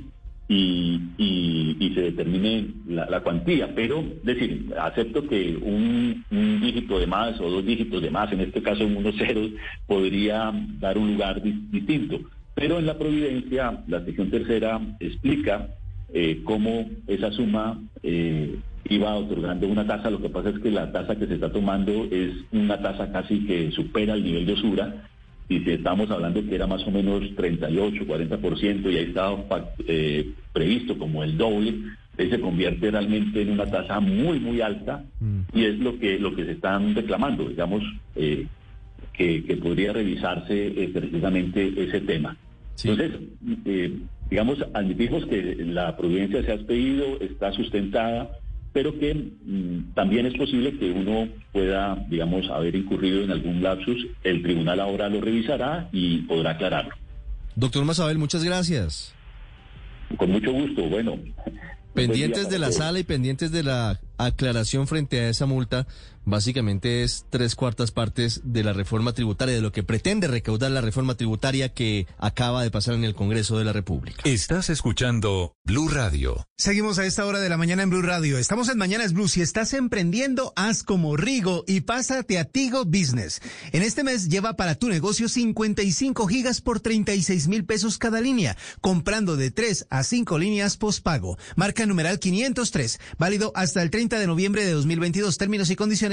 y, y, se determine la, cuantía. Pero, decir, acepto que un, un, dígito de más o dos dígitos de más, en este caso unos ceros, podría dar un lugar distinto. Pero en la providencia, la sección tercera explica eh, cómo esa suma eh, iba otorgando una tasa. Lo que pasa es que la tasa que se está tomando es una tasa casi que supera el nivel de usura. Y si estamos hablando que era más o menos 38, 40% y ahí estaba eh, previsto como el doble, se convierte realmente en una tasa muy, muy alta mm. y es lo que, lo que se están reclamando, digamos, que, que, podría revisarse precisamente ese tema. Entonces, eh, digamos, admitimos que la providencia se ha expedido, está sustentada, pero que mm, también es posible que uno pueda, digamos, haber incurrido en algún lapsus. El tribunal ahora lo revisará y podrá aclararlo. Doctor Mazabel, muchas gracias. Con mucho gusto. Bueno. Pendientes de la sala y pendientes de la aclaración frente a esa multa básicamente es tres cuartas partes de la reforma tributaria, de lo que pretende recaudar la reforma tributaria que acaba de pasar en el Congreso de la República. Estás escuchando Blue Radio. Seguimos a esta hora de la mañana en Blue Radio. Estamos en Mañanas Blue. Si estás emprendiendo, haz como Rigo y pásate a Tigo Business. En este mes lleva para tu negocio 55 gigas por 36 mil pesos cada línea, comprando de 3 a 5 líneas postpago. Marca numeral 503, válido hasta el 30 de noviembre de 2022. Términos y condiciones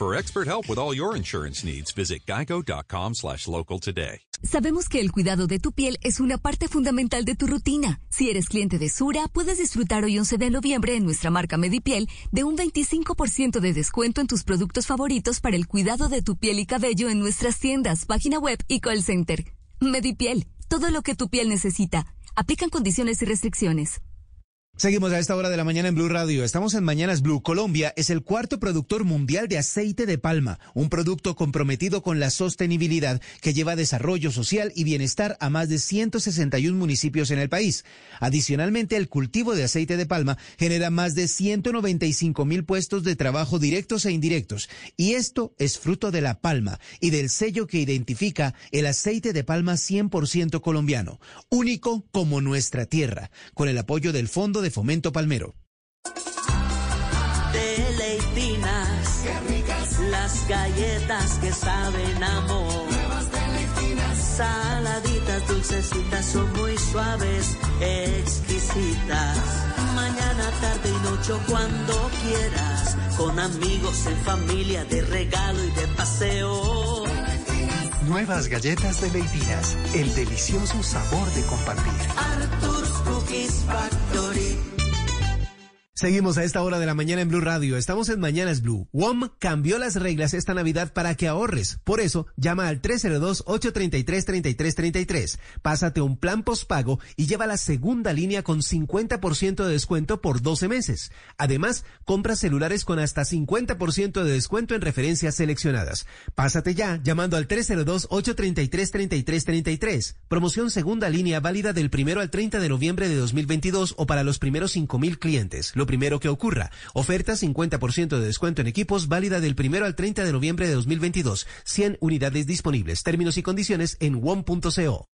For expert help with all your insurance needs, visit geico.com slash local today. Sabemos que el cuidado de tu piel es una parte fundamental de tu rutina. Si eres cliente de Sura, puedes disfrutar hoy 11 de noviembre en nuestra marca Medipiel de un 25% de descuento en tus productos favoritos para el cuidado de tu piel y cabello en nuestras tiendas, página web y call center. Medipiel, todo lo que tu piel necesita. Aplican condiciones y restricciones. Seguimos a esta hora de la mañana en Blue Radio. Estamos en Mañanas Blue. Colombia es el cuarto productor mundial de aceite de palma, un producto comprometido con la sostenibilidad que lleva desarrollo social y bienestar a más de 161 municipios en el país. Adicionalmente, el cultivo de aceite de palma genera más de 195 mil puestos de trabajo directos e indirectos. Y esto es fruto de la palma y del sello que identifica el aceite de palma 100% colombiano, único como nuestra tierra, con el apoyo del Fondo de Fomento Palmero. Deleitinas. Las galletas que saben amor. Saladitas, dulcecitas, son muy suaves, exquisitas. Mañana, tarde y noche cuando quieras, con amigos, en familia, de regalo y de paseo. Nuevas galletas de Leitinas, el delicioso sabor de compartir. Cookies Factory. Seguimos a esta hora de la mañana en Blue Radio. Estamos en Mañanas Blue. WOM cambió las reglas esta Navidad para que ahorres. Por eso, llama al 302-833-3333. Pásate un plan postpago y lleva la segunda línea con 50% de descuento por 12 meses. Además, compra celulares con hasta 50% de descuento en referencias seleccionadas. Pásate ya llamando al 302-833-3333. Promoción segunda línea válida del primero al 30 de noviembre de 2022 o para los primeros 5.000 clientes. Primero que ocurra. Oferta 50% de descuento en equipos válida del primero al 30 de noviembre de 2022. 100 unidades disponibles. Términos y condiciones en WOM.co.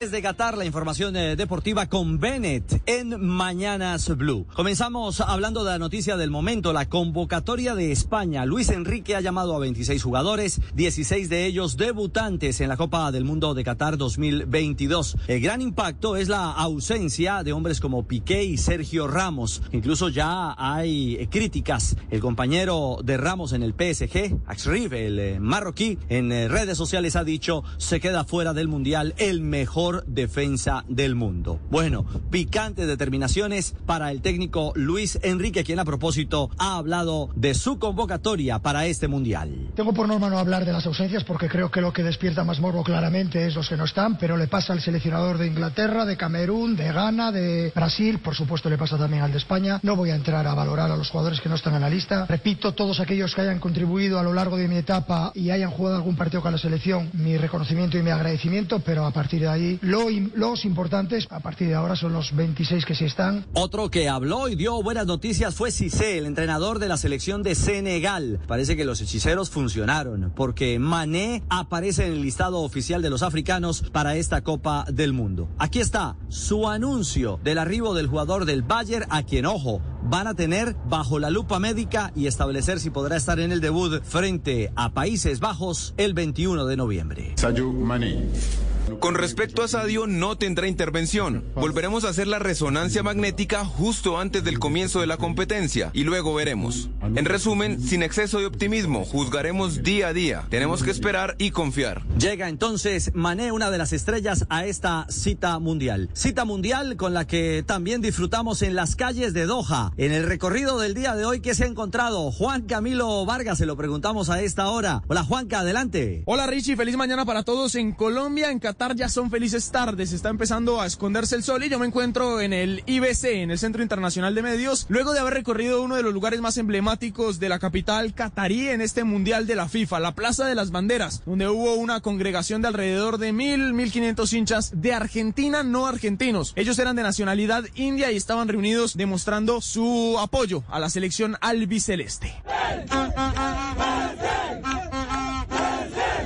Desde Qatar, la información eh, deportiva con Bennett en Mañanas Blue. Comenzamos hablando de la noticia del momento, la convocatoria de España. Luis Enrique ha llamado a 26 jugadores, 16 de ellos debutantes en la Copa del Mundo de Qatar 2022. El gran impacto es la ausencia de hombres como Piqué y Sergio Ramos. Incluso ya hay eh, críticas. El compañero de Ramos en el PSG, Axrif, el eh, marroquí, en redes sociales ha dicho se queda fuera del Mundial el mejor defensa del mundo. Bueno, picantes determinaciones para el técnico Luis Enrique, quien a propósito ha hablado de su convocatoria para este Mundial. Tengo por norma no hablar de las ausencias porque creo que lo que despierta más morbo claramente es los que no están, pero le pasa al seleccionador de Inglaterra, de Camerún, de Ghana, de Brasil, por supuesto le pasa también al de España. No voy a entrar a valorar a los jugadores que no están en la lista. Repito, todos aquellos que hayan contribuido a lo largo de mi etapa y hayan jugado algún partido con la selección, mi reconocimiento y mi agradecimiento, pero a partir de ahí lo, los importantes a partir de ahora son los 26 que sí están. Otro que habló y dio buenas noticias fue Cissé, el entrenador de la selección de Senegal. Parece que los hechiceros funcionaron porque Mané aparece en el listado oficial de los africanos para esta Copa del Mundo. Aquí está su anuncio del arribo del jugador del Bayern a quien, ojo, van a tener bajo la lupa médica y establecer si podrá estar en el debut frente a Países Bajos el 21 de noviembre. Sadio Mané. Con respecto a Sadio, no tendrá intervención. Volveremos a hacer la resonancia magnética justo antes del comienzo de la competencia y luego veremos. En resumen, sin exceso de optimismo, juzgaremos día a día. Tenemos que esperar y confiar. Llega entonces Mané, una de las estrellas, a esta cita mundial. Cita mundial con la que también disfrutamos en las calles de Doha. En el recorrido del día de hoy, ¿qué se ha encontrado? Juan Camilo Vargas, se lo preguntamos a esta hora. Hola Juanca, adelante. Hola Richie, feliz mañana para todos en Colombia, en Qatar ya son felices tardes, está empezando a esconderse el sol y yo me encuentro en el IBC, en el Centro Internacional de Medios, luego de haber recorrido uno de los lugares más emblemáticos de la capital catarí en este Mundial de la FIFA, la Plaza de las Banderas, donde hubo una congregación de alrededor de mil, mil quinientos hinchas de Argentina no argentinos. Ellos eran de nacionalidad india y estaban reunidos demostrando su apoyo a la selección albiceleste.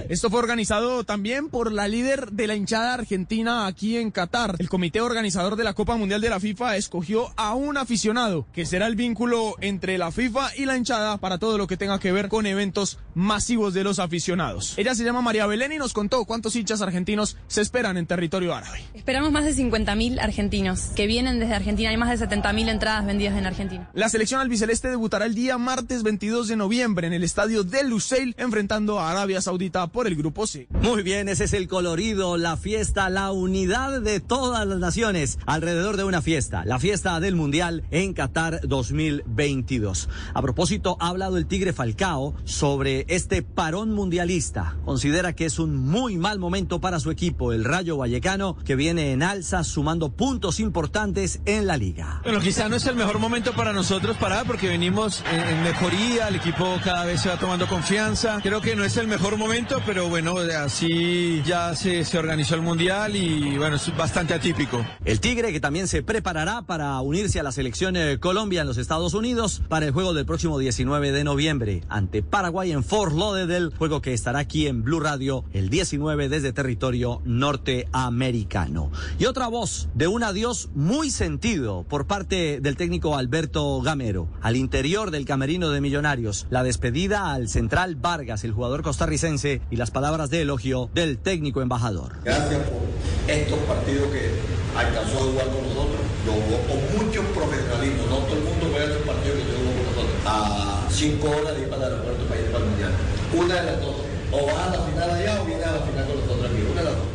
Esto fue organizado también por la líder de la hinchada argentina aquí en Qatar. El comité organizador de la Copa Mundial de la FIFA escogió a un aficionado, que será el vínculo entre la FIFA y la hinchada para todo lo que tenga que ver con eventos masivos de los aficionados. Ella se llama María Belén y nos contó cuántos hinchas argentinos se esperan en territorio árabe. Esperamos más de 50.000 argentinos que vienen desde Argentina. Hay más de 70.000 entradas vendidas en Argentina. La selección albiceleste debutará el día martes 22 de noviembre en el estadio de Lusail enfrentando a Arabia Saudita por el grupo C. Muy bien, ese es el colorido, la fiesta, la unidad de todas las naciones alrededor de una fiesta, la fiesta del Mundial en Qatar 2022. A propósito, ha hablado el Tigre Falcao sobre este parón mundialista. Considera que es un muy mal momento para su equipo, el Rayo Vallecano, que viene en alza sumando puntos importantes en la liga. Bueno, quizá no es el mejor momento para nosotros parar porque venimos en, en mejoría, el equipo cada vez se va tomando confianza. Creo que no es el mejor momento, pero bueno, así ya se, se organizó el mundial y bueno, es bastante atípico. El Tigre que también se preparará para unirse a la selección eh, Colombia en los Estados Unidos para el juego del próximo 19 de noviembre ante Paraguay en Fort Lauderdale, juego que estará aquí en Blue Radio el 19 desde territorio norteamericano. Y otra voz de un adiós muy sentido por parte del técnico Alberto Gamero al interior del camerino de Millonarios, la despedida al central Vargas, el jugador costarricense y las palabras de elogio del técnico embajador. Gracias por estos partidos que alcanzó a jugar con nosotros. Lo jugó con mucho profesionalismo. No todo el mundo juega estos partidos que yo jugó con nosotros. A cinco horas de ir para el aeropuerto para ir para el mundial. Una de las dos. O vas a la final allá o vienes a la final con nosotros aquí. Una de las dos.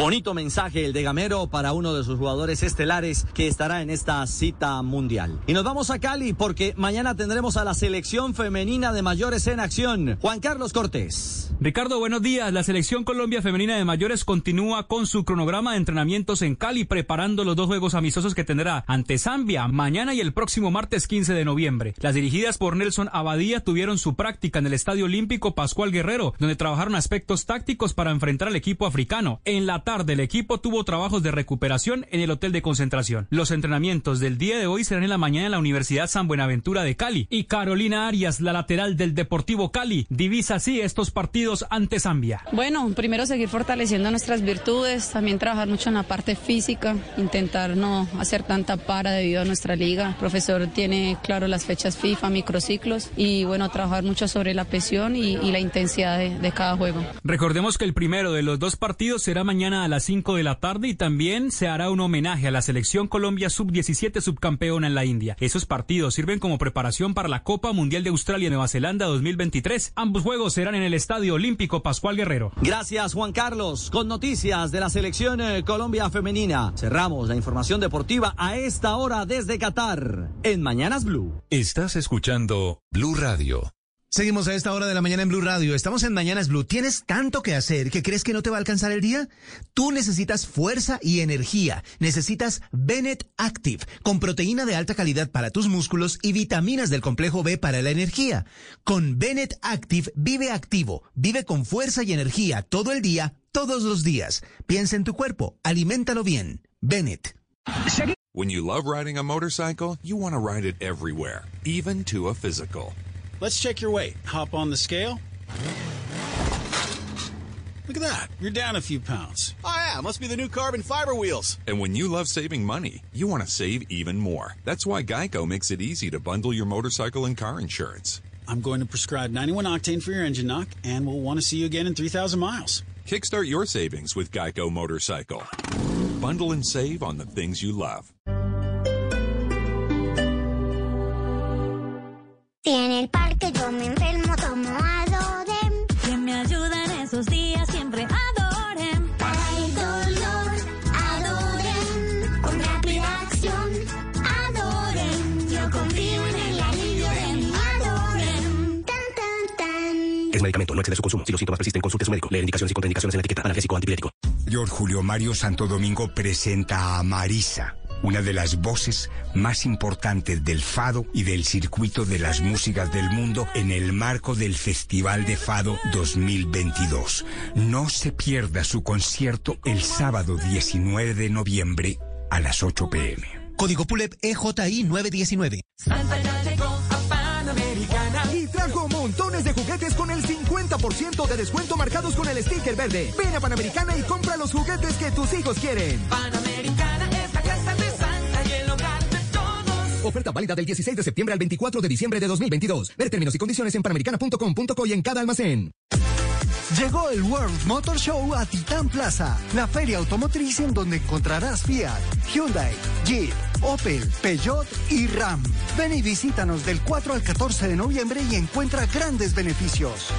Bonito mensaje el de Gamero para uno de sus jugadores estelares que estará en esta cita mundial. Y nos vamos a Cali porque mañana tendremos a la selección femenina de mayores en acción. Juan Carlos Cortés. Ricardo, buenos días. La selección Colombia femenina de mayores continúa con su cronograma de entrenamientos en Cali preparando los dos juegos amistosos que tendrá ante Zambia mañana y el próximo martes 15 de noviembre. Las dirigidas por Nelson Abadía tuvieron su práctica en el Estadio Olímpico Pascual Guerrero, donde trabajaron aspectos tácticos para enfrentar al equipo africano. En la tarde el equipo tuvo trabajos de recuperación en el hotel de concentración. Los entrenamientos del día de hoy serán en la mañana en la Universidad San Buenaventura de Cali y Carolina Arias, la lateral del Deportivo Cali, divisa así estos partidos ante Zambia. Bueno, primero seguir fortaleciendo nuestras virtudes, también trabajar mucho en la parte física, intentar no hacer tanta para debido a nuestra liga. El profesor tiene claro las fechas FIFA, microciclos y bueno, trabajar mucho sobre la presión y, y la intensidad de, de cada juego. Recordemos que el primero de los dos partidos será mañana a las 5 de la tarde y también se hará un homenaje a la selección Colombia sub-17 subcampeona en la India. Esos partidos sirven como preparación para la Copa Mundial de Australia-Nueva Zelanda 2023. Ambos juegos serán en el Estadio Olímpico Pascual Guerrero. Gracias Juan Carlos. Con noticias de la selección eh, Colombia femenina. Cerramos la información deportiva a esta hora desde Qatar en Mañanas Blue. Estás escuchando Blue Radio. Seguimos a esta hora de la mañana en Blue Radio. Estamos en Mañanas Blue. ¿Tienes tanto que hacer que crees que no te va a alcanzar el día? Tú necesitas fuerza y energía. Necesitas Bennett Active, con proteína de alta calidad para tus músculos y vitaminas del complejo B para la energía. Con Bennett Active vive activo, vive con fuerza y energía todo el día, todos los días. Piensa en tu cuerpo, aliméntalo bien. Bennett. When you love riding a motorcycle, you want to ride it everywhere, even to a physical. Let's check your weight. Hop on the scale. Look at that. You're down a few pounds. Oh, yeah, must be the new carbon fiber wheels. And when you love saving money, you want to save even more. That's why Geico makes it easy to bundle your motorcycle and car insurance. I'm going to prescribe 91 octane for your engine knock, and we'll want to see you again in 3,000 miles. Kickstart your savings with Geico Motorcycle. Bundle and save on the things you love. Parque yo me enfermo, tomo Adorem. Que me ayuda en esos días, siempre Adorem. Para el dolor, Adorem. Con rápida acción, Adorem. Yo confío en el alivio de mi Adorem. Tan, tan, tan. Es medicamento, no excede su consumo. Si los síntomas persisten, consulte a su médico. Lee indicaciones y contraindicaciones en la etiqueta. Analgésico antipirético. George Julio Mario Santo Domingo presenta a Marisa, una de las voces más importantes del fado y del circuito de las músicas del mundo en el marco del Festival de Fado 2022. No se pierda su concierto el sábado 19 de noviembre a las 8 pm. Código PULEP EJI 919. Y trajo montones de juguetes con el 50% de descuento marcados con el sticker verde. Ven a Panamericana y compra los juguetes que tus hijos quieren. Panamericana Oferta válida del 16 de septiembre al 24 de diciembre de 2022. Ver términos y condiciones en panamericana.com.co y en cada almacén. Llegó el World Motor Show a Titán Plaza, la feria automotriz en donde encontrarás Fiat, Hyundai, Jeep, Opel, Peugeot y Ram. Ven y visítanos del 4 al 14 de noviembre y encuentra grandes beneficios.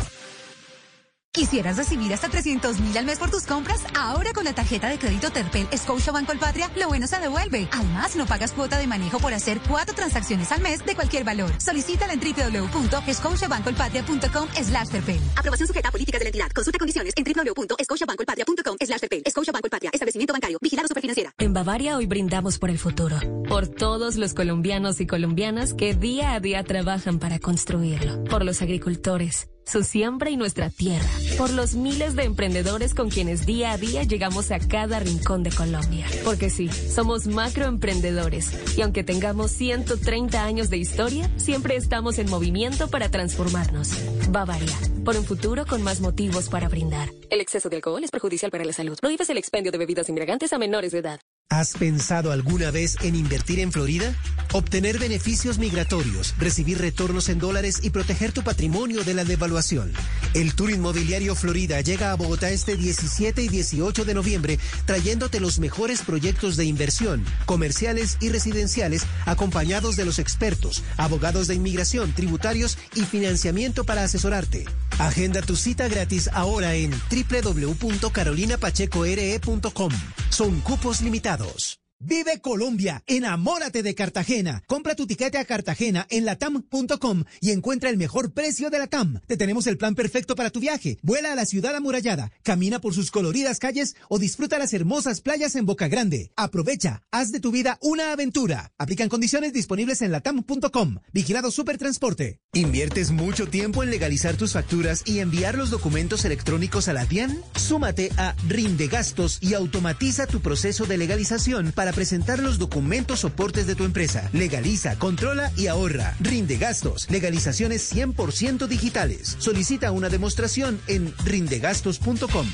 ¿Quisieras recibir hasta 300 mil al mes por tus compras? Ahora con la tarjeta de crédito Terpel Scotia Banco Patria, lo bueno se devuelve. Además, no pagas cuota de manejo por hacer cuatro transacciones al mes de cualquier valor. Solicítala en www.scotiabancolpatria.com slash terpel. Aprobación sujeta a políticas de la entidad. Consulta condiciones en www.scotiabancolpatria.com slash terpel. Scotia Banco Patria. Establecimiento bancario. Vigilado Superfinanciera. En Bavaria hoy brindamos por el futuro. Por todos los colombianos y colombianas que día a día trabajan para construirlo. Por los agricultores su siembra y nuestra tierra, por los miles de emprendedores con quienes día a día llegamos a cada rincón de Colombia. Porque sí, somos macroemprendedores y aunque tengamos 130 años de historia, siempre estamos en movimiento para transformarnos. Bavaria, por un futuro con más motivos para brindar. El exceso de alcohol es perjudicial para la salud. Prohíbes el expendio de bebidas embriagantes a menores de edad. ¿Has pensado alguna vez en invertir en Florida? Obtener beneficios migratorios, recibir retornos en dólares y proteger tu patrimonio de la devaluación. El Tour Inmobiliario Florida llega a Bogotá este 17 y 18 de noviembre trayéndote los mejores proyectos de inversión, comerciales y residenciales acompañados de los expertos, abogados de inmigración, tributarios y financiamiento para asesorarte. Agenda tu cita gratis ahora en www.carolinapachecore.com. Son cupos limitados invitados. Vive Colombia, enamórate de Cartagena. Compra tu tiquete a Cartagena en latam.com y encuentra el mejor precio de la TAM. Te tenemos el plan perfecto para tu viaje. Vuela a la ciudad amurallada, camina por sus coloridas calles o disfruta las hermosas playas en Boca Grande. Aprovecha, haz de tu vida una aventura. Aplican condiciones disponibles en latam.com. Vigilado Supertransporte. ¿Inviertes mucho tiempo en legalizar tus facturas y enviar los documentos electrónicos a la DIAN? Súmate a Rinde Gastos y automatiza tu proceso de legalización para presentar los documentos soportes de tu empresa. Legaliza, controla y ahorra. Rinde gastos. Legalizaciones 100% digitales. Solicita una demostración en rindegastos.com.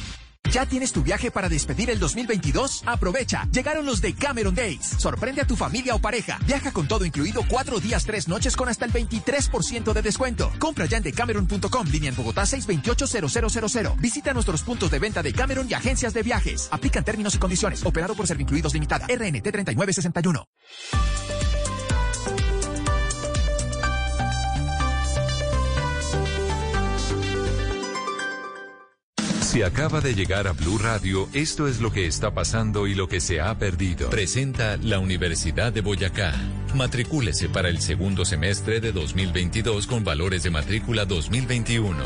¿Ya tienes tu viaje para despedir el 2022? Aprovecha. Llegaron los de Cameron Days. Sorprende a tu familia o pareja. Viaja con todo incluido cuatro días, tres noches con hasta el 23% de descuento. Compra ya en decameron.com, línea en Bogotá 628-0000. Visita nuestros puntos de venta de Cameron y agencias de viajes. Aplican términos y condiciones. Operado por Servincluidos Limitada. RNT 3961. Si acaba de llegar a Blue Radio, esto es lo que está pasando y lo que se ha perdido. Presenta la Universidad de Boyacá. Matricúlese para el segundo semestre de 2022 con valores de matrícula 2021.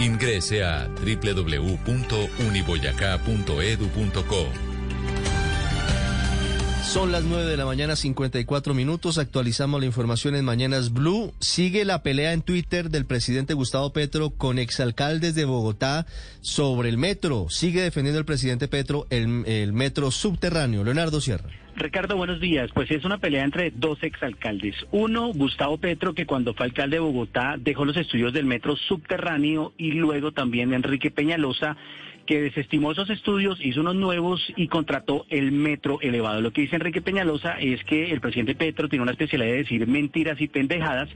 Ingrese a www.uniboyacá.edu.co. Son las 9 de la mañana, 54 minutos. Actualizamos la información en Mañanas Blue. Sigue la pelea en Twitter del presidente Gustavo Petro con exalcaldes de Bogotá sobre el metro. Sigue defendiendo el presidente Petro el, el metro subterráneo. Leonardo Sierra. Ricardo, buenos días. Pues es una pelea entre dos exalcaldes. Uno, Gustavo Petro, que cuando fue alcalde de Bogotá dejó los estudios del metro subterráneo y luego también Enrique Peñalosa que desestimó esos estudios, hizo unos nuevos y contrató el metro elevado. Lo que dice Enrique Peñalosa es que el presidente Petro tiene una especialidad de decir mentiras y pendejadas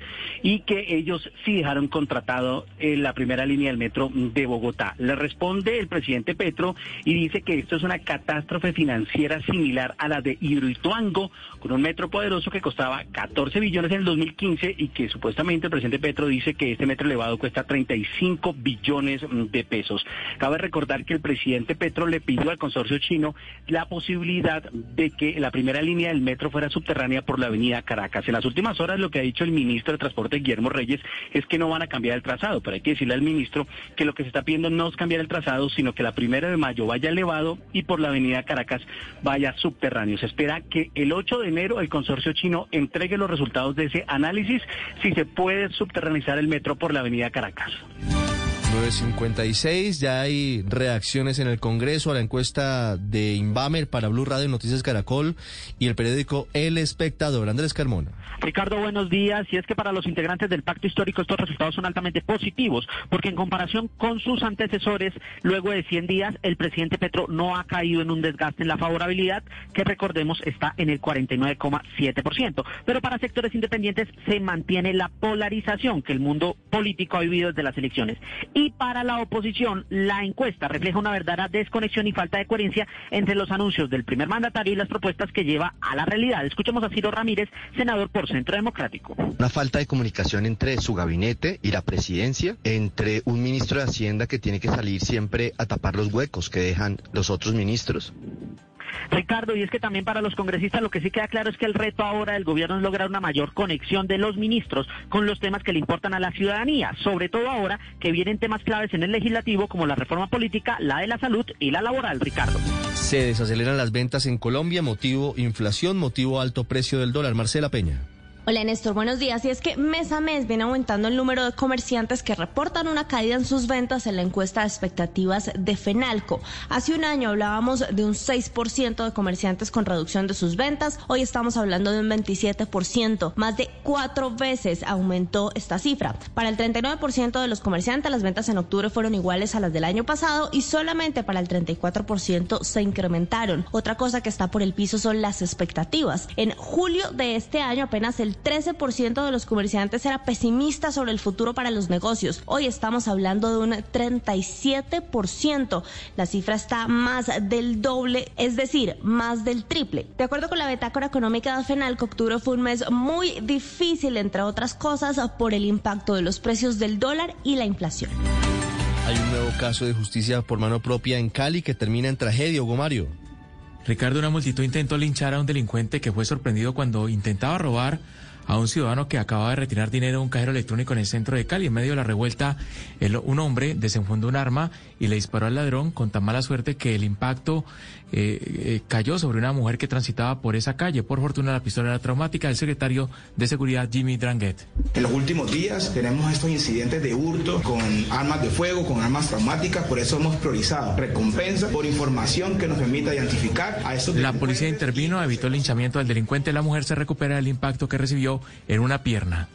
y que ellos sí dejaron contratado eh, la primera línea del metro de Bogotá. Le responde el presidente Petro y dice que esto es una catástrofe financiera similar a la de Hidroituango, con un metro poderoso que costaba 14 billones en el 2015 y que supuestamente el presidente Petro dice que este metro elevado cuesta 35 billones de pesos. Cabe recordar que el presidente Petro le pidió al consorcio chino la posibilidad de que la primera línea del metro fuera subterránea por la avenida Caracas. En las últimas horas lo que ha dicho el ministro de Transporte Guillermo Reyes es que no van a cambiar el trazado, pero hay que decirle al ministro que lo que se está pidiendo no es cambiar el trazado, sino que la primera de mayo vaya elevado y por la avenida Caracas vaya subterráneo. Se espera que el 8 de enero el consorcio chino entregue los resultados de ese análisis si se puede subterranizar el metro por la avenida Caracas. 956, ya hay reacciones en el Congreso a la encuesta de Inbamer para Blue Radio Noticias Caracol y el periódico El Espectador. Andrés Carmona. Ricardo, buenos días. Y es que para los integrantes del pacto histórico estos resultados son altamente positivos, porque en comparación con sus antecesores, luego de 100 días, el presidente Petro no ha caído en un desgaste en la favorabilidad, que recordemos está en el 49,7%. Pero para sectores independientes se mantiene la polarización que el mundo político ha vivido desde las elecciones. Para la oposición, la encuesta refleja una verdadera desconexión y falta de coherencia entre los anuncios del primer mandatario y las propuestas que lleva a la realidad. Escuchemos a Ciro Ramírez, senador por Centro Democrático. Una falta de comunicación entre su gabinete y la presidencia, entre un ministro de Hacienda que tiene que salir siempre a tapar los huecos que dejan los otros ministros. Ricardo, y es que también para los congresistas lo que sí queda claro es que el reto ahora del gobierno es lograr una mayor conexión de los ministros con los temas que le importan a la ciudadanía, sobre todo ahora que vienen temas claves en el legislativo como la reforma política, la de la salud y la laboral, Ricardo. Se desaceleran las ventas en Colombia, motivo inflación, motivo alto precio del dólar. Marcela Peña. Hola Néstor, buenos días. Y es que mes a mes viene aumentando el número de comerciantes que reportan una caída en sus ventas en la encuesta de expectativas de Fenalco. Hace un año hablábamos de un 6% de comerciantes con reducción de sus ventas. Hoy estamos hablando de un 27%. Más de cuatro veces aumentó esta cifra. Para el 39% de los comerciantes las ventas en octubre fueron iguales a las del año pasado y solamente para el 34% se incrementaron. Otra cosa que está por el piso son las expectativas. En julio de este año apenas el 13% de los comerciantes era pesimista sobre el futuro para los negocios. Hoy estamos hablando de un 37%. La cifra está más del doble, es decir, más del triple. De acuerdo con la Betácora Económica de Fenalco, octubre fue un mes muy difícil, entre otras cosas, por el impacto de los precios del dólar y la inflación. Hay un nuevo caso de justicia por mano propia en Cali que termina en tragedia, Hugo Mario. Ricardo, una multitud intentó linchar a un delincuente que fue sorprendido cuando intentaba robar a un ciudadano que acababa de retirar dinero de un cajero electrónico en el centro de Cali. En medio de la revuelta, el- un hombre desenfundó un arma y le disparó al ladrón con tan mala suerte que el impacto eh, eh, cayó sobre una mujer que transitaba por esa calle. Por fortuna, la pistola era traumática. El secretario de Seguridad, Jimmy Dranguet. En los últimos días tenemos estos incidentes de hurto con armas de fuego, con armas traumáticas, por eso hemos priorizado recompensa por información que nos permita identificar a esos La policía intervino, evitó el linchamiento del delincuente. La mujer se recupera del impacto que recibió en una pierna.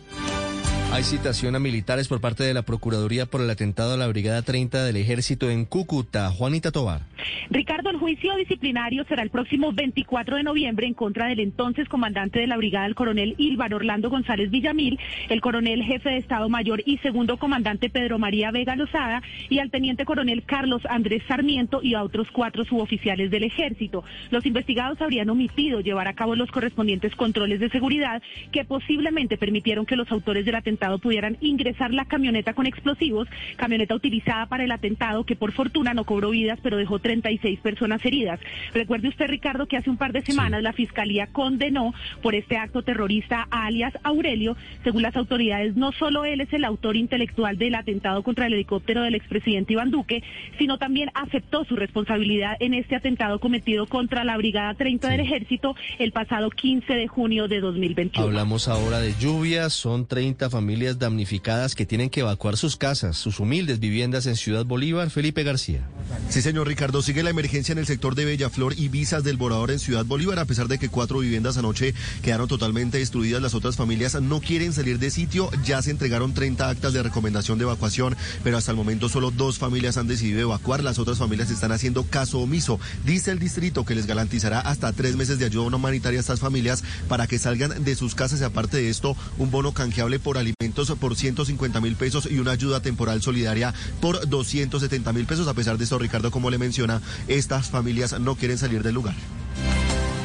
Hay citación a militares por parte de la Procuraduría por el atentado a la Brigada 30 del Ejército en Cúcuta. Juanita Tobar. Ricardo, el juicio disciplinario será el próximo 24 de noviembre en contra del entonces comandante de la brigada, el coronel Ilvar Orlando González Villamil, el coronel jefe de Estado Mayor y segundo comandante Pedro María Vega Lozada y al teniente coronel Carlos Andrés Sarmiento y a otros cuatro suboficiales del ejército. Los investigados habrían omitido llevar a cabo los correspondientes controles de seguridad que posiblemente permitieron que los autores del atentado pudieran ingresar la camioneta con explosivos, camioneta utilizada para el atentado que por fortuna no cobró vidas pero dejó 36 personas heridas. Recuerde usted, Ricardo, que hace un par de semanas la Fiscalía condenó por este acto terrorista a alias Aurelio. Según las autoridades, no solo él es el autor intelectual del atentado contra el helicóptero del expresidente Iván Duque, sino también aceptó su responsabilidad en este atentado cometido contra la Brigada 30 del Ejército el pasado 15 de junio de 2021. Hablamos ahora de lluvias. Son 30 familias damnificadas que tienen que evacuar sus casas, sus humildes viviendas en Ciudad Bolívar. Felipe García. Sí, señor Ricardo, sigue la emergencia en el sector de Bellaflor y Visas del Borador en Ciudad Bolívar, a pesar de que cuatro viviendas anoche quedaron totalmente destruidas. Las otras familias no quieren salir de sitio. Ya se entregaron 30 actas de recomendación de evacuación, pero hasta el momento solo dos familias han decidido evacuar. Las otras familias están haciendo caso omiso. Dice el distrito que les garantizará hasta tres meses de ayuda humanitaria a estas familias para que salgan de sus casas y aparte de esto, un bono canjeable por alimentos por 150 mil pesos y una ayuda temporal solidaria por 270 mil pesos. A pesar de esto, Ricardo, como le menciona, estas familias no quieren salir del lugar.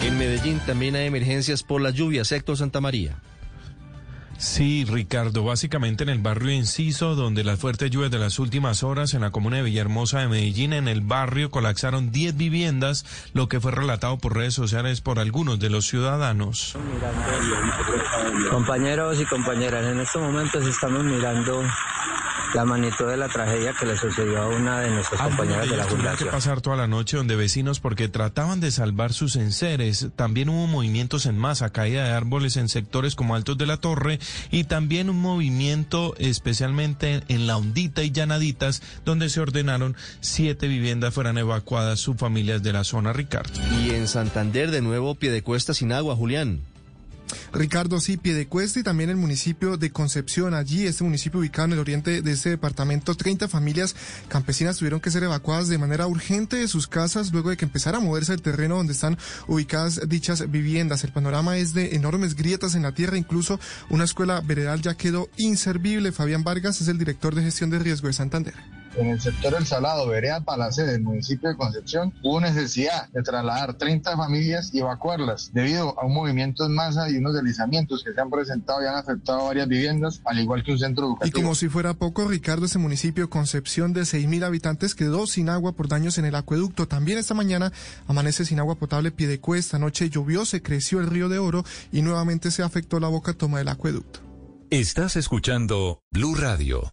En Medellín también hay emergencias por las lluvias. Héctor Santa María. Sí, Ricardo, básicamente en el barrio Enciso, donde las fuertes lluvias de las últimas horas en la comuna de Villahermosa de Medellín, en el barrio colapsaron 10 viviendas, lo que fue relatado por redes sociales por algunos de los ciudadanos. Compañeros y compañeras, en estos momentos estamos mirando la magnitud de la tragedia que le sucedió a una de nuestras compañeras de la tuvieron que fundación. pasar toda la noche donde vecinos porque trataban de salvar sus enseres. También hubo movimientos en masa, caída de árboles en sectores como Altos de la Torre y también un movimiento especialmente en la Hondita y Llanaditas donde se ordenaron siete viviendas fueran evacuadas sus familias de la zona, Ricardo. Y en Santander de nuevo pie de cuesta sin agua, Julián. Ricardo, sí, Piedecuesta y también el municipio de Concepción. Allí, este municipio ubicado en el oriente de este departamento, 30 familias campesinas tuvieron que ser evacuadas de manera urgente de sus casas luego de que empezara a moverse el terreno donde están ubicadas dichas viviendas. El panorama es de enormes grietas en la tierra, incluso una escuela veredal ya quedó inservible. Fabián Vargas es el director de gestión de riesgo de Santander. En el sector El Salado, Vereda Palacé del municipio de Concepción, hubo necesidad de trasladar 30 familias y evacuarlas debido a un movimiento en masa y unos deslizamientos que se han presentado y han afectado varias viviendas, al igual que un centro Y educativo. como si fuera poco, Ricardo, ese municipio Concepción de 6.000 habitantes quedó sin agua por daños en el acueducto. También esta mañana amanece sin agua potable Piedecuesta. Anoche llovió, se creció el río de Oro y nuevamente se afectó la boca toma del acueducto. Estás escuchando Blue Radio.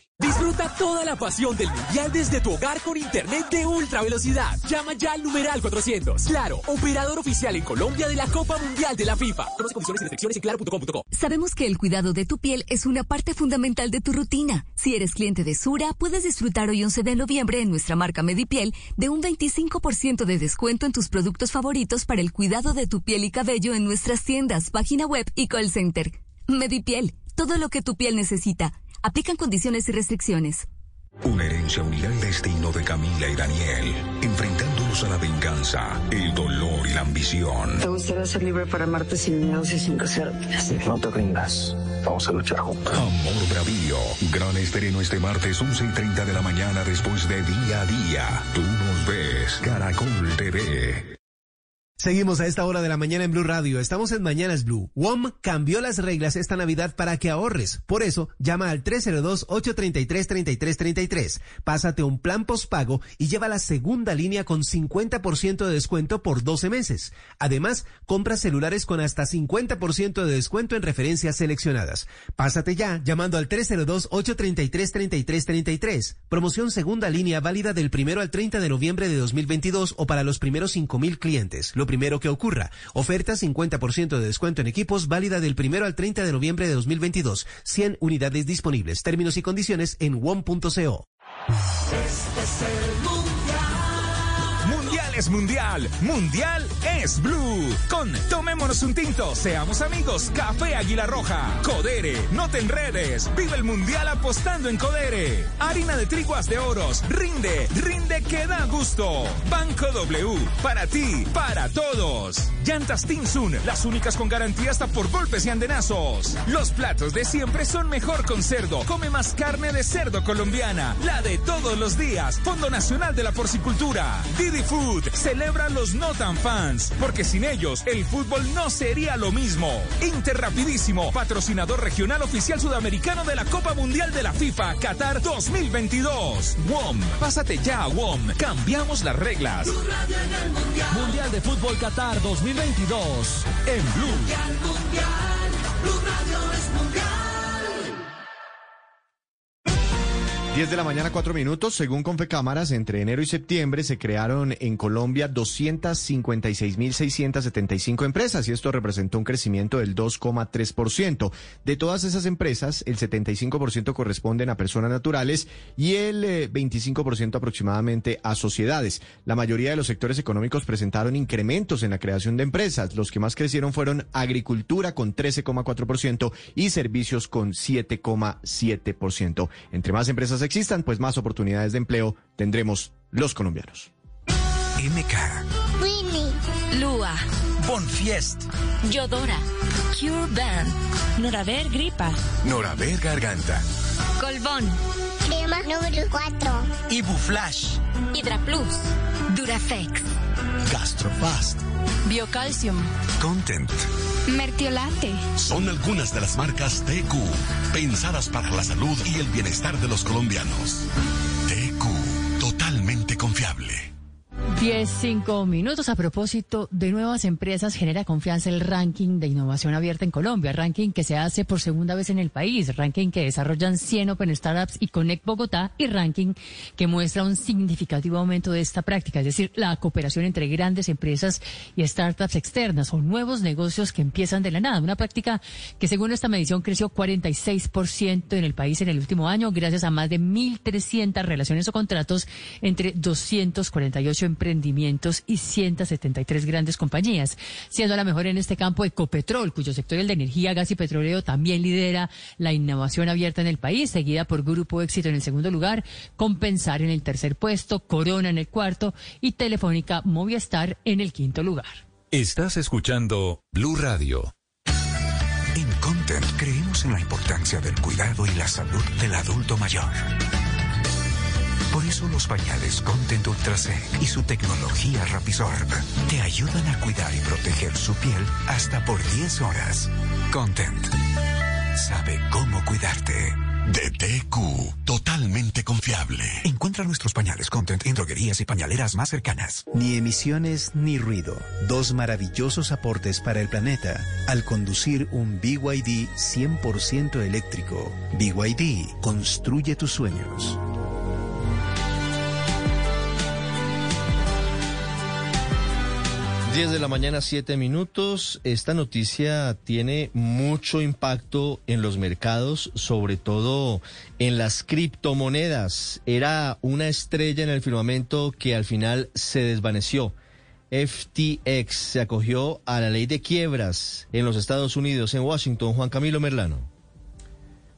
Disfruta toda la pasión del Mundial desde tu hogar con Internet de ultra velocidad. Llama ya al numeral 400. Claro, operador oficial en Colombia de la Copa Mundial de la FIFA. Conoce condiciones y restricciones en claro.com.co. Sabemos que el cuidado de tu piel es una parte fundamental de tu rutina. Si eres cliente de Sura, puedes disfrutar hoy 11 de noviembre en nuestra marca Medipiel de un 25% de descuento en tus productos favoritos para el cuidado de tu piel y cabello en nuestras tiendas, página web y call center. Medipiel, todo lo que tu piel necesita. Aplican condiciones y restricciones. Una herencia unirá el destino de Camila y Daniel, enfrentándolos a la venganza, el dolor y la ambición. ¿Te gustaría ser libre para amarte sin miedos y sin reservas? No te rindas. Vamos a luchar juntos. Amor Bravío. Gran estreno este martes 11 y 30 de la mañana después de Día a Día. Tú nos ves. Caracol TV. Seguimos a esta hora de la mañana en Blue Radio. Estamos en Mañanas Blue. WOM cambió las reglas esta Navidad para que ahorres. Por eso, llama al 302-833-3333. Pásate un plan postpago y lleva la segunda línea con 50% de descuento por 12 meses. Además, compra celulares con hasta 50% de descuento en referencias seleccionadas. Pásate ya llamando al 302-833-3333. Promoción segunda línea válida del primero al 30 de noviembre de 2022 o para los primeros 5.000 clientes. Lo primero que ocurra. Oferta 50% de descuento en equipos válida del primero al 30 de noviembre de 2022. 100 unidades disponibles. Términos y condiciones en one.co. Es mundial, mundial es blue. Con Tomémonos un tinto, seamos amigos, Café Águila Roja, Codere, no te enredes, vive el mundial apostando en Codere. Harina de triguas de oros, rinde, rinde que da gusto. Banco W, para ti, para todos. Llantas Tinsun, las únicas con garantía hasta por golpes y andenazos. Los platos de siempre son mejor con cerdo. Come más carne de cerdo colombiana, la de todos los días. Fondo Nacional de la Porcicultura. Didi Food celebra los no tan fans, porque sin ellos el fútbol no sería lo mismo. Inter Rapidísimo, patrocinador regional oficial sudamericano de la Copa Mundial de la FIFA Qatar 2022. WOM, pásate ya a WOM. Cambiamos las reglas. Mundial de Fútbol Qatar 2022 en Blue. 10 de la mañana, 4 minutos. Según Confecámaras, entre enero y septiembre se crearon en Colombia 256.675 empresas y esto representó un crecimiento del 2,3%. De todas esas empresas, el 75% corresponden a personas naturales y el eh, 25% aproximadamente a sociedades. La mayoría de los sectores económicos presentaron incrementos en la creación de empresas. Los que más crecieron fueron agricultura con 13,4% y servicios con 7,7%. Entre más empresas existan, pues más oportunidades de empleo tendremos los colombianos. MK. Winnie. Lua. Bonfiest. Yodora. Cure Band. Noraver Gripa. Noraver Garganta. Colbón. Crema número 4. Ibuflash. Hidraplus. Durafex. Gastrofast. Biocalcium. Content. Mertiolate. Son algunas de las marcas TQ, pensadas para la salud y el bienestar de los colombianos. TQ, totalmente. 10, 5 minutos. A propósito de nuevas empresas, genera confianza el ranking de innovación abierta en Colombia, ranking que se hace por segunda vez en el país, ranking que desarrollan 100 Open Startups y Connect Bogotá y ranking que muestra un significativo aumento de esta práctica, es decir, la cooperación entre grandes empresas y startups externas o nuevos negocios que empiezan de la nada. Una práctica que según esta medición creció 46% en el país en el último año gracias a más de 1.300 relaciones o contratos entre 248 empresas rendimientos y 173 grandes compañías, siendo la mejor en este campo Ecopetrol, cuyo sector el de energía, gas y petróleo también lidera la innovación abierta en el país, seguida por Grupo Éxito en el segundo lugar, Compensar en el tercer puesto, Corona en el cuarto y Telefónica Movistar en el quinto lugar. Estás escuchando Blue Radio. En Content creemos en la importancia del cuidado y la salud del adulto mayor. Por eso los pañales Content Ultra Sec y su tecnología Rapisorb te ayudan a cuidar y proteger su piel hasta por 10 horas. Content sabe cómo cuidarte. De TQ, totalmente confiable. Encuentra nuestros pañales Content en droguerías y pañaleras más cercanas. Ni emisiones ni ruido. Dos maravillosos aportes para el planeta al conducir un BYD 100% eléctrico. BYD, construye tus sueños. 10 de la mañana, 7 minutos. Esta noticia tiene mucho impacto en los mercados, sobre todo en las criptomonedas. Era una estrella en el firmamento que al final se desvaneció. FTX se acogió a la ley de quiebras en los Estados Unidos, en Washington. Juan Camilo Merlano.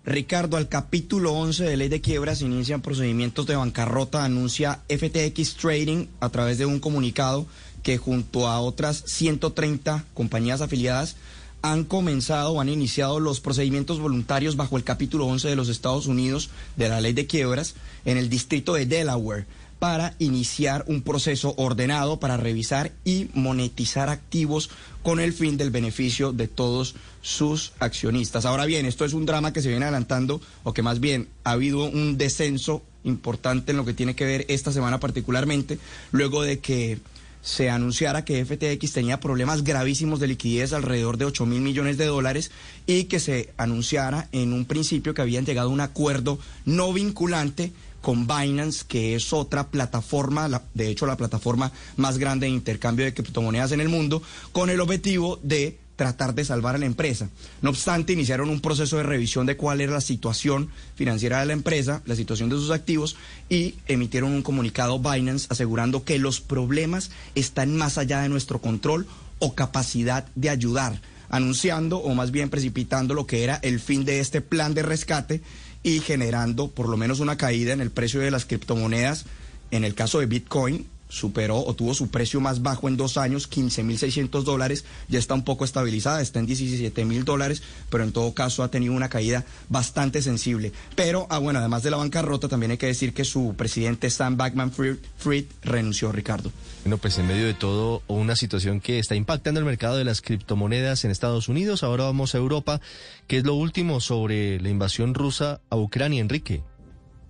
Ricardo, al capítulo 11 de ley de quiebras inician procedimientos de bancarrota, anuncia FTX Trading a través de un comunicado que junto a otras 130 compañías afiliadas han comenzado han iniciado los procedimientos voluntarios bajo el capítulo 11 de los Estados Unidos de la ley de quiebras en el distrito de Delaware para iniciar un proceso ordenado para revisar y monetizar activos con el fin del beneficio de todos sus accionistas. Ahora bien, esto es un drama que se viene adelantando o que más bien ha habido un descenso importante en lo que tiene que ver esta semana particularmente, luego de que se anunciara que FTX tenía problemas gravísimos de liquidez alrededor de 8 mil millones de dólares y que se anunciara en un principio que habían llegado a un acuerdo no vinculante con Binance, que es otra plataforma, de hecho la plataforma más grande de intercambio de criptomonedas en el mundo, con el objetivo de tratar de salvar a la empresa. No obstante, iniciaron un proceso de revisión de cuál era la situación financiera de la empresa, la situación de sus activos y emitieron un comunicado Binance asegurando que los problemas están más allá de nuestro control o capacidad de ayudar, anunciando o más bien precipitando lo que era el fin de este plan de rescate y generando por lo menos una caída en el precio de las criptomonedas. En el caso de Bitcoin, superó o tuvo su precio más bajo en dos años, 15.600 dólares, ya está un poco estabilizada, está en 17.000 dólares, pero en todo caso ha tenido una caída bastante sensible. Pero, ah, bueno, además de la bancarrota, también hay que decir que su presidente Sam Backman Fried renunció, Ricardo. Bueno, pues en medio de todo, una situación que está impactando el mercado de las criptomonedas en Estados Unidos, ahora vamos a Europa, ¿qué es lo último sobre la invasión rusa a Ucrania, Enrique?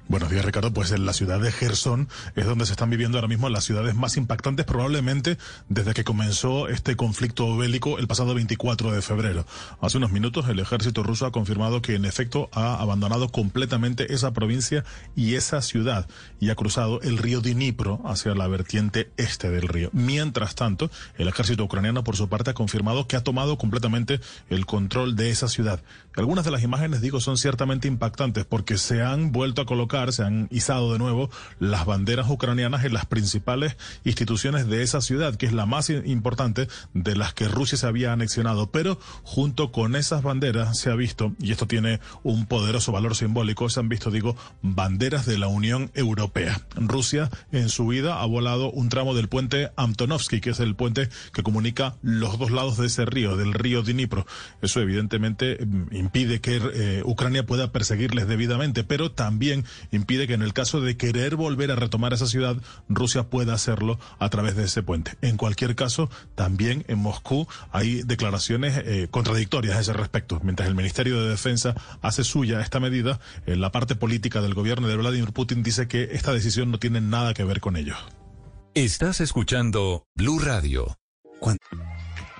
Buenos días, Ricardo. Pues en la ciudad de Gerson es donde se están viviendo ahora mismo las ciudades más impactantes probablemente desde que comenzó este conflicto bélico el pasado 24 de febrero. Hace unos minutos el ejército ruso ha confirmado que en efecto ha abandonado completamente esa provincia y esa ciudad y ha cruzado el río Dnipro hacia la vertiente este del río. Mientras tanto, el ejército ucraniano por su parte ha confirmado que ha tomado completamente el control de esa ciudad. Algunas de las imágenes, digo, son ciertamente impactantes porque se han vuelto a colocar se han izado de nuevo las banderas ucranianas en las principales instituciones de esa ciudad, que es la más importante de las que Rusia se había anexionado. Pero junto con esas banderas se ha visto, y esto tiene un poderoso valor simbólico, se han visto, digo, banderas de la Unión Europea. Rusia en su vida ha volado un tramo del puente Antonovsky, que es el puente que comunica los dos lados de ese río, del río Dnipro. Eso evidentemente mm, impide que eh, Ucrania pueda perseguirles debidamente, pero también impide que en el caso de querer volver a retomar esa ciudad, Rusia pueda hacerlo a través de ese puente. En cualquier caso, también en Moscú hay declaraciones eh, contradictorias a ese respecto. Mientras el Ministerio de Defensa hace suya esta medida, en la parte política del gobierno de Vladimir Putin dice que esta decisión no tiene nada que ver con ello. Estás escuchando Blue Radio.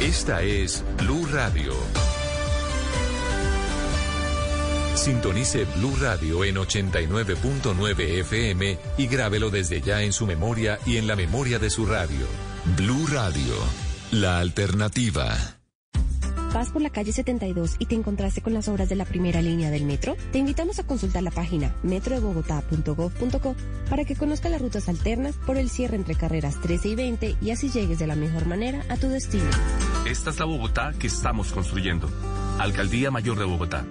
Esta es Blue Radio. Sintonice Blue Radio en 89.9 FM y grábelo desde ya en su memoria y en la memoria de su radio. Blue Radio, la alternativa. ¿Vas por la calle 72 y te encontraste con las obras de la primera línea del metro? Te invitamos a consultar la página metrodebogotá.gov.co para que conozcas las rutas alternas por el cierre entre carreras 13 y 20 y así llegues de la mejor manera a tu destino. Esta es la Bogotá que estamos construyendo. Alcaldía Mayor de Bogotá.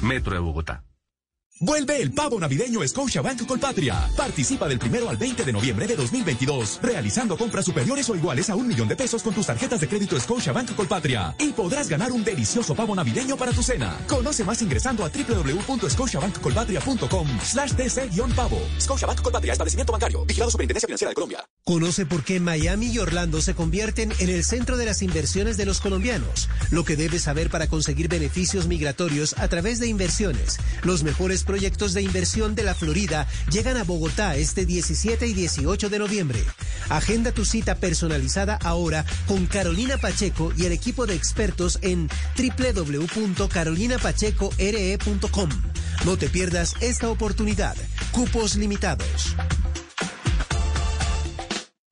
Metro de Bogotá. Vuelve el pavo navideño Scotiabank Colpatria. Participa del primero al 20 de noviembre de 2022, realizando compras superiores o iguales a un millón de pesos con tus tarjetas de crédito Scotiabank Colpatria. Y podrás ganar un delicioso pavo navideño para tu cena. Conoce más ingresando a www.scotiabankcolpatria.com slash dc-pavo. Scotiabank Colpatria, establecimiento bancario. Vigilado Superintendencia Financiera de Colombia. Conoce por qué Miami y Orlando se convierten en el centro de las inversiones de los colombianos. Lo que debes saber para conseguir beneficios migratorios a través de inversiones. Los mejores proyectos de inversión de la Florida llegan a Bogotá este 17 y 18 de noviembre. Agenda tu cita personalizada ahora con Carolina Pacheco y el equipo de expertos en www.carolinapachecore.com. No te pierdas esta oportunidad. Cupos limitados.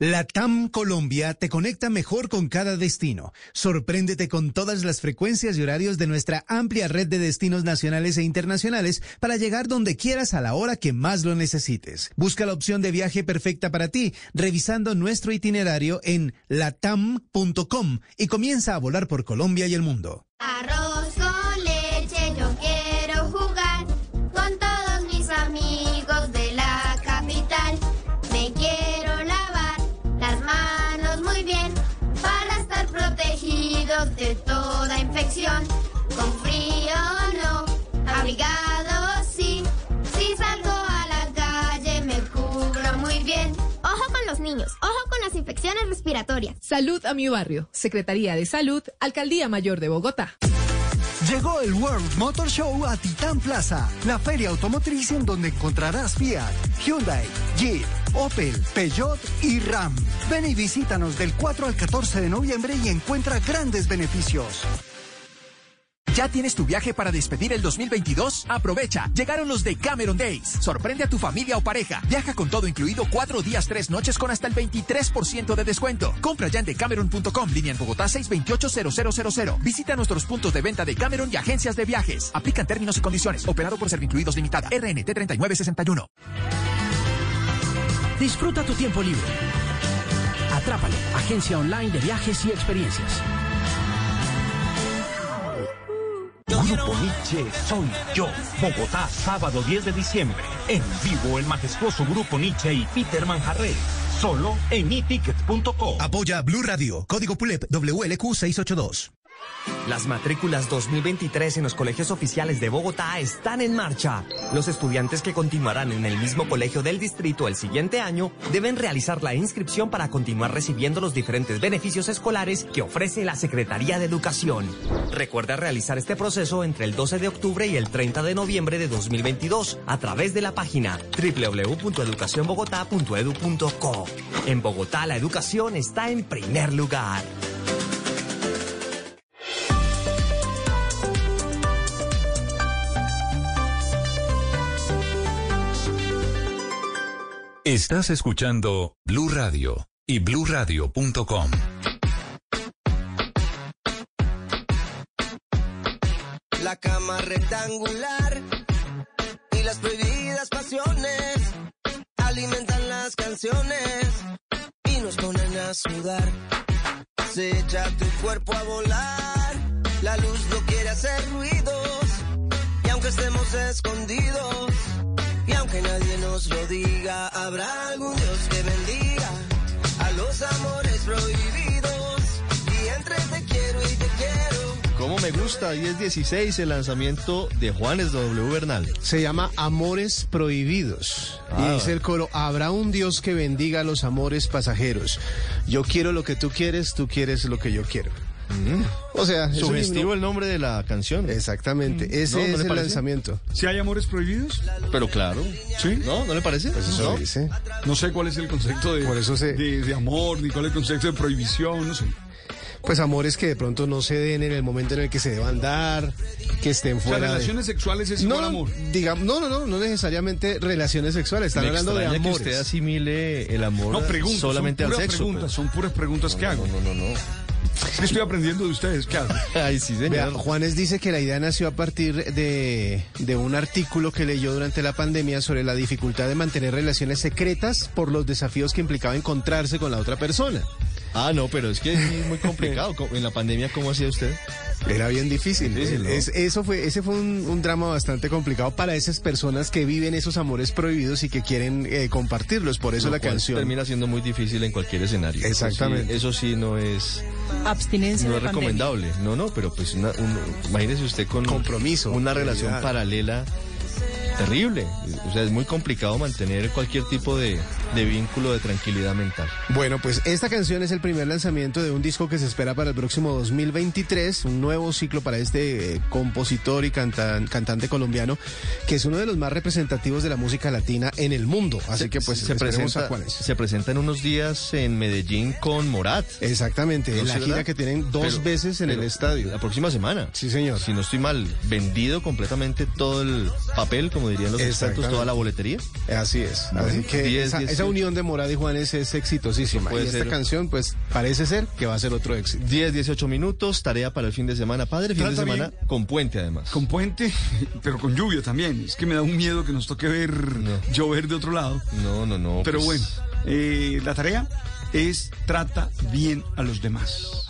La TAM Colombia te conecta mejor con cada destino. Sorpréndete con todas las frecuencias y horarios de nuestra amplia red de destinos nacionales e internacionales para llegar donde quieras a la hora que más lo necesites. Busca la opción de viaje perfecta para ti revisando nuestro itinerario en latam.com y comienza a volar por Colombia y el mundo. Arroz de toda infección. Con frío no, abrigado los niños, ojo con las infecciones respiratorias. Salud a mi barrio. Secretaría de Salud, Alcaldía Mayor de Bogotá. Llegó el World Motor Show a Titán Plaza, la feria automotriz en donde encontrarás Fiat, Hyundai, Jeep, Opel, Peugeot y Ram. Ven y visítanos del 4 al 14 de noviembre y encuentra grandes beneficios. ¿Ya tienes tu viaje para despedir el 2022? Aprovecha. Llegaron los de Cameron Days. Sorprende a tu familia o pareja. Viaja con todo incluido cuatro días, tres noches con hasta el 23% de descuento. Compra ya en decameron.com, línea en Bogotá 628-0000. Visita nuestros puntos de venta de Cameron y agencias de viajes. Aplican términos y condiciones. Operado por Servincluidos Limitada. RNT 3961. Disfruta tu tiempo libre. Atrápalo, agencia online de viajes y experiencias. Grupo Nietzsche soy yo. Bogotá, sábado 10 de diciembre. En vivo el majestuoso Grupo Nietzsche y Peter Manjarré. Solo en eticket.com. Apoya Blue Radio. Código PULEP WLQ 682. Las matrículas 2023 en los colegios oficiales de Bogotá están en marcha. Los estudiantes que continuarán en el mismo colegio del distrito el siguiente año deben realizar la inscripción para continuar recibiendo los diferentes beneficios escolares que ofrece la Secretaría de Educación. Recuerda realizar este proceso entre el 12 de octubre y el 30 de noviembre de 2022 a través de la página www.educacionbogotá.edu.co. En Bogotá la educación está en primer lugar. Estás escuchando Blue Radio y bluradio.com. La cama rectangular y las prohibidas pasiones alimentan las canciones y nos ponen a sudar. Se echa tu cuerpo a volar, la luz no quiere hacer ruidos y aunque estemos escondidos aunque nadie nos lo diga, habrá algún Dios que bendiga a los amores prohibidos. Y entre te quiero y te quiero. ¿Cómo me gusta? 10-16 el lanzamiento de Juanes W. Bernal. Se llama Amores Prohibidos. Ah. Y dice el coro, habrá un Dios que bendiga los amores pasajeros. Yo quiero lo que tú quieres, tú quieres lo que yo quiero. O sea, Sugestivo el nombre de la canción. Exactamente, ese No, ¿no es el parece? lanzamiento. ¿Si hay amores prohibidos? Pero claro. ¿Sí? ¿No? ¿No le parece? Pues eso ¿No? dice. No sé cuál es el concepto de, Por eso se- de, de amor, ni cuál es el concepto de prohibición, no sé. Pues amores que de pronto no se den en el momento en el que se deban dar, que estén O sea, fuera de- relaciones sexuales es No, igual amor. digamos, no, no, no, no necesariamente relaciones sexuales, están Me hablando de amores. usted asimile el amor No, preguntas. solamente son al puras sexo. preguntas, pues. son puras preguntas que hago. No, no, no. Estoy aprendiendo de ustedes, ¿qué? Ay, sí, señor. Vea, Juanes dice que la idea nació a partir de, de un artículo que leyó durante la pandemia sobre la dificultad de mantener relaciones secretas por los desafíos que implicaba encontrarse con la otra persona. Ah, no, pero es que es muy complicado. ¿Cómo- En la pandemia, ¿cómo hacía usted? Era bien difícil. Difícil, ¿no? Es- eso fue, ese fue un, un drama bastante complicado para esas personas que viven esos amores prohibidos y que quieren eh, compartirlos. Por eso Lo la cual canción. termina siendo muy difícil en cualquier escenario. Exactamente. Eso sí, eso sí no es, Abstinencia no es pandemia. recomendable. No, no, pero pues una, un- imagínese usted con Compromiso, una relación realidad. paralela terrible. O sea, es muy complicado mantener cualquier tipo de, de vínculo de tranquilidad mental. Bueno, pues esta canción es el primer lanzamiento de un disco que se espera para el próximo 2023, un nuevo ciclo para este eh, compositor y cantan- cantante colombiano, que es uno de los más representativos de la música latina en el mundo. Así que pues se presenta, a se presenta en unos días en Medellín con Morat. Exactamente, ¿No en la gira verdad? que tienen dos Pero- veces en el estadio. La próxima semana. Sí, señor. Si no estoy mal, vendido completamente todo el papel, como dirían los expertos, toda la boletería. Así es. Así que 10, esa, 18. esa unión de Morad y Juanes es exitosísima. Y esta ser. canción, pues, parece ser que va a ser otro éxito. 10, 18 minutos, tarea para el fin de semana, padre, fin de semana bien. con puente además. Con puente, pero con lluvia también. Es que me da un miedo que nos toque ver llover de otro lado. No, no, no. Pero pues, bueno, eh, la tarea es trata bien a los demás.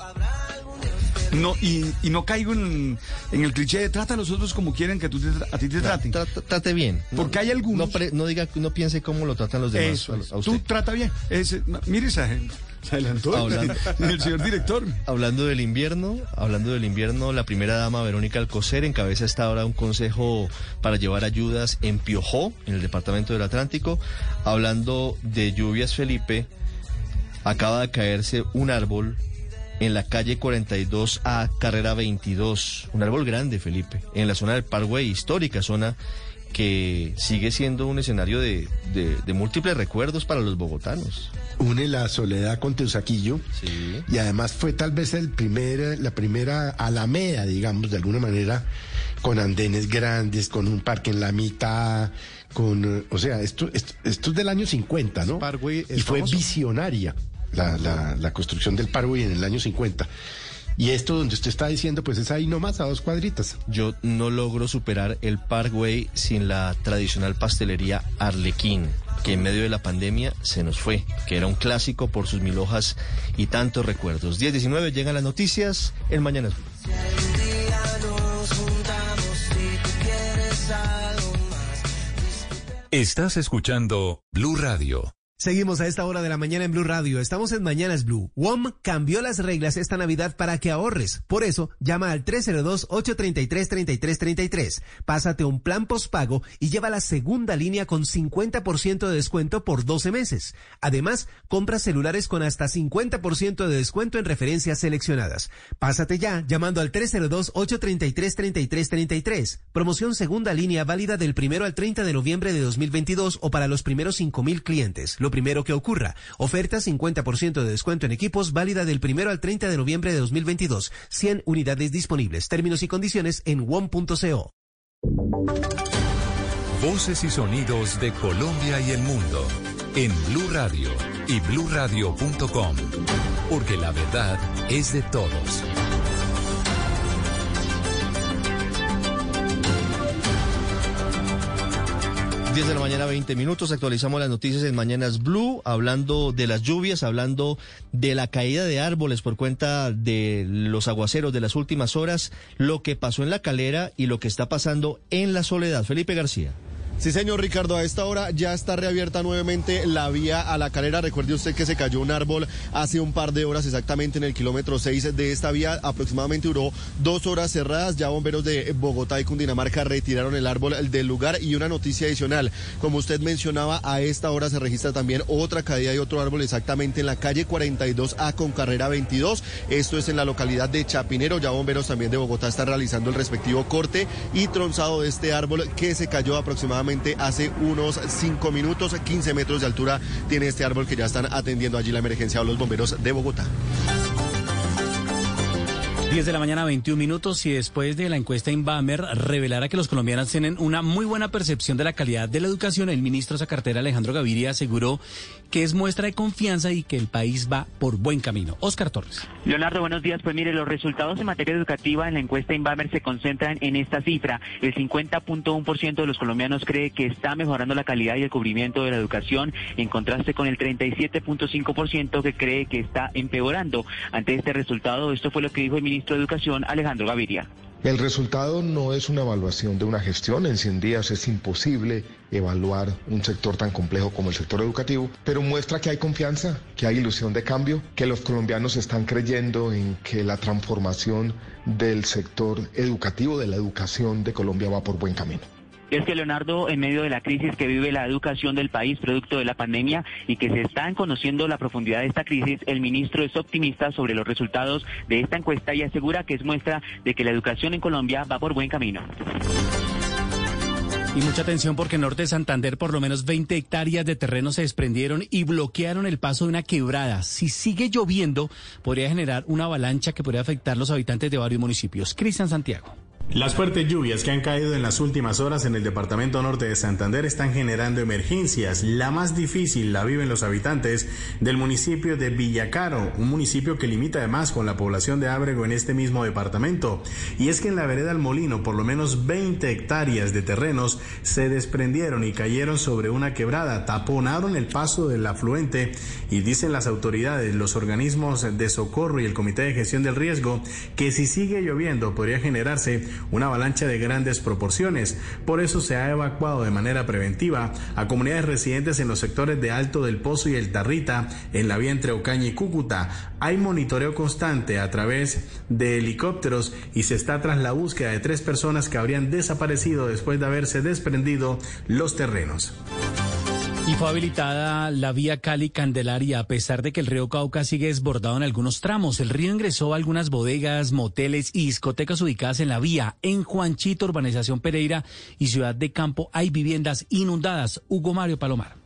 No, y, y no caigo en, en el cliché de trata a los otros como quieren que tú te a ti te traten. Trate, trate bien. Porque hay algunos- No, pre- no diga, no piense cómo lo tratan los demás. Eso a- es. a usted. Tú trata bien. No, mire, se, se adelantó Hablando- el señor director. Hablando del invierno, hablando del invierno, la primera dama Verónica Alcocer encabeza esta hora un consejo para llevar ayudas en Piojó, en el departamento del Atlántico. Hablando de lluvias, Felipe, acaba de caerse un árbol en la calle 42A, carrera 22. Un árbol grande, Felipe, en la zona del Parkway, histórica zona que sigue siendo un escenario de, de- de múltiples recuerdos para los bogotanos. une la soledad con Teusaquillo Sí. y además fue tal vez el primer, la primera alameda, digamos, de alguna manera, con andenes grandes, con un parque en la mitad, con, o sea, esto, esto, esto es del año 50, ¿no? Parkway y fue famoso. visionaria la, la, la construcción del Parkway en el año 50. Y esto donde usted está diciendo, pues es ahí nomás, a dos cuadritas. Yo no logro superar el Parkway sin la tradicional pastelería Arlequín, que en medio de la pandemia se nos fue, que era un clásico por sus mil hojas y tantos recuerdos. 10-19 llegan las noticias, el Mañana es Blue. nos juntamos si tú quieres algo más. Estás escuchando Blue Radio. Seguimos a esta hora de la mañana en Blue Radio. Estamos en Mañanas Blue. WOM cambió las reglas esta Navidad para que ahorres. Por eso, llama al 302-833-3333. Pásate un plan postpago y lleva la segunda línea con 50% de descuento por 12 meses. Además, compra celulares con hasta 50% de descuento en referencias seleccionadas. Pásate ya llamando al 302-833-3333. Promoción segunda línea válida del primero al 30 de noviembre de 2022 o para los primeros 5.000 clientes. Primero que ocurra. Oferta 50% de descuento en equipos válida del primero al 30 de noviembre de 2022. 100 unidades disponibles. Términos y condiciones en one.co. Voces y sonidos de Colombia y el mundo en Blue Radio y bluradio.com. Porque la verdad es de todos. 10 de la mañana, 20 minutos. Actualizamos las noticias en Mañanas Blue, hablando de las lluvias, hablando de la caída de árboles por cuenta de los aguaceros de las últimas horas, lo que pasó en la calera y lo que está pasando en la soledad. Felipe García. Sí, señor Ricardo, a esta hora ya está reabierta nuevamente la vía a la calera. Recuerde usted que se cayó un árbol hace un par de horas exactamente en el kilómetro 6 de esta vía. Aproximadamente duró dos horas cerradas. Ya bomberos de Bogotá y Cundinamarca retiraron el árbol del lugar. Y una noticia adicional, como usted mencionaba, a esta hora se registra también otra caída de otro árbol exactamente en la calle 42A con carrera 22. Esto es en la localidad de Chapinero. Ya bomberos también de Bogotá están realizando el respectivo corte y tronzado de este árbol que se cayó aproximadamente hace unos 5 minutos, 15 metros de altura tiene este árbol que ya están atendiendo allí la emergencia a los bomberos de Bogotá. 10 de la mañana, 21 minutos, y después de la encuesta Inbamer revelara que los colombianos tienen una muy buena percepción de la calidad de la educación, el ministro de esa cartera, Alejandro Gaviria, aseguró que es muestra de confianza y que el país va por buen camino. Oscar Torres. Leonardo, buenos días. Pues mire, los resultados en materia educativa en la encuesta Inbamer se concentran en esta cifra. El 50.1% de los colombianos cree que está mejorando la calidad y el cubrimiento de la educación, en contraste con el 37.5% que cree que está empeorando. Ante este resultado, esto fue lo que dijo el ministro de Educación, Alejandro Gaviria. El resultado no es una evaluación de una gestión, en 100 días es imposible evaluar un sector tan complejo como el sector educativo, pero muestra que hay confianza, que hay ilusión de cambio, que los colombianos están creyendo en que la transformación del sector educativo, de la educación de Colombia va por buen camino es que Leonardo, en medio de la crisis que vive la educación del país producto de la pandemia y que se están conociendo la profundidad de esta crisis, el ministro es optimista sobre los resultados de esta encuesta y asegura que es muestra de que la educación en Colombia va por buen camino. Y mucha atención porque en Norte de Santander por lo menos 20 hectáreas de terreno se desprendieron y bloquearon el paso de una quebrada. Si sigue lloviendo, podría generar una avalancha que podría afectar a los habitantes de varios municipios. Cristian Santiago. Las fuertes lluvias que han caído en las últimas horas en el departamento norte de Santander están generando emergencias. La más difícil la viven los habitantes del municipio de Villacaro, un municipio que limita además con la población de Ábrego en este mismo departamento. Y es que en la vereda del Molino por lo menos 20 hectáreas de terrenos se desprendieron y cayeron sobre una quebrada, taponaron el paso del afluente y dicen las autoridades, los organismos de socorro y el Comité de Gestión del Riesgo que si sigue lloviendo podría generarse una avalancha de grandes proporciones. Por eso se ha evacuado de manera preventiva a comunidades residentes en los sectores de Alto del Pozo y El Tarrita, en la vía entre Ocaña y Cúcuta. Hay monitoreo constante a través de helicópteros y se está tras la búsqueda de tres personas que habrían desaparecido después de haberse desprendido los terrenos. Fue habilitada la vía Cali-Candelaria a pesar de que el río Cauca sigue desbordado en algunos tramos. El río ingresó a algunas bodegas, moteles y discotecas ubicadas en la vía. En Juanchito, Urbanización Pereira y Ciudad de Campo hay viviendas inundadas. Hugo Mario Palomar.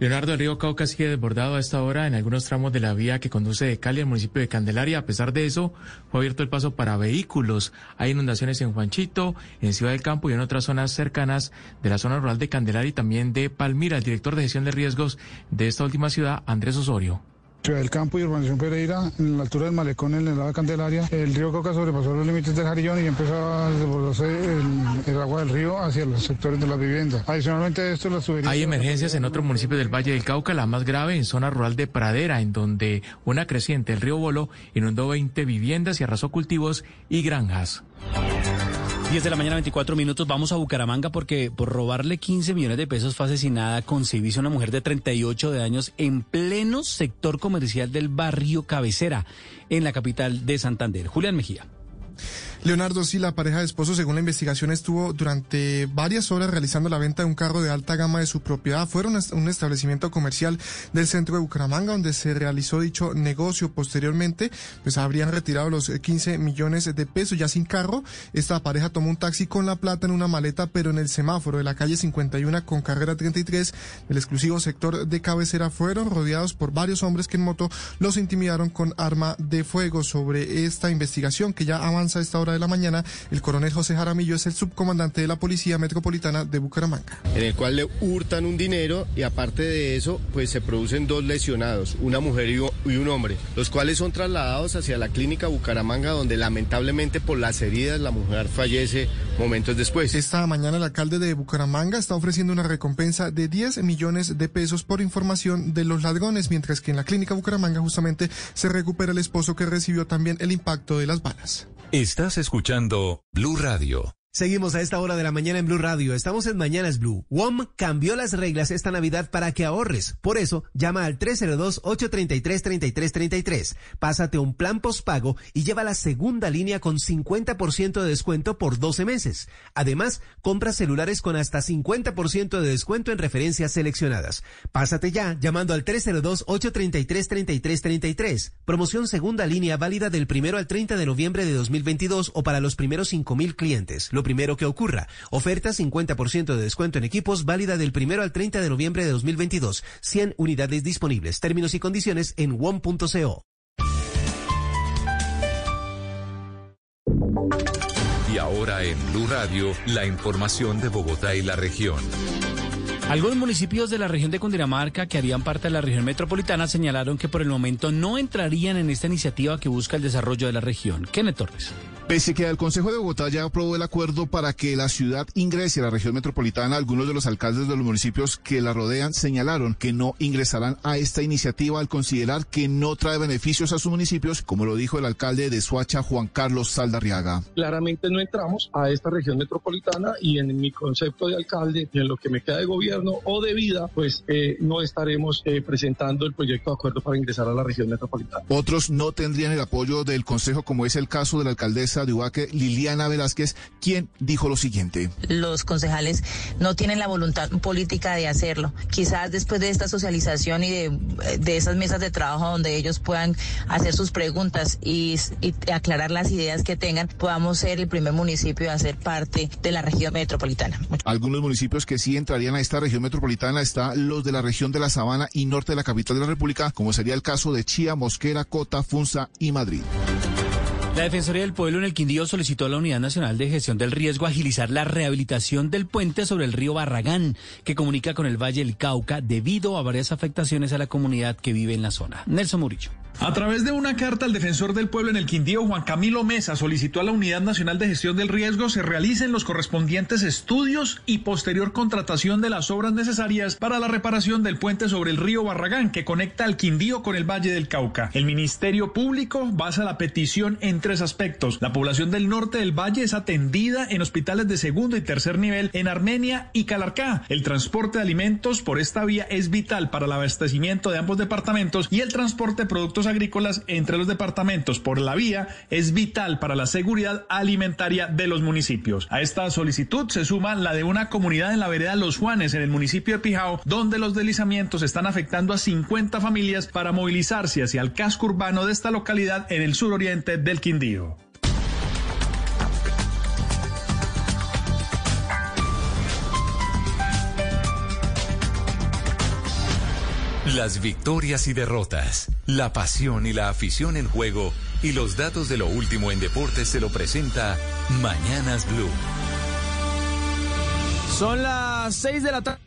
Leonardo, el río Cauca sigue desbordado a esta hora en algunos tramos de la vía que conduce de Cali al municipio de Candelaria. A pesar de eso, fue abierto el paso para vehículos. Hay inundaciones en Juanchito, en Ciudad del Campo y en otras zonas cercanas de la zona rural de Candelaria y también de Palmira. El director de gestión de riesgos de esta última ciudad, Andrés Osorio. Ciudad del Campo y Urbanización Pereira, en la altura del malecón en el lado de Candelaria, el río Cauca sobrepasó los límites del Jarillón y empezó a desbordarse el, agua del río hacia los sectores de la vivienda. Adicionalmente esto, las tuberías... Hay emergencias en otro municipio del Valle del Cauca, la más grave en zona rural de Pradera, en donde una creciente, el río Bolo, inundó 20 viviendas y arrasó cultivos y granjas. 10 de la mañana, 24 minutos. Vamos a Bucaramanga porque por robarle 15 millones de pesos fue asesinada con a una mujer de 38 de años en pleno sector comercial del barrio Cabecera, en la capital de Santander. Julián Mejía. Leonardo, sí, la pareja de esposos, según la investigación, estuvo durante varias horas realizando la venta de un carro de alta gama de su propiedad. Fueron a un establecimiento comercial del centro de Bucaramanga donde se realizó dicho negocio. Posteriormente, pues habrían retirado los 15 millones de pesos ya sin carro. Esta pareja tomó un taxi con la plata en una maleta, pero en el semáforo de la calle 51 con carrera 33 del exclusivo sector de cabecera fueron rodeados por varios hombres que en moto los intimidaron con arma de fuego sobre esta investigación que ya avanza a esta hora de la mañana, el coronel José Jaramillo es el subcomandante de la Policía Metropolitana de Bucaramanga. En el cual le hurtan un dinero y aparte de eso, pues se producen dos lesionados, una mujer y un hombre, los cuales son trasladados hacia la clínica Bucaramanga, donde lamentablemente por las heridas la mujer fallece momentos después. Esta mañana el alcalde de Bucaramanga está ofreciendo una recompensa de 10 millones de pesos por información de los ladrones, mientras que en la clínica Bucaramanga justamente se recupera el esposo que recibió también el impacto de las balas. Estás escuchando Blue Radio. Seguimos a esta hora de la mañana en Blue Radio. Estamos en Mañanas Blue. WOM cambió las reglas esta Navidad para que ahorres. Por eso, llama al 302-833-3333. Pásate un plan postpago y lleva la segunda línea con 50% de descuento por 12 meses. Además, compra celulares con hasta 50% de descuento en referencias seleccionadas. Pásate ya llamando al 302-833-3333. Promoción segunda línea válida del primero al 30 de noviembre de 2022 o para los primeros 5.000 clientes primero que ocurra. Oferta 50% de descuento en equipos válida del primero al 30 de noviembre de 2022. 100 unidades disponibles. Términos y condiciones en one.co. Y ahora en Blue Radio, la información de Bogotá y la región. Algunos municipios de la región de Cundinamarca que harían parte de la región metropolitana señalaron que por el momento no entrarían en esta iniciativa que busca el desarrollo de la región. Kenneth Torres. Pese que el Consejo de Bogotá ya aprobó el acuerdo para que la ciudad ingrese a la región metropolitana, algunos de los alcaldes de los municipios que la rodean señalaron que no ingresarán a esta iniciativa al considerar que no trae beneficios a sus municipios, como lo dijo el alcalde de Suacha, Juan Carlos Saldarriaga. Claramente no entramos a esta región metropolitana y en mi concepto de alcalde y en lo que me queda de gobierno o de vida, pues eh, no estaremos eh, presentando el proyecto de acuerdo para ingresar a la región metropolitana. Otros no tendrían el apoyo del Consejo, como es el caso de la alcaldesa de Ubaque, Liliana Velázquez, quien dijo lo siguiente. Los concejales no tienen la voluntad política de hacerlo. Quizás después de esta socialización y de, de esas mesas de trabajo donde ellos puedan hacer sus preguntas y, y aclarar las ideas que tengan, podamos ser el primer municipio a ser parte de la región metropolitana. Algunos municipios que sí entrarían a esta región metropolitana están los de la región de la Sabana y norte de la capital de la República, como sería el caso de Chía, Mosquera, Cota, Funza y Madrid. La Defensoría del Pueblo en el Quindío solicitó a la Unidad Nacional de Gestión del Riesgo agilizar la rehabilitación del puente sobre el río Barragán, que comunica con el Valle del Cauca, debido a varias afectaciones a la comunidad que vive en la zona. Nelson Murillo. A través de una carta al defensor del pueblo en el Quindío, Juan Camilo Mesa solicitó a la Unidad Nacional de Gestión del Riesgo se realicen los correspondientes estudios y posterior contratación de las obras necesarias para la reparación del puente sobre el río Barragán que conecta al Quindío con el Valle del Cauca. El Ministerio Público basa la petición en tres aspectos. La población del norte del valle es atendida en hospitales de segundo y tercer nivel en Armenia y Calarcá. El transporte de alimentos por esta vía es vital para el abastecimiento de ambos departamentos y el transporte de productos agrícolas entre los departamentos por la vía es vital para la seguridad alimentaria de los municipios. A esta solicitud se suma la de una comunidad en la vereda Los Juanes, en el municipio de Pijao, donde los deslizamientos están afectando a 50 familias para movilizarse hacia el casco urbano de esta localidad en el suroriente del Quindío. Las victorias y derrotas, la pasión y la afición en juego y los datos de lo último en deportes se lo presenta Mañanas Blue. Son las 6 de la tarde.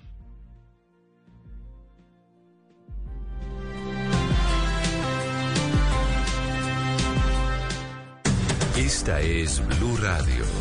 Esta es Blue Radio.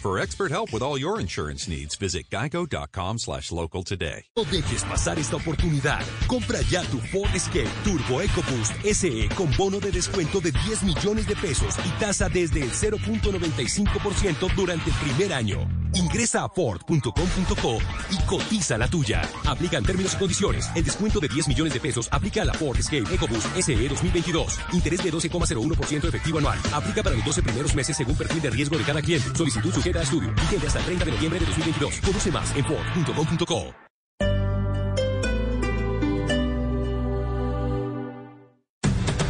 For expert help with all your insurance needs, visit geico.com slash local today. No dejes pasar esta oportunidad. Compra ya tu Ford Escape Turbo EcoBoost SE con bono de descuento de 10 millones de pesos y tasa desde el 0.95% durante el primer año. Ingresa a Ford.com.co y cotiza la tuya. Aplican términos y condiciones. El descuento de 10 millones de pesos aplica a la Ford Escape EcoBoost SE 2022. Interés de 12,01% efectivo anual. Aplica para los 12 primeros meses según perfil de riesgo de cada cliente. Solicitud sujeta a estudio. Vigente hasta el 30 de noviembre de 2022. Conoce más en Ford.com.co.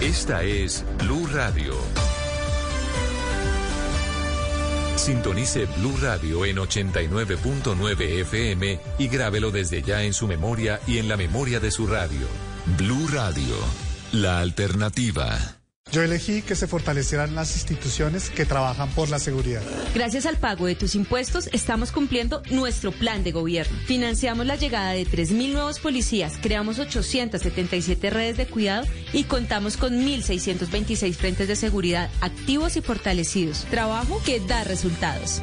Esta es Blue Radio. Sintonice Blue Radio en 89.9 FM y grábelo desde ya en su memoria y en la memoria de su radio. Blue Radio, la alternativa. Yo elegí que se fortalecieran las instituciones que trabajan por la seguridad. Gracias al pago de tus impuestos estamos cumpliendo nuestro plan de gobierno. Financiamos la llegada de 3.000 nuevos policías, creamos 877 redes de cuidado y contamos con 1.626 frentes de seguridad activos y fortalecidos. Trabajo que da resultados.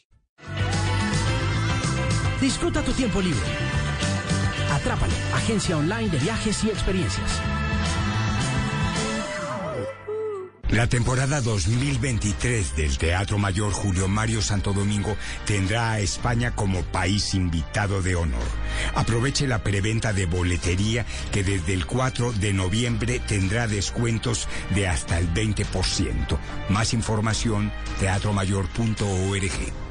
Disfruta tu tiempo libre. Atrápalo, agencia online de viajes y experiencias. La temporada 2023 del Teatro Mayor Julio Mario Santo Domingo tendrá a España como país invitado de honor. Aproveche la preventa de boletería que desde el 4 de noviembre tendrá descuentos de hasta el 20%. Más información, teatromayor.org.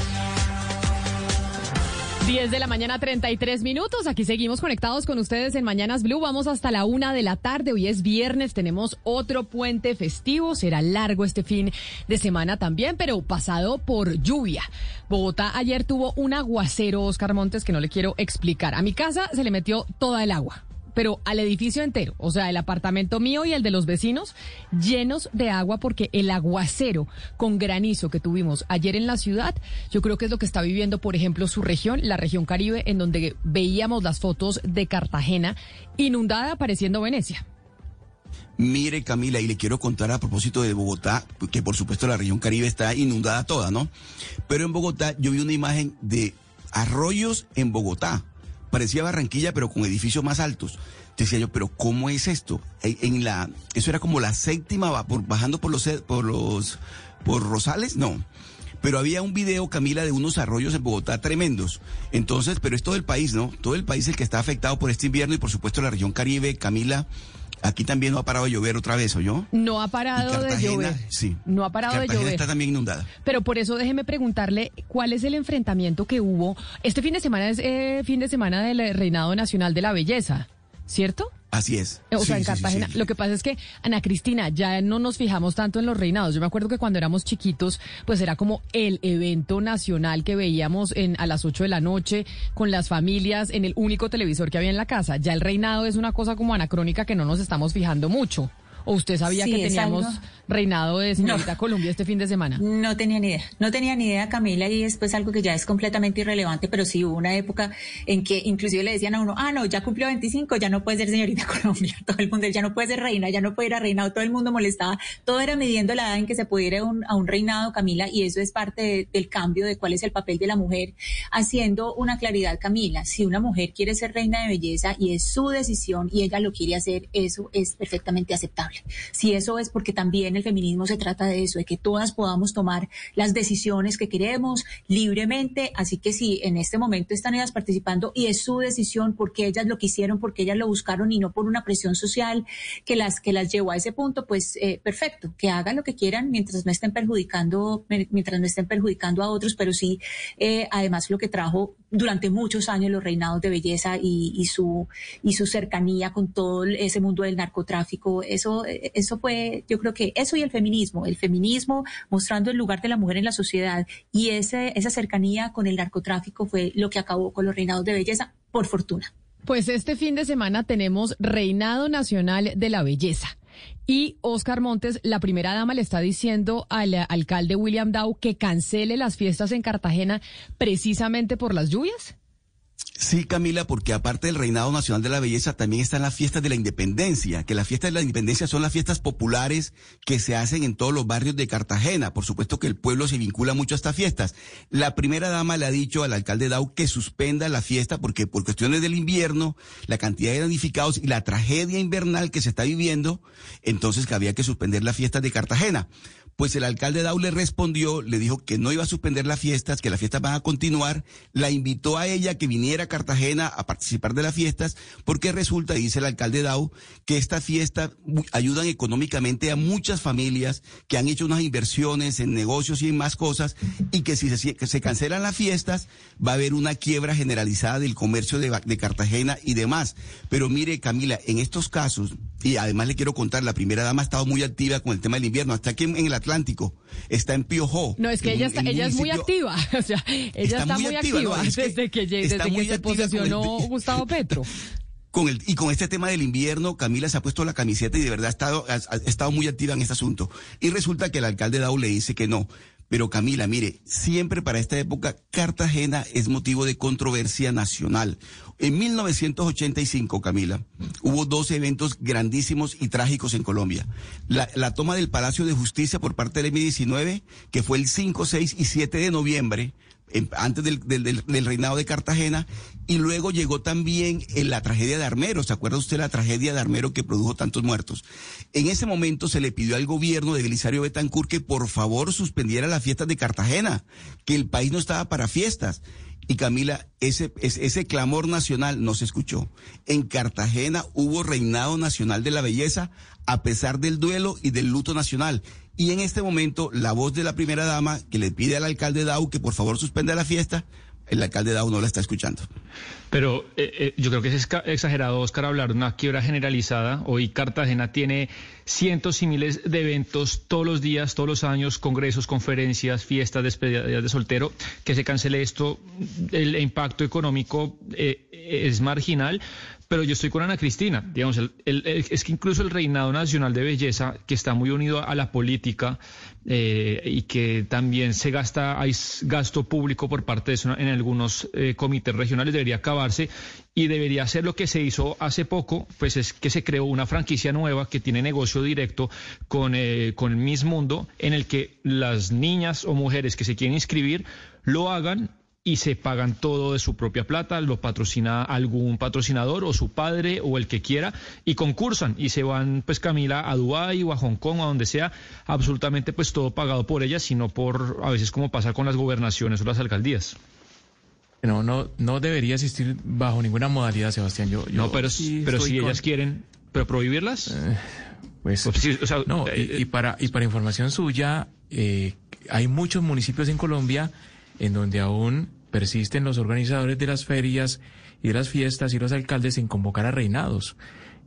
10 de la mañana, 33 minutos. Aquí seguimos conectados con ustedes en Mañanas Blue. Vamos hasta la una de la tarde. Hoy es viernes. Tenemos otro puente festivo. Será largo este fin de semana también, pero pasado por lluvia. Bogotá ayer tuvo un aguacero, Oscar Montes, que no le quiero explicar. A mi casa se le metió toda el agua pero al edificio entero, o sea, el apartamento mío y el de los vecinos, llenos de agua porque el aguacero con granizo que tuvimos ayer en la ciudad, yo creo que es lo que está viviendo, por ejemplo, su región, la región Caribe, en donde veíamos las fotos de Cartagena inundada pareciendo Venecia. Mire, Camila, y le quiero contar a propósito de Bogotá, que por supuesto la región Caribe está inundada toda, ¿no? Pero en Bogotá yo vi una imagen de arroyos en Bogotá parecía Barranquilla, pero con edificios más altos. Decía yo, pero ¿cómo es esto? En, la, eso era como la séptima, bajando por los, por los, por Rosales, no. Pero había un video, Camila, de unos arroyos en Bogotá tremendos. Entonces, pero es todo el país, ¿no? Todo el país el que está afectado por este invierno y por supuesto la región Caribe, Camila. Aquí también no ha parado de llover otra vez, ¿o yo? No ha parado de llover. Sí. No ha parado Cartagena de llover. está también inundada. Pero por eso déjeme preguntarle cuál es el enfrentamiento que hubo. Este fin de semana es eh, fin de semana del Reinado Nacional de la Belleza, ¿cierto? Así es. O Sí, sea, en sí, Cartagena. sí. Lo que pasa es que, Ana Cristina, ya no nos fijamos tanto en los reinados. Yo me acuerdo que cuando éramos chiquitos, pues era como el evento nacional que veíamos en, a las 8 de la noche con las familias en el único televisor que había en la casa. Ya el reinado es una cosa como anacrónica que no nos estamos fijando mucho. ¿O usted sabía Sí, que teníamos algo- reinado de señorita No. Colombia este fin de semana? No tenía ni idea, no tenía ni idea Camila y después algo que ya es completamente irrelevante, pero sí hubo una época en que inclusive le decían a uno, ah, no, ya cumplió 25, ya no puede ser señorita Colombia, todo el mundo, ya no puede ser reina, ya no puede ir a reinado, todo el mundo molestaba, todo era midiendo la edad en que se pudiera ir a un, a un reinado, Camila, y eso es parte de- del cambio de cuál es el papel de la mujer, haciendo una claridad, Camila, si una mujer quiere ser reina de belleza y es su decisión y ella lo quiere hacer, eso es perfectamente aceptable. Si eso es porque también el feminismo se trata de eso, de que todas podamos tomar las decisiones que queremos libremente. Así que si en este momento están ellas participando y es su decisión porque ellas lo quisieron, porque ellas lo buscaron y no por una presión social que las, que las llevó a ese punto, pues eh, perfecto, que hagan lo que quieran mientras no estén perjudicando, mientras no estén perjudicando a otros, pero sí, eh, además lo que trajo durante muchos años los reinados de belleza y, y su y su cercanía con todo ese mundo del narcotráfico, eso, eso fue, yo creo que eso y el feminismo, el feminismo mostrando el lugar de la mujer en la sociedad y ese, esa cercanía con el narcotráfico fue lo que acabó con los reinados de belleza, por fortuna. Pues este fin de semana tenemos Reinado Nacional de la Belleza. Y Oscar Montes, la primera dama, le está diciendo al alcalde William Dow que cancele las fiestas en Cartagena precisamente por las lluvias. Sí, Camila, porque aparte del Reinado Nacional de la Belleza, también están las fiestas de la Independencia, que las fiestas de la Independencia son las fiestas populares que se hacen en todos los barrios de Cartagena. Por supuesto que el pueblo se vincula mucho a estas fiestas. La primera dama le ha dicho al alcalde Dau que suspenda la fiesta porque por cuestiones del invierno, la cantidad de damnificados y la tragedia invernal que se está viviendo, entonces que había que suspender las fiestas de Cartagena. Pues el alcalde Dau le respondió, le dijo que no iba a suspender las fiestas, que las fiestas van a continuar, la invitó a ella que viniera a Cartagena a participar de las fiestas, porque resulta, dice el alcalde Dau, que estas fiestas ayudan económicamente a muchas familias que han hecho unas inversiones en negocios y en más cosas, y que si se, que cancelan las fiestas, va a haber una quiebra generalizada del comercio de, Cartagena y demás. Pero mire, Camila, en estos casos, y además le quiero contar, la primera dama ha estado muy activa con el tema del invierno, hasta aquí en, el Atlántico, está en Piojó. No, es que ella, un- está, ella es muy activa. O sea, ella está, muy activa, ¿no? Es que desde que, desde que se con el- posesionó Gustavo Petro. Con el, y con este tema del invierno, Camila se ha puesto la camiseta y de verdad ha estado, ha, ha estado muy activa en este asunto. Y resulta que el alcalde Dau le dice que no. Pero Camila, mire, siempre para esta época Cartagena es motivo de controversia nacional. En 1985, Camila, hubo dos eventos grandísimos y trágicos en Colombia. La, toma del Palacio de Justicia por parte del M-19, que fue el 5, 6 y 7 de noviembre, antes del, reinado de Cartagena, y luego llegó también en la tragedia de Armero. ¿Se acuerda usted la tragedia de Armero que produjo tantos muertos? En ese momento se le pidió al gobierno de Belisario Betancourt que por favor suspendiera las fiestas de Cartagena, que el país no estaba para fiestas. Y Camila, ese, ese clamor nacional no se escuchó. En Cartagena hubo reinado nacional de la belleza a pesar del duelo y del luto nacional. Y en este momento, la voz de la primera dama que le pide al alcalde Dau que por favor suspenda la fiesta, el alcalde Dau no la está escuchando. Pero eh, eh, yo creo que es exagerado, Oscar, hablar de una quiebra generalizada. Hoy Cartagena tiene cientos y miles de eventos todos los días, todos los años, congresos, conferencias, fiestas, despedidas de soltero. Que se cancele esto, el impacto económico eh, es marginal. Pero yo estoy con Ana Cristina, digamos, el- el- el- es que incluso el reinado nacional de belleza, que está muy unido a la política eh, y que también se gasta, hay gasto público por parte de eso en algunos eh, comités regionales, debería acabarse y debería ser lo que se hizo hace poco, pues es que se creó una franquicia nueva que tiene negocio directo con, eh, con Miss Mundo, en el que las niñas o mujeres que se quieren inscribir lo hagan y se pagan todo de su propia plata, lo patrocina algún patrocinador o su padre o el que quiera y concursan y se van pues Camila a Dubái o a Hong Kong o a donde sea, absolutamente pues todo pagado por ellas, sino por a veces como pasa con las gobernaciones o las alcaldías. No, no, no debería existir bajo ninguna modalidad, Sebastián. Yo, yo no, pero, sí pero si con- ellas quieren, pero prohibirlas. Pues, sí, o sea, no, eh, y, y para, y para información suya, eh, hay muchos municipios en Colombia en donde aún persisten los organizadores de las ferias y de las fiestas y los alcaldes en convocar a reinados.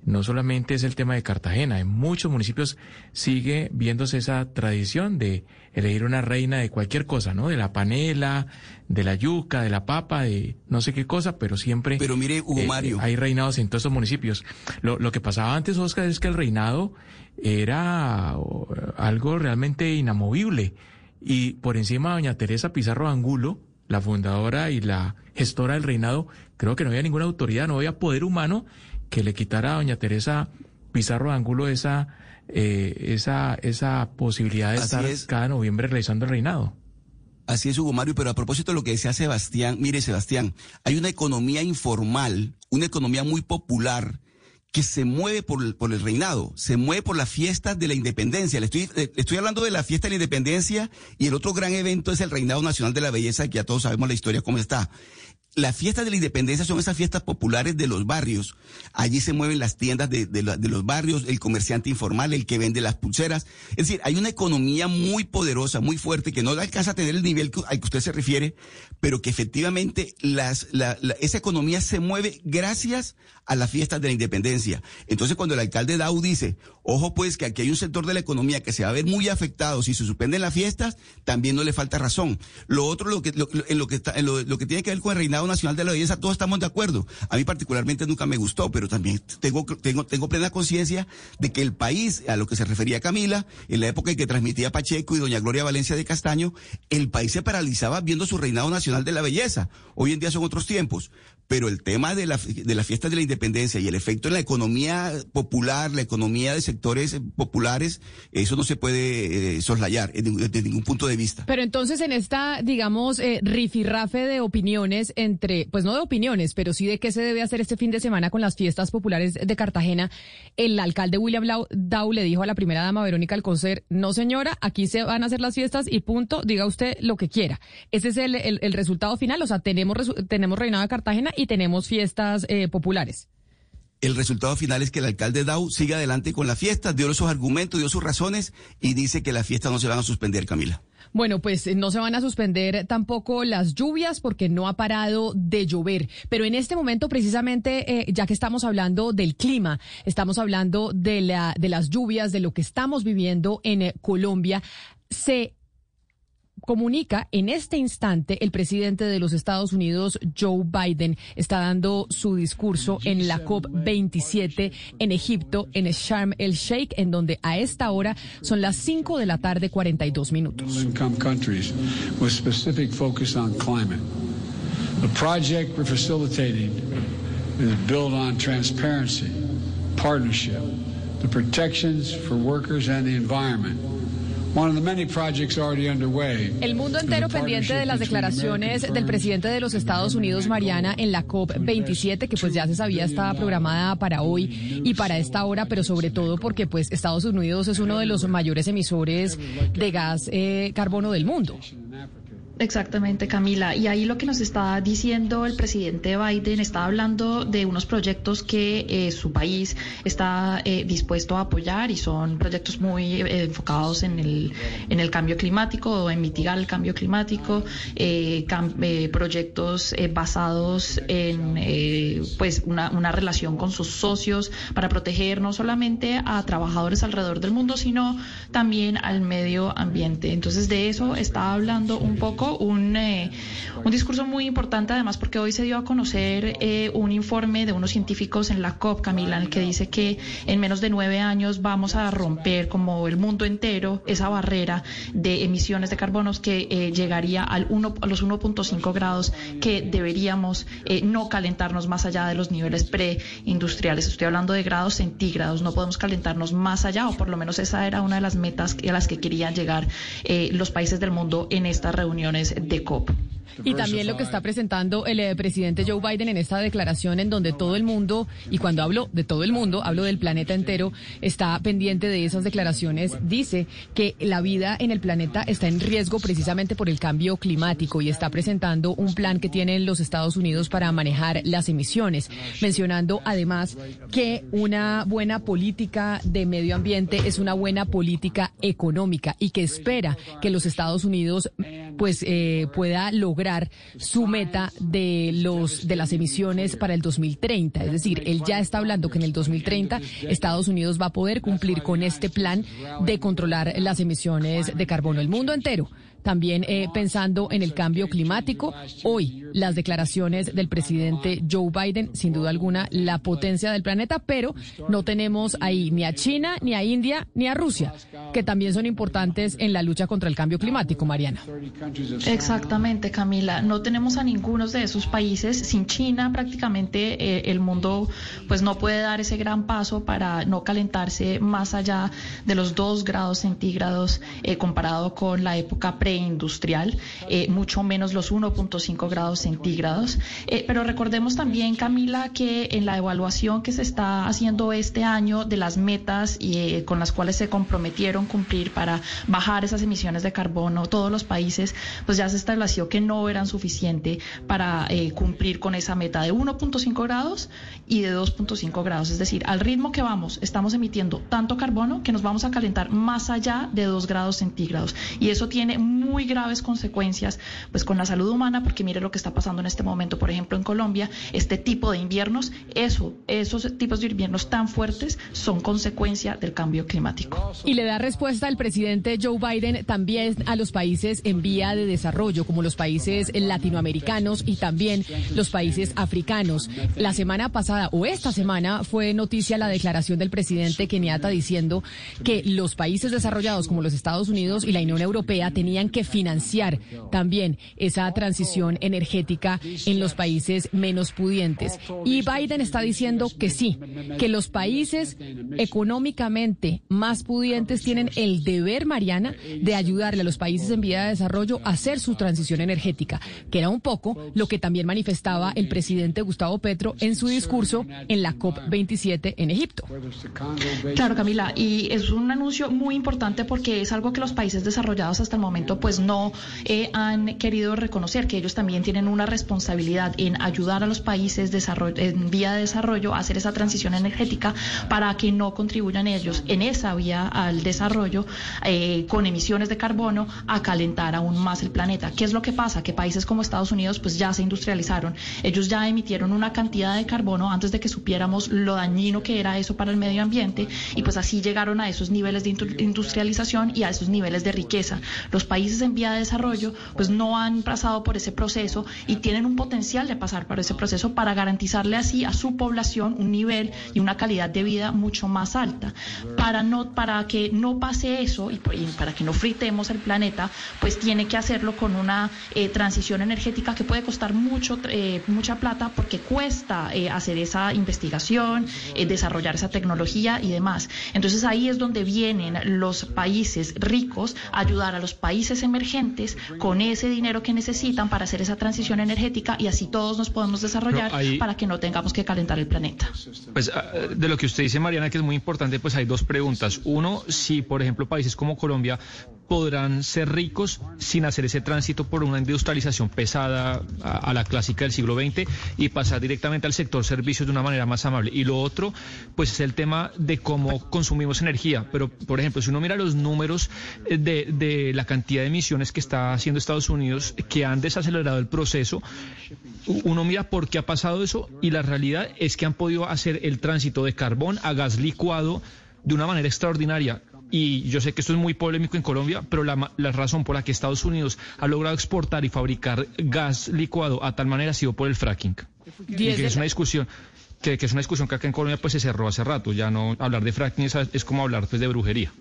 no solamente es el tema de Cartagena, en muchos municipios sigue viéndose esa tradición de elegir una reina de cualquier cosa, ¿no? De la panela, de la yuca, de la papa, de no sé qué cosa, pero siempre... Pero mire, Hugo eh, Mario. Hay reinados en todos esos municipios. Lo, lo que pasaba antes, Oscar, es que el reinado era algo realmente inamovible. Y por encima de doña Teresa Pizarro Angulo, la fundadora y la gestora del reinado, creo que no había ninguna autoridad, no había poder humano que le quitara a doña Teresa Pizarro Angulo esa, eh, esa, esa posibilidad de Así estar es. cada noviembre realizando el reinado. Así es, Hugo Mario, pero a propósito de lo que decía Sebastián, mire, Sebastián, hay una economía informal, una economía muy popular que se mueve por el, por el reinado, se mueve por las fiestas de la independencia. Le estoy, eh, le estoy hablando de la fiesta de la independencia y el otro gran evento es el Reinado Nacional de la Belleza, que ya todos sabemos la historia cómo está. Las fiestas de la independencia son esas fiestas populares de los barrios. Allí se mueven las tiendas de, de de los barrios, el comerciante informal, el que vende las pulseras. Es decir, hay una economía muy poderosa, muy fuerte, que no alcanza a tener el nivel al que usted se refiere, pero que efectivamente las, la- la- esa economía se mueve gracias a las fiestas de la independencia. Entonces, cuando el alcalde Dau dice, ojo pues que aquí hay un sector de la economía que se va a ver muy afectado si se suspenden las fiestas, también no le falta razón. Lo otro, lo que, lo- en lo que está, en lo, lo que tiene que ver con el reinado nacional de la belleza, todos estamos de acuerdo. A mí particularmente nunca me gustó, pero también tengo, tengo, tengo plena conciencia de que el país, a lo que se refería Camila, en la época en que transmitía Pacheco y doña Gloria Valencia de Castaño, el país se paralizaba viendo su reinado nacional de la belleza. Hoy en día son otros tiempos. Pero el tema de la, de la fiesta de la independencia y el efecto en la economía popular, la economía de sectores populares, eso no se puede eh, soslayar de- desde ningún punto de vista. Pero entonces en esta, digamos, eh, rifirrafe de opiniones entre, pues no de opiniones, pero sí de qué se debe hacer este fin de semana con las fiestas populares de Cartagena, el alcalde William Dow le dijo a la primera dama Verónica Alcocer, no señora, aquí se van a hacer las fiestas y punto, diga usted lo que quiera. Ese es el, el- el resultado final, o sea, tenemos, tenemos reinado de Cartagena y tenemos fiestas eh, populares. El resultado final es que el alcalde Dau sigue adelante con la fiesta, dio sus argumentos, dio sus razones y dice que las fiestas no se van a suspender, Camila. Bueno, pues eh, no se van a suspender tampoco las lluvias porque no ha parado de llover. Pero en este momento, precisamente, eh, ya que estamos hablando del clima, estamos hablando de, la, de las lluvias, de lo que estamos viviendo en eh, Colombia, se comunica en este instante el presidente de los Estados Unidos, Joe Biden, está dando su discurso en la COP27 en Egipto, en Sharm el Sheikh, en donde a esta hora son las 5 de la tarde, 42 minutos. The project we're facilitating is built on transparency, partnership, the protections for workers and the environment. El mundo entero pendiente de las declaraciones del presidente de los Estados Unidos, Mariana, en la COP27, que pues ya se sabía estaba programada para hoy y para esta hora, pero sobre todo porque pues Estados Unidos es uno de los mayores emisores de gas eh, carbono del mundo. Exactamente, Camila. Y ahí lo que nos está diciendo el presidente Biden está hablando de unos proyectos que eh, su país está eh, dispuesto a apoyar y son proyectos muy eh, enfocados en el, en el cambio climático o en mitigar el cambio climático, eh, cam- eh, proyectos eh, basados en pues una, una relación con sus socios para proteger no solamente a trabajadores alrededor del mundo, sino también al medio ambiente. Entonces de eso está hablando un poco un, eh, un discurso muy importante, además porque hoy se dio a conocer eh, un informe de unos científicos en la COP, Camila, en el que dice que en menos de nueve años vamos a romper como el mundo entero esa barrera de emisiones de carbonos que eh, llegaría al uno, a los 1.5 grados que deberíamos no calentarnos más allá de los niveles preindustriales. Estoy hablando de grados centígrados, no podemos calentarnos más allá, o por lo menos esa era una de las metas a las que querían llegar los países del mundo en estas reuniones de COP. Y también lo que está presentando el eh, presidente Joe Biden en esta declaración en donde todo el mundo, y cuando hablo de todo el mundo, hablo del planeta entero, está pendiente de esas declaraciones, dice que la vida en el planeta está en riesgo precisamente por el cambio climático y está presentando un plan que tienen los Estados Unidos para manejar las emisiones, mencionando además que una buena política de medio ambiente es una buena política económica y que espera que los Estados Unidos pues eh, pueda lograr lograr su meta de los de las emisiones para el 2030. Es decir, él ya está hablando que en el 2030 Estados Unidos va a poder cumplir con este plan de controlar las emisiones de carbono. El mundo entero también eh, pensando en el cambio climático. Hoy las declaraciones del presidente Joe Biden, sin duda alguna, la potencia del planeta, pero no tenemos ahí ni a China, ni a India, ni a Rusia, que también son importantes en la lucha contra el cambio climático, Mariana. Exactamente, Camila. No tenemos a ninguno de esos países. Sin China, prácticamente eh, el mundo pues no puede dar ese gran paso para no calentarse más allá de los dos grados centígrados eh, comparado con la época pre industrial, eh, mucho menos los 1.5 grados centígrados. Eh, pero recordemos también, Camila, que en la evaluación que se está haciendo este año de las metas y, eh, con las cuales se comprometieron cumplir para bajar esas emisiones de carbono, todos los países, pues ya se estableció que no eran suficiente para cumplir con esa meta de 1.5 grados y de 2.5 grados. Es decir, al ritmo que vamos, estamos emitiendo tanto carbono que nos vamos a calentar más allá de 2 grados centígrados. Y eso tiene muy graves consecuencias pues con la salud humana, porque mire lo que está pasando en este momento, por ejemplo, en Colombia, este tipo de inviernos, eso, esos tipos de inviernos tan fuertes son consecuencia del cambio climático. Y le da respuesta el presidente Joe Biden también a los países en vía de desarrollo, como los países latinoamericanos y también los países africanos. La semana pasada o esta semana fue noticia la declaración del presidente Kenyatta diciendo que los países desarrollados como los Estados Unidos y la Unión Europea tenían que financiar también esa transición energética en los países menos pudientes. Y Biden está diciendo que sí, que los países económicamente más pudientes tienen el deber, Mariana, de ayudarle a los países en vía de desarrollo a hacer su transición energética, que era un poco lo que también manifestaba el presidente Gustavo Petro en su discurso en la COP27 en Egipto. Claro, Camila, y es un anuncio muy importante porque es algo que los países desarrollados hasta el momento pues no eh, han querido reconocer que ellos también tienen una responsabilidad en ayudar a los países en vía de desarrollo a hacer esa transición energética para que no contribuyan ellos en esa vía al desarrollo eh, con emisiones de carbono a calentar aún más el planeta. ¿Qué es lo que pasa? Que países como Estados Unidos pues ya se industrializaron, ellos ya emitieron una cantidad de carbono antes de que supiéramos lo dañino que era eso para el medio ambiente y pues así llegaron a esos niveles de industrialización y a esos niveles de riqueza. Los países en vía de desarrollo pues no han pasado por ese proceso y tienen un potencial de pasar por ese proceso para garantizarle así a su población un nivel y una calidad de vida mucho más alta. Para, no, para que no pase eso y, para que no fritemos el planeta, pues tiene que hacerlo con una eh, transición energética que puede costar mucho, eh, mucha plata porque cuesta eh, hacer esa investigación, desarrollar esa tecnología y demás. Entonces ahí es donde vienen los países ricos a ayudar a los países emergentes con ese dinero que necesitan para hacer esa transición energética y así todos nos podemos desarrollar para que no tengamos que calentar el planeta. Pues ah, de lo que usted dice, Mariana, que es muy importante, pues hay dos preguntas. Uno, si por ejemplo países como Colombia podrán ser ricos sin hacer ese tránsito por una industrialización pesada a, la clásica del siglo XX y pasar directamente al sector servicios de una manera más amable. Y lo otro, pues es el tema de cómo consumimos energía. Pero, por ejemplo, si uno mira los números eh, de, de la cantidad de emisiones que está haciendo Estados Unidos, que han desacelerado el proceso, uno mira por qué ha pasado eso y la realidad es que han podido hacer el tránsito de carbón a gas licuado de una manera extraordinaria y yo sé que esto es muy polémico en Colombia, pero la, razón por la que Estados Unidos ha logrado exportar y fabricar gas licuado a tal manera ha sido por el fracking. Y que es una discusión que, es una discusión que acá en Colombia pues se cerró hace rato. Ya no hablar de fracking es, es como hablar pues de brujería.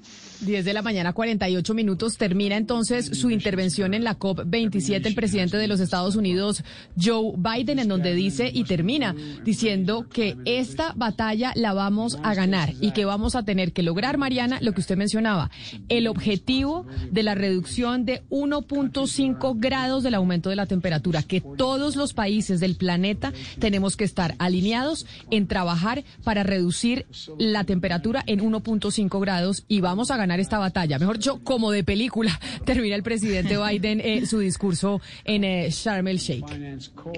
10 de la mañana, 48 minutos. Termina entonces su intervención en la COP27 el presidente de los Estados Unidos, Joe Biden, en donde dice y termina diciendo que esta batalla la vamos a ganar y que vamos a tener que lograr, Mariana, lo que usted mencionaba, el objetivo de la reducción de 1.5 grados del aumento de la temperatura, que todos los países del planeta tenemos que estar alineados en trabajar para reducir la temperatura en 1.5 grados y vamos a ganar esta batalla. Mejor yo, como de película, termina el presidente Biden eh, su discurso en eh, Sharm el Sheikh.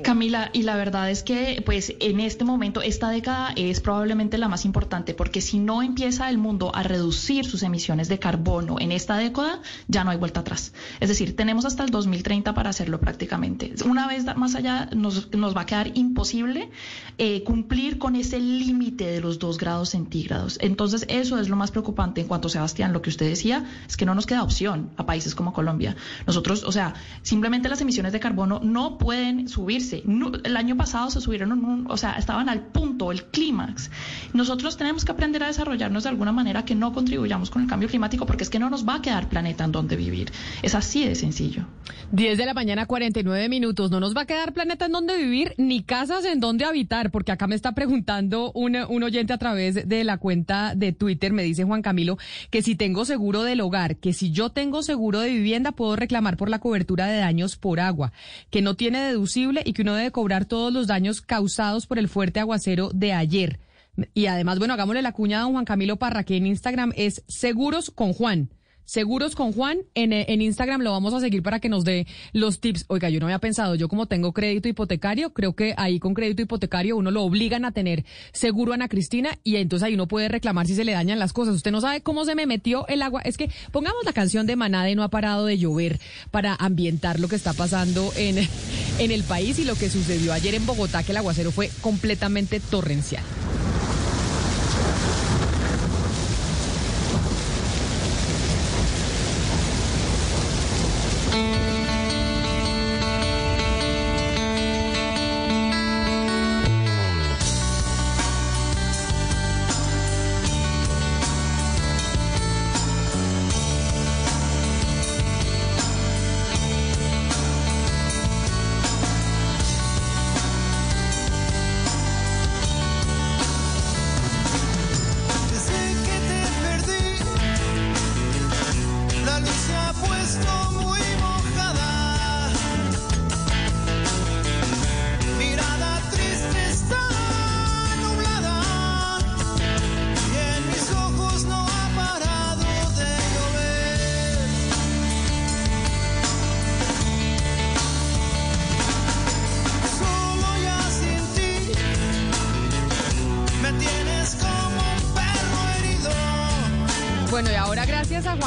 Camila, y la verdad es que pues en este momento esta década es probablemente la más importante porque si no empieza el mundo a reducir sus emisiones de carbono en esta década, ya no hay vuelta atrás. Es decir, tenemos hasta el 2030 para hacerlo prácticamente. Una vez más allá nos, nos va a quedar imposible eh, cumplir con ese límite de los dos grados centígrados. Entonces eso es lo más preocupante en cuanto, Sebastián, lo que usted decía, es que no nos queda opción a países como Colombia. Nosotros, o sea, simplemente las emisiones de carbono no pueden subirse. el año pasado se subieron, o sea, estaban al punto, el clímax. Nosotros tenemos que aprender a desarrollarnos de alguna manera que no contribuyamos con el cambio climático porque es que no nos va a quedar planeta en donde vivir. Es así de sencillo. 10 de la mañana, 49 minutos. No nos va a quedar planeta en donde vivir ni casas en donde habitar, porque acá me está preguntando un, un oyente a través de la cuenta de Twitter, me dice Juan Camilo, que si tengo seguro del hogar, que si yo tengo seguro de vivienda, puedo reclamar por la cobertura de daños por agua, que no tiene deducible y que uno debe cobrar todos los daños causados por el fuerte aguacero de ayer. Y además, bueno, hagámosle la cuña a don Juan Camilo Parra, que en Instagram es Seguros con Juan. Seguros con Juan, en, en, Instagram lo vamos a seguir para que nos dé los tips. Oiga, yo no había pensado, yo como tengo crédito hipotecario, creo que ahí con crédito hipotecario uno lo obligan a tener seguro Ana Cristina y entonces ahí uno puede reclamar si se le dañan las cosas. Usted no sabe cómo se me metió el agua. Es que pongamos la canción de Maná de No ha parado de llover para ambientar lo que está pasando en, en el país y lo que sucedió ayer en Bogotá, que el aguacero fue completamente torrencial.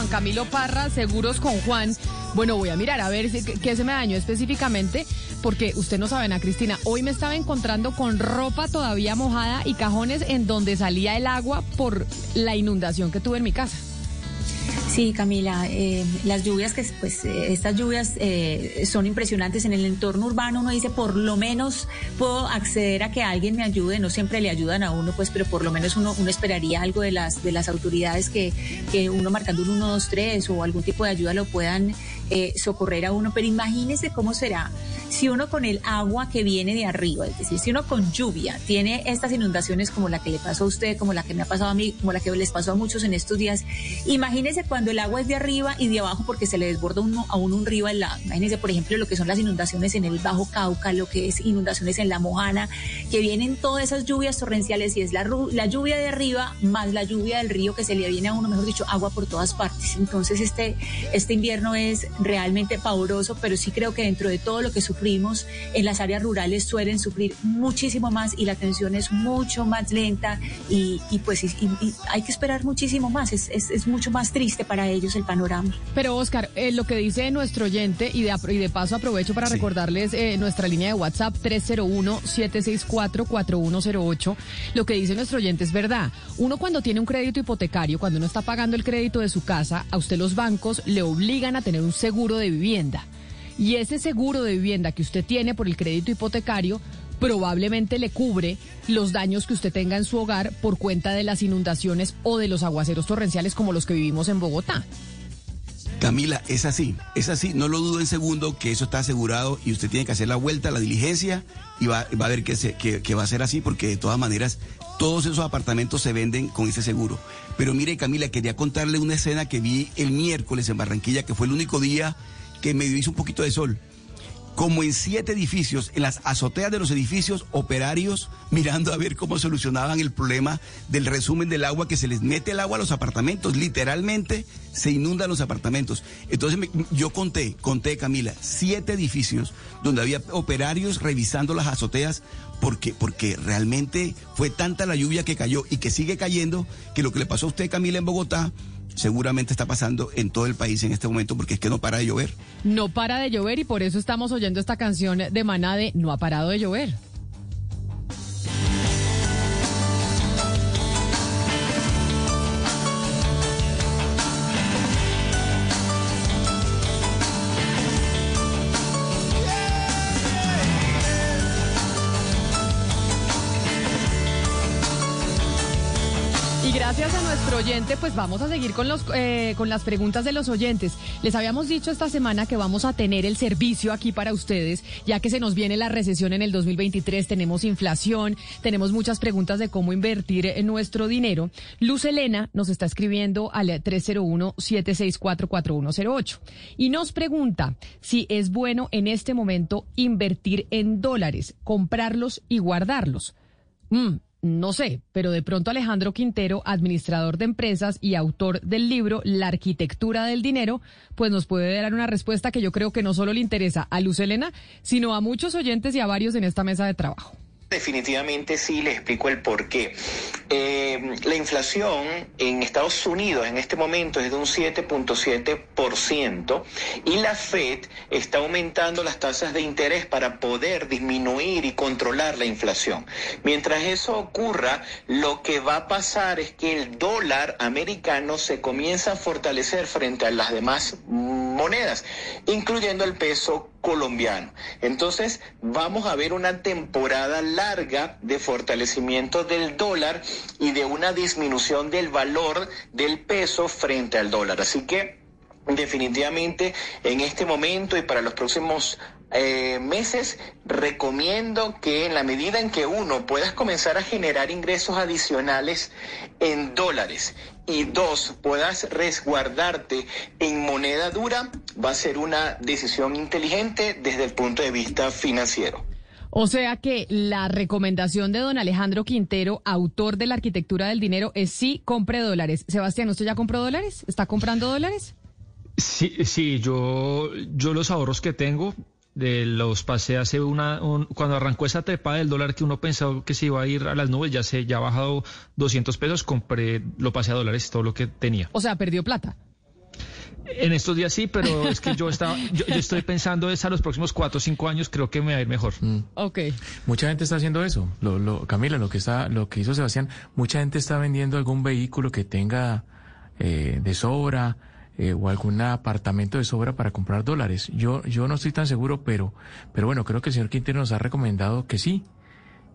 Camilo Parra, Seguros con Juan. Bueno, voy a mirar a ver qué se me dañó específicamente, porque usted no sabe, Ana Cristina, hoy me estaba encontrando con ropa todavía mojada y cajones en donde salía el agua por la inundación que tuve en mi casa. Sí, Camila, eh, las lluvias que pues eh, estas lluvias eh, son impresionantes en el entorno urbano. Uno dice por lo menos puedo acceder a que alguien me ayude. No siempre le ayudan a uno, pues, pero por lo menos uno, uno esperaría algo de las de las autoridades que, que uno marcando un 1, 2, 3 o algún tipo de ayuda lo puedan socorrer a uno. Pero imagínese cómo será si uno con el agua que viene de arriba, es decir, si uno con lluvia tiene estas inundaciones como la que le pasó a usted, como la que me ha pasado a mí, como la que les pasó a muchos en estos días, imagínese cuando el agua es de arriba y de abajo porque se le desborda uno, a uno un río al lado. Imagínese, por ejemplo, lo que son las inundaciones en el Bajo Cauca, lo que es inundaciones en la Mojana, que vienen todas esas lluvias torrenciales y es la, la lluvia de arriba más la lluvia del río que se le viene a uno, mejor dicho, agua por todas partes. Entonces este, este invierno es realmente pavoroso, pero sí creo que dentro de todo lo que sufrimos en las áreas rurales suelen sufrir muchísimo más y la atención es mucho más lenta y, pues hay que esperar muchísimo más, es, es, mucho más triste para ellos el panorama. Pero Oscar, eh, lo que dice nuestro oyente y de, y de paso aprovecho para recordarles eh, nuestra línea de WhatsApp 301-764-4108, lo que dice nuestro oyente es verdad. Uno cuando tiene un crédito hipotecario, cuando uno está pagando el crédito de su casa, a usted los bancos le obligan a tener un seguro de vivienda. Y ese seguro de vivienda que usted tiene por el crédito hipotecario probablemente le cubre los daños que usted tenga en su hogar por cuenta de las inundaciones o de los aguaceros torrenciales como los que vivimos en Bogotá. Camila, es así, es así, no lo dudo en segundo que eso está asegurado y usted tiene que hacer la vuelta, la diligencia y va, a ver que, va a ser así porque de todas maneras todos esos apartamentos se venden con ese seguro. Pero mire Camila, quería contarle una escena que vi el miércoles en Barranquilla, que fue el único día que medio hizo un poquito de sol. como en siete edificios, en las azoteas de los edificios, operarios mirando a ver cómo solucionaban el problema del resumen del agua que se les mete el agua a los apartamentos. Literalmente se inundan los apartamentos. Entonces yo conté, conté Camila, siete edificios donde había operarios revisando las azoteas porque, porque realmente fue tanta la lluvia que cayó y que sigue cayendo que lo que le pasó a usted Camila en Bogotá seguramente está pasando en todo el país en este momento porque es que no para de llover. No para de llover y por eso estamos oyendo esta canción de Maná de No ha parado de llover. Oyente, pues vamos a seguir con, los, eh, con las preguntas de los oyentes. Les habíamos dicho esta semana que vamos a tener el servicio aquí para ustedes, ya que se nos viene la recesión en el 2023, tenemos inflación, tenemos muchas preguntas de cómo invertir nuestro dinero. Luz Elena nos está escribiendo al 301-764-4108 y nos pregunta si es bueno en este momento invertir en dólares, comprarlos y guardarlos. Mm, no sé, pero de pronto Alejandro Quintero, administrador de empresas y autor del libro La arquitectura del dinero, pues nos puede dar una respuesta que yo creo que no solo le interesa a Luz Elena, sino a muchos oyentes y a varios en esta mesa de trabajo. Definitivamente sí, les explico el por qué. Eh, la inflación en Estados Unidos en este momento es de un 7.7% y la Fed está aumentando las tasas de interés para poder disminuir y controlar la inflación. Mientras eso ocurra, lo que va a pasar es que el dólar americano se comienza a fortalecer frente a las demás monedas, incluyendo el peso colombiano. Entonces, vamos a ver una temporada larga de fortalecimiento del dólar y de una disminución del valor del peso frente al dólar. Así que, definitivamente, en este momento y para los próximos eh, meses, recomiendo que en la medida en que uno puedas comenzar a generar ingresos adicionales en dólares y dos, puedas resguardarte en moneda dura, va a ser una decisión inteligente desde el punto de vista financiero. O sea que la recomendación de don Alejandro Quintero, autor de la arquitectura del dinero, es sí compre dólares. Sebastián, ¿usted ya compró dólares? ¿Está comprando dólares? Sí, sí, yo, yo los ahorros que tengo de los pasé hace una un- cuando arrancó esa trepada del dólar que uno pensaba que se iba a ir a las nubes ya se ya ha bajado 200 pesos compré lo pasé a dólares todo lo que tenía O sea, perdió plata. en estos días sí pero es que yo estaba yo, yo estoy pensando es a los próximos cuatro o cinco años creo que me va a ir mejor Ok. Mucha gente está haciendo eso. Lo, lo, Camila, lo que está, lo que hizo Sebastián, mucha gente está vendiendo algún vehículo que tenga eh, de sobra eh, o algún apartamento de sobra para comprar dólares. Yo, yo no estoy tan seguro, pero, pero bueno, creo que el señor Quintero nos ha recomendado que sí.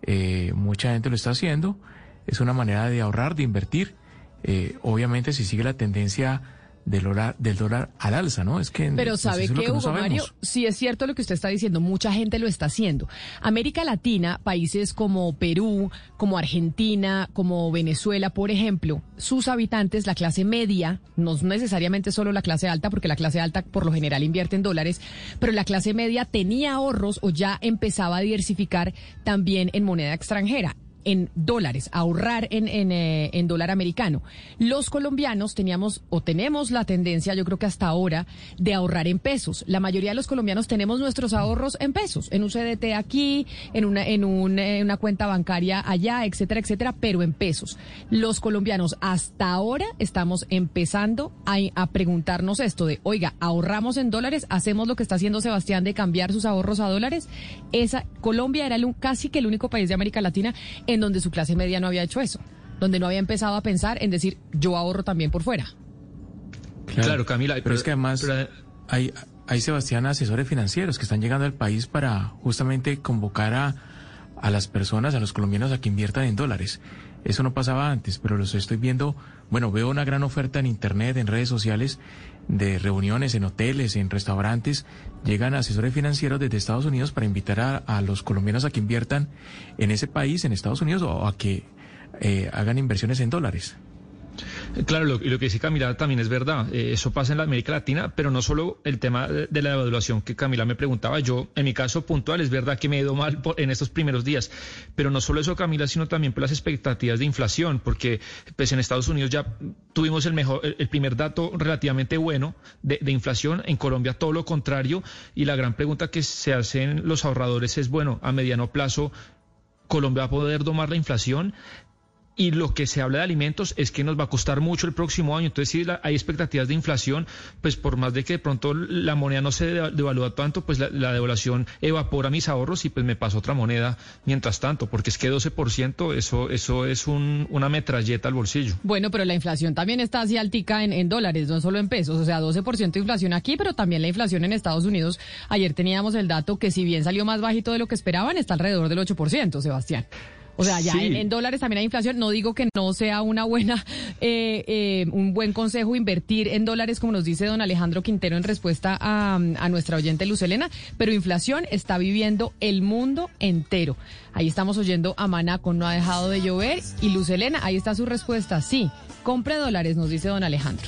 Eh, mucha gente lo está haciendo. Es una manera de ahorrar, de invertir. Eh, obviamente, si sigue la tendencia del dólar, del dólar al alza, ¿no? Es que Pero pues, ¿sabe que no Hugo Mario? sabemos. Sí es cierto lo que usted está diciendo, mucha gente lo está haciendo. América Latina, países como Perú, como Argentina, como Venezuela, por ejemplo, sus habitantes, la clase media, no necesariamente solo la clase alta, porque la clase alta por lo general invierte en dólares, pero la clase media tenía ahorros o ya empezaba a diversificar también en moneda extranjera en dólares, ahorrar en, en, eh, en dólar americano. Los colombianos teníamos o tenemos la tendencia, yo creo que hasta ahora, de ahorrar en pesos. La mayoría de los colombianos tenemos nuestros ahorros en pesos, en un CDT aquí, en una, en eh, una cuenta bancaria allá, etcétera, etcétera, pero en pesos. Los colombianos hasta ahora estamos empezando a, a preguntarnos esto de, oiga, ahorramos en dólares, hacemos lo que está haciendo Sebastián de cambiar sus ahorros a dólares. Esa, Colombia era el casi que el único país de América Latina donde su clase media no había hecho eso, donde no había empezado a pensar en decir, yo ahorro también por fuera. Claro, Camila, Pero, pero- es que además hay, hay, Sebastián, asesores financieros que están llegando al país para justamente convocar a, a las personas, a los colombianos, a que inviertan en dólares. Eso no pasaba antes, pero los estoy viendo, bueno, veo una gran oferta en Internet, en redes sociales, de reuniones en hoteles, en restaurantes. Llegan asesores financieros desde Estados Unidos para invitar a, los colombianos a que inviertan en ese país, en Estados Unidos, o a que eh, hagan inversiones en dólares. Claro, lo, lo que dice Camila también es verdad. Eh, eso pasa en la América Latina, pero no solo el tema de, la devaluación que Camila me preguntaba. Yo, en mi caso puntual, es verdad que me he ido mal por- en estos primeros días, pero no solo eso, Camila, sino también por las expectativas de inflación, porque pues en Estados Unidos ya tuvimos el mejor, el, el primer dato relativamente bueno de, de inflación. En Colombia todo lo contrario. Y la gran pregunta que se hacen los ahorradores es, bueno, a mediano plazo, Colombia va a poder domar la inflación. Y lo que se habla de alimentos es que nos va a costar mucho el próximo año. Entonces, si hay expectativas de inflación, pues por más de que de pronto la moneda no se deva- devalúa tanto, pues la, la devaluación evapora mis ahorros y pues me pasa otra moneda mientras tanto, porque es que 12%, eso, eso es un- una metralleta al bolsillo. Bueno, pero la inflación también está así altica en, en dólares, no solo en pesos. O sea, 12% de inflación aquí, pero también la inflación en Estados Unidos. Ayer teníamos el dato que si bien salió más bajito de lo que esperaban, está alrededor del 8%, Sebastián. O sea, ya Sí. en, en dólares también hay inflación. No digo que no sea una buena, eh, eh, un buen consejo invertir en dólares, como nos dice don Alejandro Quintero en respuesta a, a nuestra oyente Luz Elena, pero inflación está viviendo el mundo entero. Ahí estamos oyendo a Maná con No ha dejado de llover y Luz Elena, ahí está su respuesta. Sí, compre dólares, nos dice don Alejandro.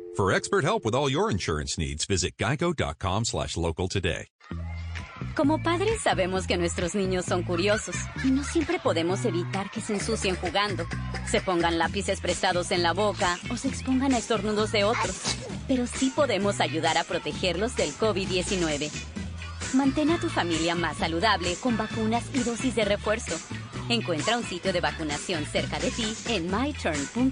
For expert help with all your insurance needs, visit geico.com slash local today. Como padres sabemos que nuestros niños son curiosos y no siempre podemos evitar que se ensucien jugando, se pongan lápices prestados en la boca o se expongan a estornudos de otros. Pero sí podemos ayudar a protegerlos del COVID-19. Mantén a tu familia más saludable con vacunas y dosis de refuerzo. Encuentra un sitio de vacunación cerca de ti en myturn.ca.gov.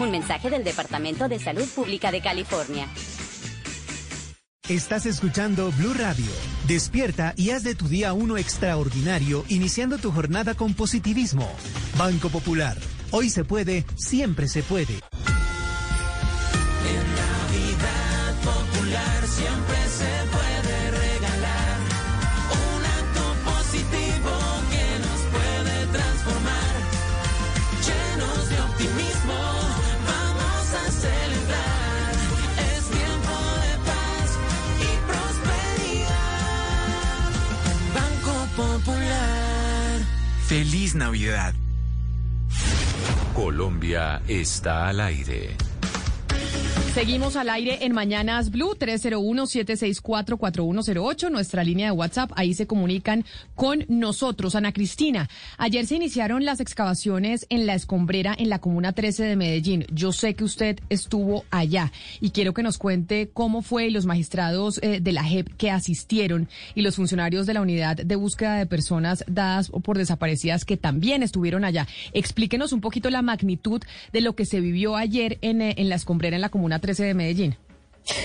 Un mensaje del Departamento de Salud Pública de California. Estás escuchando Blue Radio. Despierta y haz de tu día uno extraordinario, iniciando tu jornada con positivismo. Banco Popular. Hoy se puede, siempre se puede. Feliz Navidad. Colombia está al aire. Seguimos al aire en Mañanas Blue 301-764-4108, nuestra línea de WhatsApp. Ahí se comunican con nosotros. Ana Cristina, ayer se iniciaron las excavaciones en la escombrera en la Comuna 13 de Medellín. Yo sé que usted estuvo allá y quiero que nos cuente cómo fue y los magistrados eh, de la JEP que asistieron y los funcionarios de la unidad de búsqueda de personas dadas por desaparecidas que también estuvieron allá. Explíquenos un poquito la magnitud de lo que se vivió ayer en, eh, en la escombrera en la Comuna 13 de Medellín.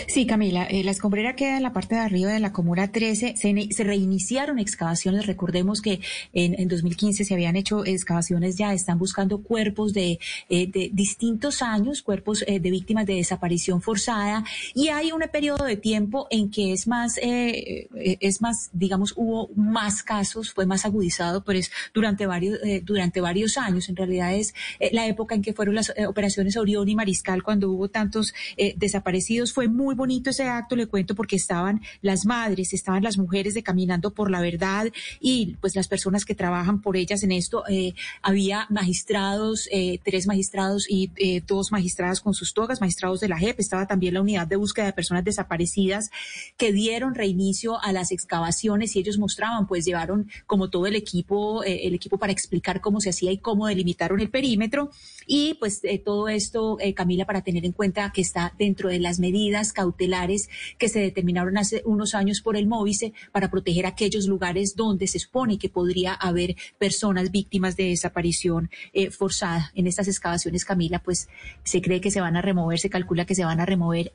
Sí, Camila, eh, la escombrera queda en la parte de arriba de la Comuna 13. Se, reiniciaron excavaciones. Recordemos que en, en 2015 se habían hecho excavaciones ya. Están buscando cuerpos de, eh, de distintos años, cuerpos eh, de víctimas de desaparición forzada. Y hay un periodo de tiempo en que es más, eh, eh, es más, digamos, hubo más casos, fue más agudizado, pero es durante varios, durante varios años. En realidad es la época en que fueron las operaciones Orión y Mariscal cuando hubo tantos desaparecidos. Fue muy bonito ese acto, le cuento, porque estaban las madres, estaban las mujeres de Caminando por la Verdad y pues las personas que trabajan por ellas en esto. Eh, había magistrados, eh, tres magistrados y eh, dos magistradas con sus togas, magistrados de la JEP. Estaba también la unidad de búsqueda de personas desaparecidas que dieron reinicio a las excavaciones y ellos mostraban, pues llevaron como todo el equipo, eh, el equipo para explicar cómo se hacía y cómo delimitaron el perímetro. Y pues eh, todo esto, eh, Camila, para tener en cuenta que está dentro de las medidas cautelares que se determinaron hace unos años por el Móvice para proteger aquellos lugares donde se supone que podría haber personas víctimas de desaparición eh, forzada. En estas excavaciones, Camila, pues se cree que se van a remover, se calcula que se van a remover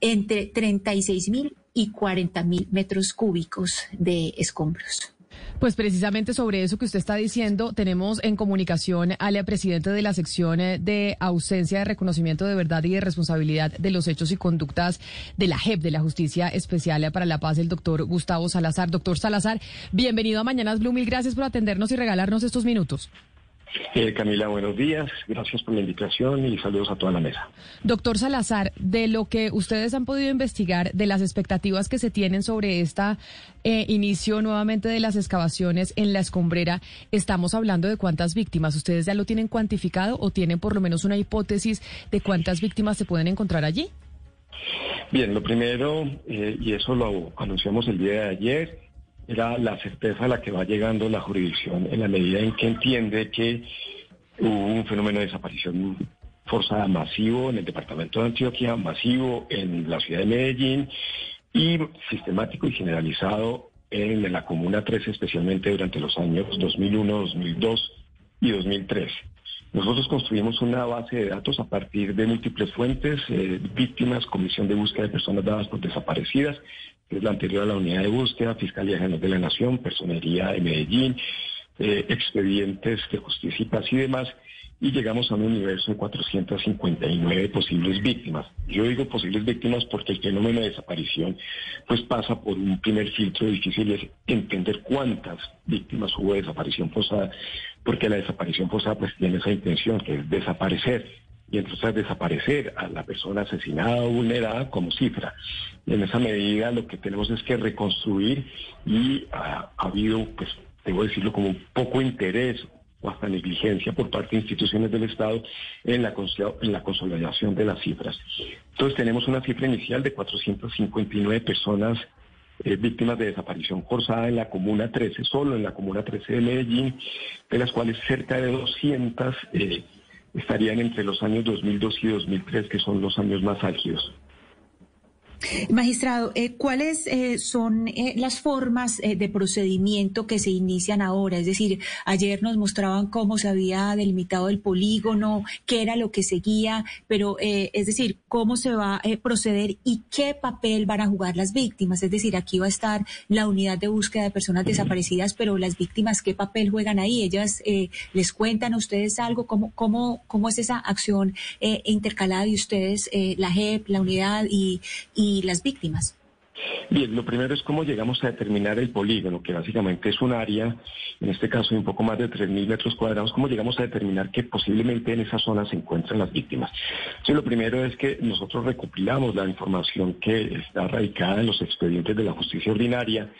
entre 36 mil y 40 mil metros cúbicos de escombros. Pues precisamente sobre eso que usted está diciendo, tenemos en comunicación al presidente de la sección eh, de ausencia de reconocimiento de verdad y de responsabilidad de los hechos y conductas de la JEP, de la Justicia Especial para la Paz, el doctor Gustavo Salazar. Doctor Salazar, bienvenido a Mañanas Blue, mil gracias por atendernos y regalarnos estos minutos. Eh, Camila, buenos días. Gracias por la invitación y saludos a toda la mesa. Doctor Salazar, de lo que ustedes han podido investigar, de las expectativas que se tienen sobre este inicio nuevamente de las excavaciones en la escombrera, estamos hablando de cuántas víctimas. ¿Ustedes ya lo tienen cuantificado o tienen por lo menos una hipótesis de cuántas víctimas se pueden encontrar allí? Bien, lo primero, eh, y eso lo anunciamos el día de ayer, era la certeza a la que va llegando la jurisdicción en la medida en que entiende que hubo un fenómeno de desaparición forzada masivo en el departamento de Antioquia, masivo en la ciudad de Medellín y sistemático y generalizado en la Comuna 13, especialmente durante los años 2001, 2002 y 2003. Nosotros construimos una base de datos a partir de múltiples fuentes, eh, víctimas, comisión de búsqueda de personas dadas por desaparecidas, que es la anterior a la unidad de búsqueda, Fiscalía General de la Nación, Personería de Medellín, eh, expedientes de justicia y paz y demás, y llegamos a un universo de 459 posibles víctimas. Yo digo posibles víctimas porque el fenómeno de desaparición pues pasa por un primer filtro difícil es entender cuántas víctimas hubo de desaparición forzada, porque la desaparición forzada pues tiene esa intención que es desaparecer y entonces desaparecer a la persona asesinada o vulnerada como cifra. En esa medida lo que tenemos es que reconstruir y ha, habido, pues, debo decirlo, como poco interés o hasta negligencia por parte de instituciones del Estado en la, en la consolidación de las cifras. Entonces tenemos una cifra inicial de 459 personas eh, víctimas de desaparición forzada en la Comuna 13, solo en la Comuna 13 de Medellín, de las cuales cerca de 200 eh, estarían entre los años 2002 y 2003, que son los años más álgidos. Magistrado, eh, ¿cuáles eh, son eh, las formas de procedimiento que se inician ahora? Es decir, ayer nos mostraban cómo se había delimitado el polígono, qué era lo que seguía, pero es decir, cómo se va a proceder y qué papel van a jugar las víctimas. Es decir, aquí va a estar la unidad de búsqueda de personas desaparecidas, pero las víctimas, ¿qué papel juegan ahí? Ellas les cuentan a ustedes algo, cómo, cómo, cómo es esa acción intercalada de ustedes, la JEP, la unidad y las víctimas? Bien, lo primero es cómo llegamos a determinar el polígono, que básicamente es un área, en este caso de un poco más de 3.000 metros cuadrados, cómo llegamos a determinar que posiblemente en esa zona se encuentran las víctimas. Lo primero es que nosotros recopilamos la información que está radicada en los expedientes de la justicia ordinaria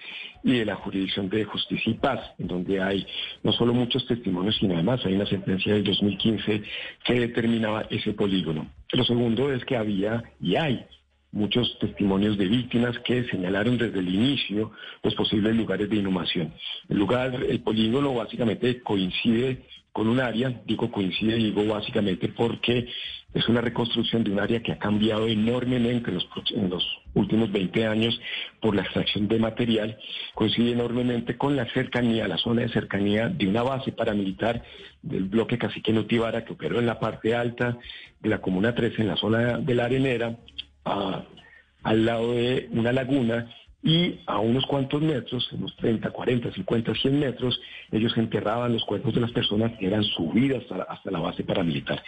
y de la jurisdicción de justicia y paz, donde hay no solo muchos testimonios, sino además hay una sentencia del 2015 que determinaba ese polígono. Lo segundo es que había y hay muchos testimonios de víctimas que señalaron desde el inicio los posibles lugares de inhumación. El lugar, el polígono básicamente coincide con un área, digo coincide, digo básicamente porque es una reconstrucción de un área que ha cambiado enormemente en los, últimos 20 años por la extracción de material, coincide enormemente con la cercanía, la zona de cercanía de una base paramilitar del bloque Cacique Notibara que operó en la parte alta de la Comuna 13, en la zona de la Arenera, al lado de una laguna y a unos cuantos metros, unos 30, 40, 50, 100 metros, ellos enterraban los cuerpos de las personas que eran subidas hasta la, base paramilitar.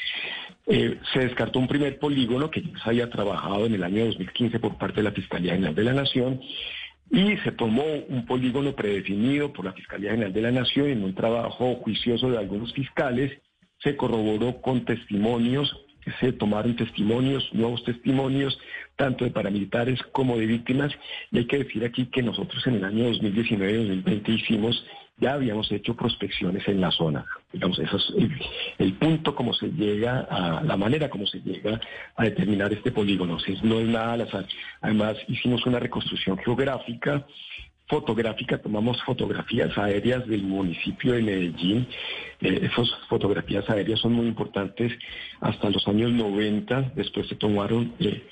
Eh, se descartó un primer polígono que ya se había trabajado en el año 2015 por parte de la Fiscalía General de la Nación y se tomó un polígono predefinido por la Fiscalía General de la Nación en un trabajo juicioso de algunos fiscales, se corroboró con testimonios se tomaron testimonios, nuevos testimonios, tanto de paramilitares como de víctimas. Y hay que decir aquí que nosotros en el año 2019-2020 hicimos, ya habíamos hecho prospecciones en la zona. Digamos, eso es el, punto como se llega a, la manera como se llega a determinar este polígono. no es nada al azar. Además, hicimos una reconstrucción geográfica fotográfica, tomamos fotografías aéreas del municipio de Medellín. Eh, esas fotografías aéreas son muy importantes hasta los años 90. Después se tomaron eh,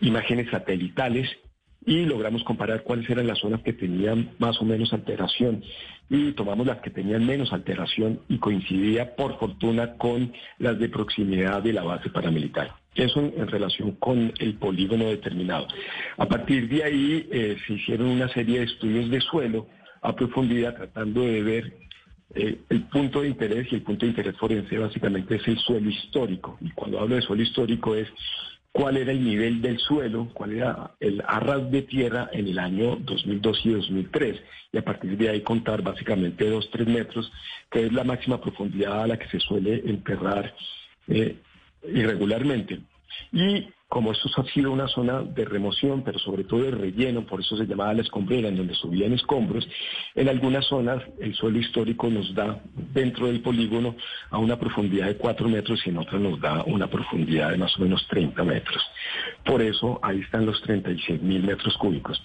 imágenes satelitales y logramos comparar cuáles eran las zonas que tenían más o menos alteración y tomamos las que tenían menos alteración y coincidía por fortuna con las de proximidad de la base paramilitar. Eso en, relación con el polígono determinado. A partir de ahí eh, se hicieron una serie de estudios de suelo a profundidad tratando de ver eh, el punto de interés y el punto de interés forense básicamente es el suelo histórico. Y cuando hablo de suelo histórico es cuál era el nivel del suelo, cuál era el arras de tierra en el año 2002 y 2003. Y a partir de ahí contar básicamente dos, tres metros, que es la máxima profundidad a la que se suele enterrar eh, irregularmente. Y como esto ha sido una zona de remoción, pero sobre todo de relleno, por eso se llamaba la escombrera, en donde subían escombros, en algunas zonas el suelo histórico nos da dentro del polígono a una profundidad de 4 metros y en otras nos da una profundidad de más o menos 30 metros. Por eso ahí están los 36 mil metros cúbicos.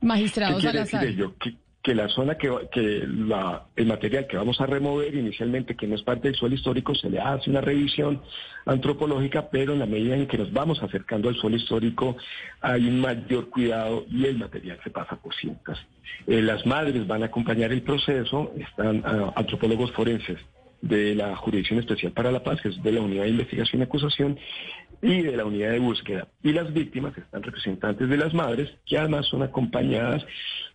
Magistrado ¿Qué quiere Salazar. decir ello? Que, que la zona que, que el material que vamos a remover inicialmente, que no es parte del suelo histórico, se le hace una revisión antropológica, pero en la medida en que nos vamos acercando al suelo histórico hay un mayor cuidado y el material se pasa por cintas. Eh, las madres van a acompañar el proceso, están ah, antropólogos forenses de la Jurisdicción Especial para la Paz, que es de la Unidad de Investigación y Acusación, y de la Unidad de Búsqueda. Y las víctimas están representantes de las madres, que además son acompañadas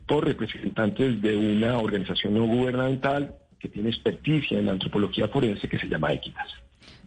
por representantes de una organización no gubernamental que tiene experticia en la antropología forense que se llama Equitas.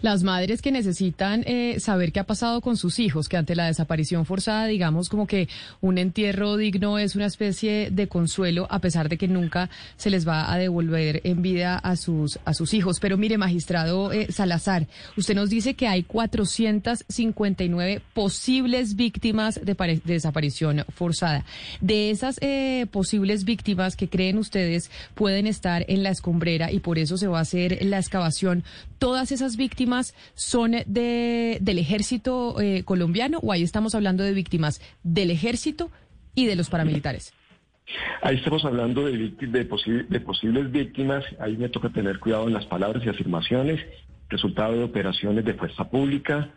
Las madres que necesitan eh, saber qué ha pasado con sus hijos, que ante la desaparición forzada, digamos como que un entierro digno es una especie de consuelo, a pesar de que nunca se les va a devolver en vida a sus, a sus hijos. Pero mire, magistrado eh, Salazar, usted nos dice que hay 459 posibles víctimas de, desaparición forzada. De esas eh, posibles víctimas que creen ustedes pueden estar en la escombrera y por eso se va a hacer la excavación, ¿todas esas víctimas son de, del ejército eh, colombiano o ahí estamos hablando de víctimas del ejército y de los paramilitares? Ahí estamos hablando de, de, posi- de posibles víctimas, ahí me toca tener cuidado en las palabras y afirmaciones, resultado de operaciones de fuerza pública,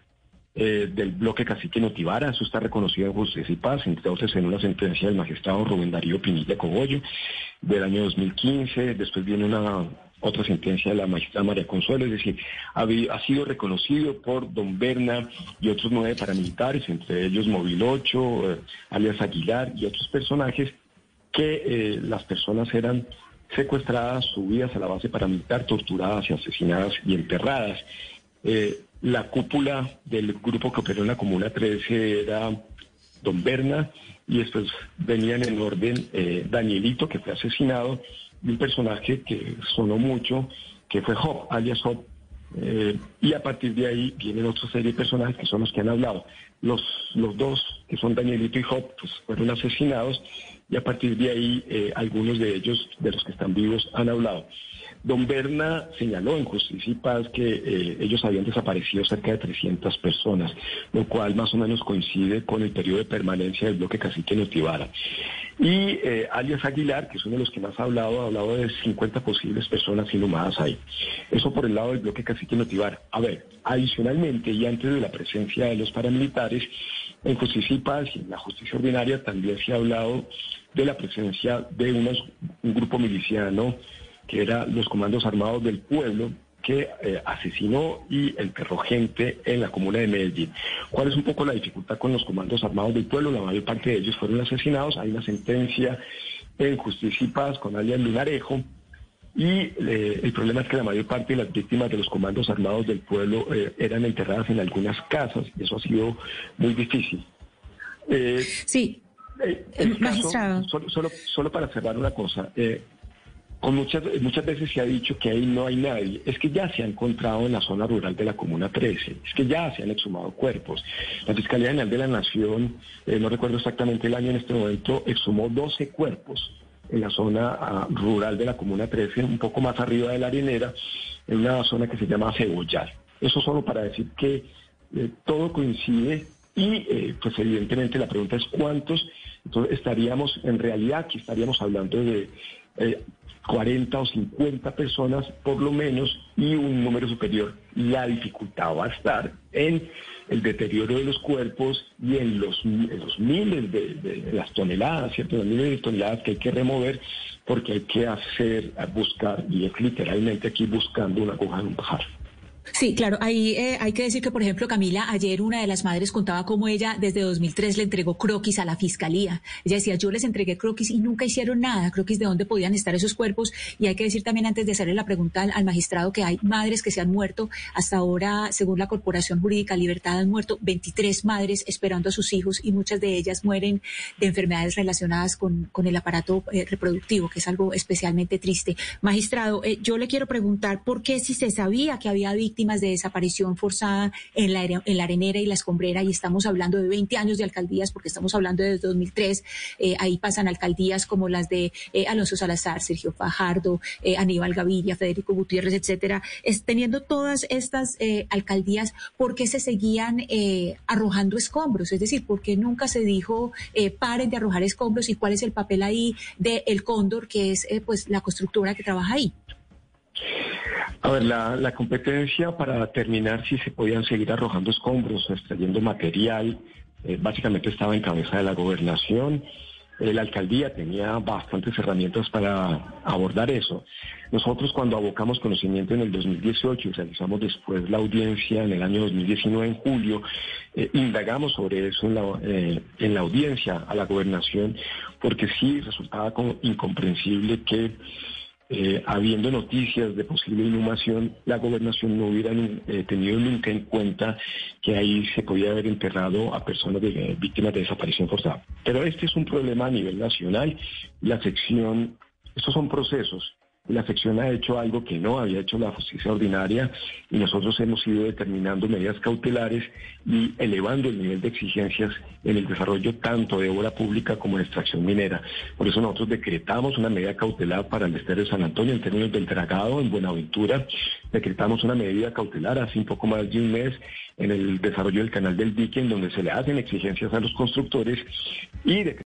eh, del bloque Cacique Notivara, eso está reconocido en Justicia y Paz, entonces en una sentencia del magistrado Rubén Darío Pinilla Cogollo del año 2015, después viene una otra sentencia de la magistrada María Consuelo, es decir, ha, sido reconocido por don Berna y otros nueve paramilitares, entre ellos Móvil 8, eh, alias Aguilar y otros personajes, que eh, las personas eran secuestradas, subidas a la base paramilitar, torturadas y asesinadas y enterradas. Eh, la cúpula del grupo que operó en la Comuna 13 era Don Berna y después venían en orden Danielito, que fue asesinado, y un personaje que sonó mucho, que fue Job, alias Job, eh, y a partir de ahí vienen otra serie de personajes que son los que han hablado. Los, los dos, que son Danielito y Job, pues fueron asesinados y a partir de ahí eh, algunos de ellos, de los que están vivos, han hablado. Don Berna señaló en Justicia y Paz que eh, ellos habían desaparecido cerca de 300 personas, lo cual más o menos coincide con el periodo de permanencia del bloque Cacique Notivara. Y eh, alias Aguilar, que es uno de los que más ha hablado, ha hablado de 50 posibles personas inhumadas ahí. Eso por el lado del bloque Cacique Notivara. A ver, adicionalmente y antes de la presencia de los paramilitares, en Justicia y Paz y en la justicia ordinaria también se ha hablado de la presencia de unos- un grupo miliciano que era los comandos armados del pueblo que eh, asesinó y enterró gente en la comuna de Medellín. ¿Cuál es un poco la dificultad con los comandos armados del pueblo? La mayor parte de ellos fueron asesinados. Hay una sentencia en Justicia y Paz con alias Lunarejo. Y eh, el problema es que la mayor parte de las víctimas de los comandos armados del pueblo eh, eran enterradas en algunas casas y eso ha sido muy difícil. Eh, Sí, eh, caso- magistrado. solo, solo, solo para cerrar una cosa. Muchas, muchas veces se ha dicho que ahí no hay nadie. Es que ya se ha encontrado en la zona rural de la Comuna 13. Es que ya se han exhumado cuerpos. La Fiscalía General de la Nación, eh, no recuerdo exactamente el año en este momento, exhumó 12 cuerpos en la zona ah, rural de la Comuna 13, un poco más arriba de la arenera, en una zona que se llama Cebollar. Eso solo para decir que eh, todo coincide y eh, pues evidentemente la pregunta es cuántos. Entonces estaríamos, en realidad aquí estaríamos hablando de 40 o 50 personas por lo menos y un número superior. La dificultad va a estar en el deterioro de los cuerpos y en los, miles de, las toneladas, ¿cierto? Los miles de toneladas que hay que remover porque hay que hacer, buscar, y es literalmente aquí buscando una aguja en un pajar. Sí, claro, ahí eh, hay que decir que, por ejemplo, Camila, ayer una de las madres contaba cómo ella desde 2003 le entregó croquis a la fiscalía. Ella decía, yo les entregué croquis y nunca hicieron nada, croquis de dónde podían estar esos cuerpos. Y hay que decir también, antes de hacerle la pregunta al, magistrado, que hay madres que se han muerto. Hasta ahora, según la Corporación Jurídica Libertad, han muerto 23 madres esperando a sus hijos y muchas de ellas mueren de enfermedades relacionadas con, con el aparato eh, reproductivo, que es algo especialmente triste. Magistrado, eh, yo le quiero preguntar por qué si se sabía que había víctimas de desaparición forzada en la, en la arenera y la escombrera y estamos hablando de 20 años de alcaldías porque estamos hablando de 2003. Eh, ahí pasan alcaldías como las de eh, Alonso Salazar, Sergio Fajardo, eh, Aníbal Gavilla, Federico Gutiérrez, etcétera. Es, teniendo todas estas alcaldías, ¿por qué se seguían arrojando escombros? Es decir, ¿por qué nunca se dijo paren de arrojar escombros y cuál es el papel ahí de El Cóndor, que es pues la constructora que trabaja ahí? A ver, la, competencia para determinar si se podían seguir arrojando escombros, extrayendo material, eh, básicamente estaba en cabeza de la gobernación. Eh, la alcaldía tenía bastantes herramientas para abordar eso. Nosotros cuando abocamos conocimiento en el 2018 y realizamos después la audiencia en el año 2019, en julio, eh, indagamos sobre eso en la, en la audiencia a la gobernación, porque sí resultaba como incomprensible que eh, habiendo noticias de posible inhumación, la gobernación no hubiera eh, tenido nunca en cuenta que ahí se podía haber enterrado a personas eh, víctimas de desaparición forzada. Pero este es un problema a nivel nacional. La sección, estos son procesos la sección ha hecho algo que no había hecho la justicia ordinaria y nosotros hemos ido determinando medidas cautelares y elevando el nivel de exigencias en el desarrollo tanto de obra pública como de extracción minera. Por eso nosotros decretamos una medida cautelar para el estero de San Antonio en términos del dragado en Buenaventura. Decretamos una medida cautelar hace un poco más de un mes en el desarrollo del canal del dique en donde se le hacen exigencias a los constructores y